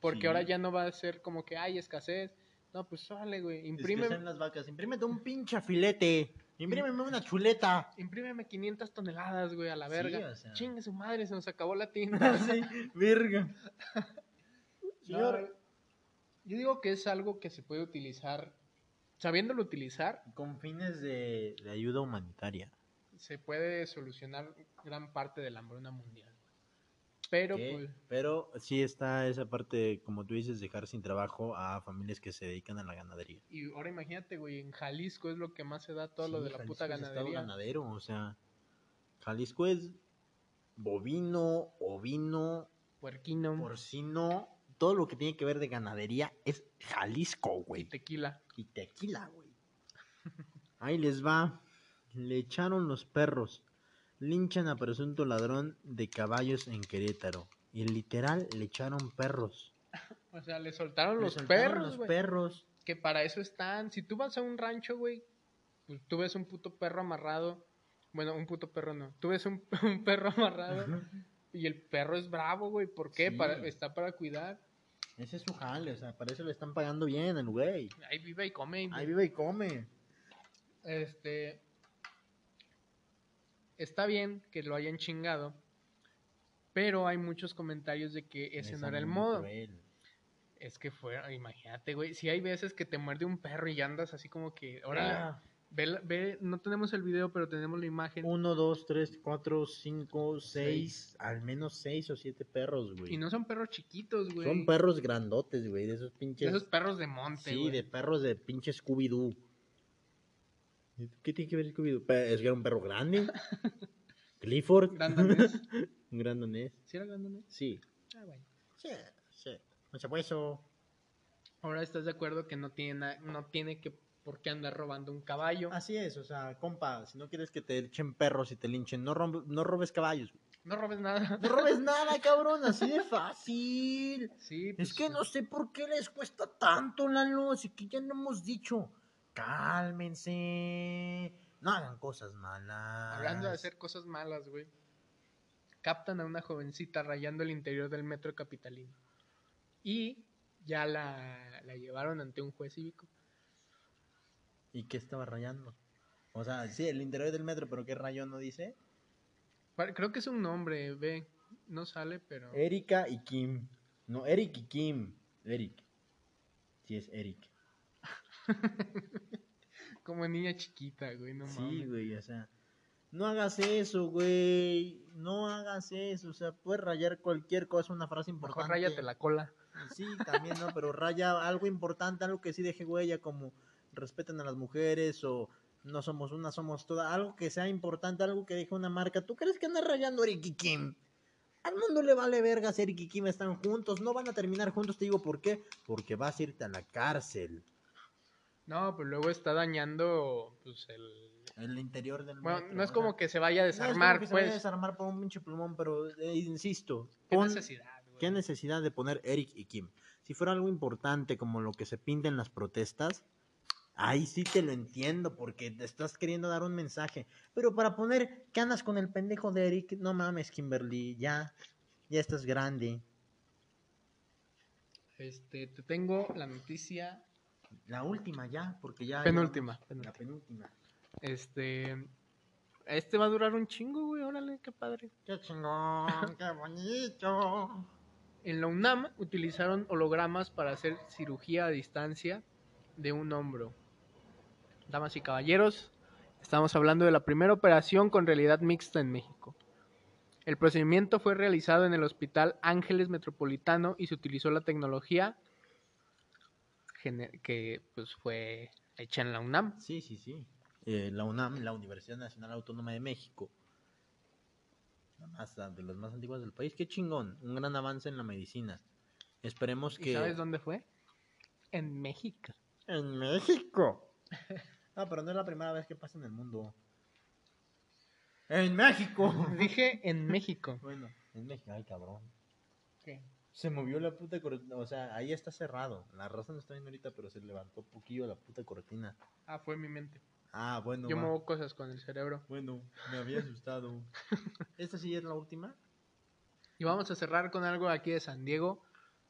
Speaker 3: Porque
Speaker 2: Sí.
Speaker 3: ahora ya no va a ser como que hay escasez. No, pues sale, güey. Imprime,
Speaker 2: las vacas. Imprímete un pinche filete. Imprímeme una chuleta.
Speaker 3: imprímeme 500 toneladas, güey, a la verga.
Speaker 2: o sea.
Speaker 3: Chingue su madre, se nos acabó la tinta.
Speaker 2: sí, verga. Señor,
Speaker 3: No, yo digo que es algo que se puede utilizar, sabiéndolo utilizar,
Speaker 2: con fines de, de ayuda humanitaria.
Speaker 3: se puede solucionar gran parte de la hambruna mundial. Pero, pues,
Speaker 2: Pero sí está esa parte, como tú dices, dejar sin trabajo a familias que se dedican a la ganadería.
Speaker 3: y ahora imagínate, güey, en Jalisco es lo que más se da todo lo de la
Speaker 2: Jalisco
Speaker 3: puta
Speaker 2: es estado
Speaker 3: ganadería.
Speaker 2: ganadero, o sea, Jalisco es bovino, ovino,
Speaker 3: Puerquino
Speaker 2: porcino, todo lo que tiene que ver de ganadería es Jalisco,
Speaker 3: y
Speaker 2: güey.
Speaker 3: tequila.
Speaker 2: Y tequila, güey. Ahí les va. Le echaron los perros. Linchan a presunto ladrón de caballos en Querétaro. Y literal le echaron perros.
Speaker 3: O sea, le soltaron
Speaker 2: Le
Speaker 3: los
Speaker 2: soltaron
Speaker 3: perros,
Speaker 2: los perros.
Speaker 3: Que para eso están. Si tú vas a un rancho, güey, pues tú ves un puto perro amarrado. Bueno, un puto perro no. Tú ves un, un perro amarrado y el perro es bravo, güey. ¿Por qué?
Speaker 2: Sí.
Speaker 3: Para, está para cuidar.
Speaker 2: Ese es su jale, o sea, para eso le están pagando bien al güey.
Speaker 3: Ahí vive y come. y-
Speaker 2: Ahí vive y come.
Speaker 3: Este. Está bien que lo hayan chingado. Pero hay muchos comentarios de que ese
Speaker 2: Es
Speaker 3: no era el modo.
Speaker 2: cruel.
Speaker 3: Es que fue, imagínate, güey. Si hay veces que te muerde un perro y andas así como que. Ahora,
Speaker 2: Ah.
Speaker 3: Ve, ve, no tenemos el video, pero tenemos la imagen.
Speaker 2: Uno, dos, tres, cuatro, cinco, seis, al menos seis o siete perros, güey.
Speaker 3: Y no son perros chiquitos, güey.
Speaker 2: Son perros grandotes, güey, de esos
Speaker 3: De
Speaker 2: pinches.
Speaker 3: esos perros de monte,
Speaker 2: sí,
Speaker 3: güey.
Speaker 2: de perros de pinche Scooby-Doo. ¿Qué tiene que ver Scooby-Doo? Es que era un perro grande. Clifford.
Speaker 3: Grandanés.
Speaker 2: un gran danés.
Speaker 3: ¿Sí era grandanés?
Speaker 2: Sí.
Speaker 3: Ah, bueno.
Speaker 2: Sí, sí. No se puede eso.
Speaker 3: Ahora estás de acuerdo que no tiene, no tiene que por qué andar robando un caballo.
Speaker 2: Así es, o sea, compa, si no quieres que te echen perros y te linchen, no, no robes caballos. güey.
Speaker 3: No robes nada.
Speaker 2: No robes nada, cabrón, así de fácil.
Speaker 3: Sí,
Speaker 2: Es
Speaker 3: pues,
Speaker 2: que no sé por qué les cuesta tanto, Lalo. Así que ya no hemos dicho. Cálmense. No hagan cosas malas.
Speaker 3: Hablando de hacer cosas malas, güey. Captan a una jovencita rayando el interior del metro capitalino. Y ya la, la llevaron ante un juez cívico.
Speaker 2: ¿Y qué estaba rayando? O sea, sí, el interior del metro, pero ¿qué rayo no dice?
Speaker 3: Creo que es un nombre, ve. No sale, pero.
Speaker 2: Erika y Kim. No, Eric y Kim. Eric. Sí, es Eric.
Speaker 3: Como niña chiquita, güey, no
Speaker 2: Sí,
Speaker 3: mames.
Speaker 2: güey, o sea. No hagas eso, güey. No hagas eso. O sea, puedes rayar cualquier cosa, una frase importante.
Speaker 3: Mejor ráyate la cola.
Speaker 2: Sí, también, ¿no? Pero raya algo importante, algo que sí deje huella, como respeten a las mujeres o no somos una, somos todas. Algo que sea importante, algo que deje una marca. ¿Tú crees que anda rayando Eric y Kim? Al mundo le vale vergas, Eric y Kim están juntos, no van a terminar juntos, te digo por qué. Porque vas a irte a la cárcel.
Speaker 3: No, pues luego está dañando, pues el.
Speaker 2: El interior del
Speaker 3: Bueno,
Speaker 2: metro,
Speaker 3: no es
Speaker 2: o
Speaker 3: como
Speaker 2: sea,
Speaker 3: que se vaya a
Speaker 2: no es como
Speaker 3: desarmar,
Speaker 2: que se vaya a
Speaker 3: pues.
Speaker 2: desarmar por un pinche plumón, pero eh, insisto,
Speaker 3: ¿Qué
Speaker 2: pon-
Speaker 3: necesidad, güey?
Speaker 2: ¿Qué necesidad de poner Eric y Kim? Si fuera algo importante como lo que se pinta en las protestas, ahí sí te lo entiendo porque te estás queriendo dar un mensaje. Pero para poner que andas con el pendejo de Eric, no mames, Kimberly, ya, ya estás grande.
Speaker 3: Este, te tengo la noticia
Speaker 2: La última ya, porque ya...
Speaker 3: penúltima.
Speaker 2: La
Speaker 3: penúltima.
Speaker 2: penúltima.
Speaker 3: Este. Este va a durar un chingo, güey. Órale, qué padre.
Speaker 2: Qué chingón, qué bonito.
Speaker 3: En la UNAM utilizaron hologramas para hacer cirugía a distancia de un hombro. Damas y caballeros, estamos hablando de la primera operación con realidad mixta en México. El procedimiento fue realizado en el Hospital Ángeles Metropolitano y se utilizó la tecnología que pues, fue hecha en la UNAM.
Speaker 2: Sí, sí, sí. Eh, la UNAM, la Universidad Nacional Autónoma de México. La más- de los más antiguos del país. Qué chingón. Un gran avance en la medicina. Esperemos
Speaker 3: ¿Y
Speaker 2: que.
Speaker 3: sabes dónde fue? En México.
Speaker 2: En México. No, pero no es la primera vez que pasa en el mundo. En México.
Speaker 3: Dije en México.
Speaker 2: bueno, en México. Ay, cabrón.
Speaker 3: ¿Qué?
Speaker 2: Se movió la puta cortina. O sea, ahí está cerrado. La raza no está viendo ahorita, pero se levantó un poquillo la puta cortina.
Speaker 3: Ah, fue mi mente.
Speaker 2: Ah, bueno.
Speaker 3: Yo
Speaker 2: va.
Speaker 3: muevo cosas con el cerebro.
Speaker 2: Bueno, me había asustado. ¿Esta sí es la última?
Speaker 3: Y vamos a cerrar con algo aquí de San Diego,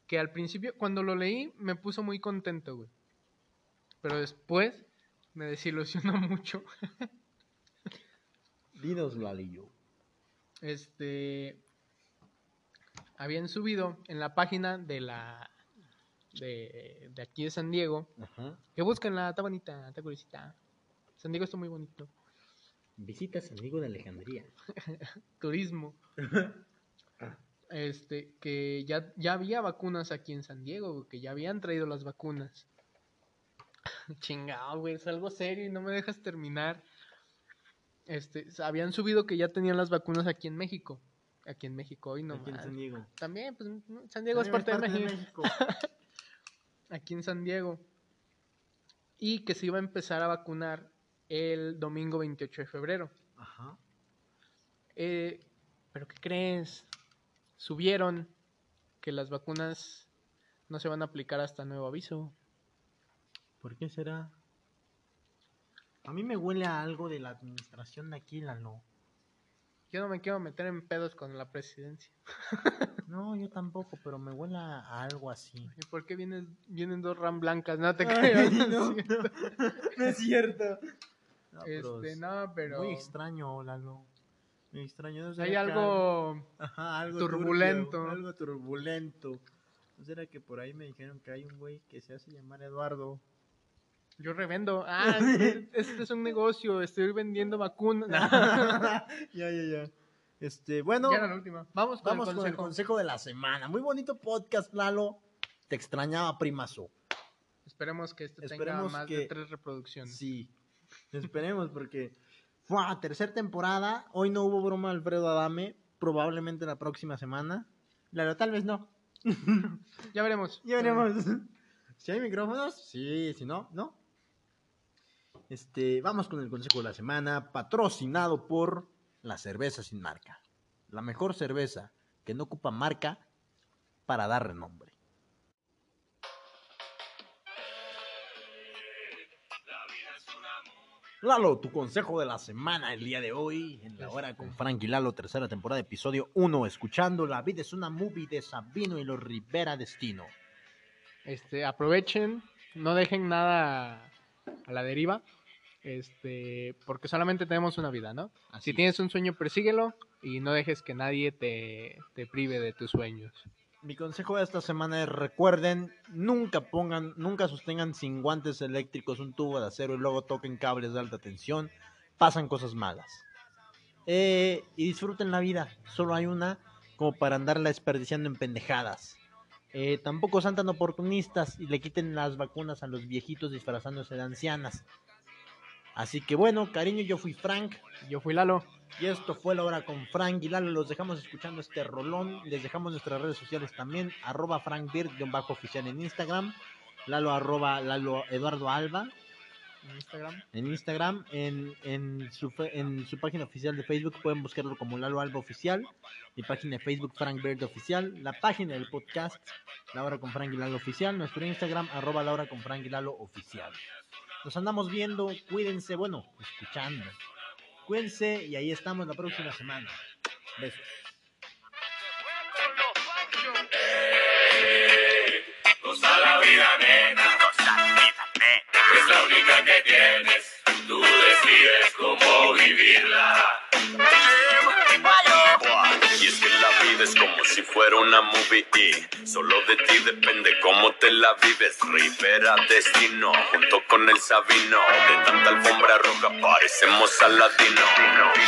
Speaker 3: que al principio, cuando lo leí, me puso muy contento, güey. Pero después me desilusionó mucho.
Speaker 2: Dinos, Lalillo.
Speaker 3: Este. Habían subido en la página de la. De, de aquí de San Diego.
Speaker 2: Ajá.
Speaker 3: Que busquenla, está bonita, está curiosita. San Diego está muy bonito.
Speaker 2: Visita San Diego de Alejandría.
Speaker 3: Turismo. Este, que ya, ya había vacunas aquí en San Diego, que ya habían traído las vacunas. Chingado, güey, es algo serio y no me dejas terminar. Este, habían subido que ya tenían las vacunas aquí en México. Aquí en México, hoy no
Speaker 2: Aquí en. San Diego.
Speaker 3: También, pues San Diego es parte, de México.
Speaker 2: México.
Speaker 3: Aquí en San Diego. Y que se iba a empezar a vacunar el domingo 28 de febrero.
Speaker 2: Ajá.
Speaker 3: Eh, ¿Pero qué crees? Subieron que las vacunas no se van a aplicar hasta nuevo aviso.
Speaker 2: ¿Por qué será? A mí me huele a algo de la administración de aquí, Lalo.
Speaker 3: Yo no me quiero meter en pedos con la presidencia.
Speaker 2: No, yo tampoco, pero me huele a algo así.
Speaker 3: ¿Y por qué vienen, vienen dos ram blancas? No te creas.
Speaker 2: no,
Speaker 3: no
Speaker 2: no,
Speaker 3: es cierto.
Speaker 2: no es cierto. No, pero
Speaker 3: Este,
Speaker 2: es
Speaker 3: no, pero
Speaker 2: Muy extraño, Lalo. Muy extraño. ¿No
Speaker 3: hay algo...
Speaker 2: Ajá, algo
Speaker 3: turbulento.
Speaker 2: turbio, algo turbulento. ¿No será que por ahí me dijeron que hay un güey que se hace llamar Eduardo?
Speaker 3: Yo revendo. Ah, este es un negocio. Estoy vendiendo vacunas.
Speaker 2: ya, ya, ya. Este, bueno,
Speaker 3: Ya era la última. Vamos con
Speaker 2: vamos
Speaker 3: el
Speaker 2: con el
Speaker 3: consejo.
Speaker 2: de la semana. Muy bonito podcast, Lalo. Te extrañaba, primazo.
Speaker 3: Esperemos que este
Speaker 2: Esperemos
Speaker 3: tenga más
Speaker 2: que-
Speaker 3: de tres reproducciones.
Speaker 2: Sí, esperemos porque fue a tercera temporada. Hoy no hubo broma Alfredo Adame. Probablemente la próxima semana. Claro, tal vez no.
Speaker 3: Ya veremos.
Speaker 2: Ya veremos. Si hay micrófonos, sí, si no, no. Este, vamos con el consejo de la semana, patrocinado por la cerveza sin marca. La mejor cerveza que no ocupa marca para dar renombre. Lalo, tu consejo de la semana el día de hoy, en la hora con Frank y Lalo, tercera temporada, episodio 1, escuchando La vida es una movie de Sabino y los Rivera Destino.
Speaker 3: Este, aprovechen, no dejen nada a la deriva. Este, porque solamente tenemos una vida, ¿no?
Speaker 2: Así
Speaker 3: si
Speaker 2: es.
Speaker 3: tienes un sueño, persíguelo y no dejes que nadie te, te prive de tus sueños.
Speaker 2: Mi consejo de esta semana es recuerden, nunca pongan, nunca sostengan sin guantes eléctricos un tubo de acero y luego toquen cables de alta tensión. Pasan cosas malas. Eh, y disfruten la vida. Solo hay una como para andarla desperdiciando en pendejadas. Eh, tampoco sean tan oportunistas y le quiten las vacunas a los viejitos disfrazándose de ancianas. Así que bueno, cariño, yo fui Frank.
Speaker 3: Yo fui Lalo.
Speaker 2: Y esto fue la hora con Frank y Lalo. Los dejamos escuchando este rolón. Les dejamos nuestras redes sociales también. Arroba Frank bajo oficial en Instagram. Lalo arroba Lalo Eduardo Alba
Speaker 3: En Instagram.
Speaker 2: en Instagram. En, en, su, en su página oficial de Facebook pueden buscarlo como Lalo Alba Oficial. Mi página de Facebook Frank Bird Oficial. La página del podcast La Hora con Frank y Lalo Oficial. Nuestro Instagram arroba La Hora con Frank y Lalo Oficial. Nos andamos viendo. Cuídense. Bueno, escuchando. Cuídense y ahí estamos la próxima semana. Besos.
Speaker 1: Goza la vida, nena. La única que tienes. Tú decides cómo vivirla.
Speaker 4: Y es que la vida es como si fuera
Speaker 1: una movie y solo de ti depende cómo te la vives. Rivera Destino, junto con el Sabino. De tanta alfombra roja parecemos Aladino.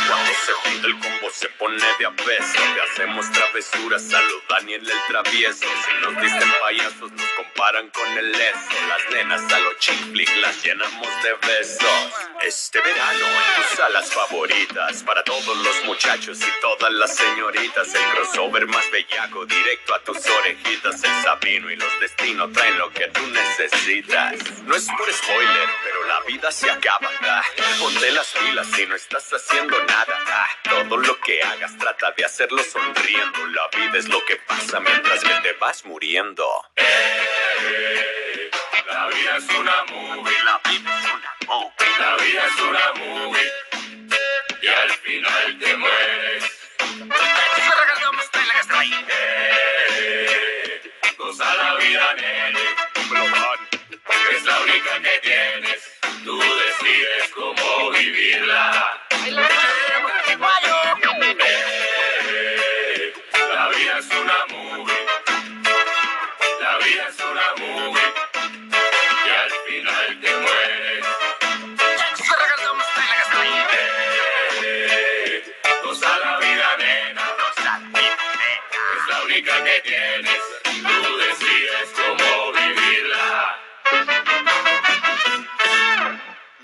Speaker 1: Cuando se junta el combo se pone de a peso. Le hacemos travesuras, salud Daniel el travieso. Si nos dicen payasos, nos comparan con el eso. Las nenas a los chiflic las llenamos de besos. Este verano en tus salas favoritas, para todos los muchachos y todas las señoritas, el crossover más bellaco, directo a tus orejitas. El Sabino y los destinos traen lo que tú necesitas. No es por spoiler, pero la vida se acaba. ah. Ponte las pilas si no estás haciendo nada. ah. Todo lo que hagas trata de hacerlo sonriendo. La vida es lo que pasa mientras que te vas muriendo. La vida es una movie. La vida es una movie. La vida es una movie. Y al final te mueres. Eh, Goza la vida, nene. Es la única que tienes. Tú decides cómo vivirla. único que tiene.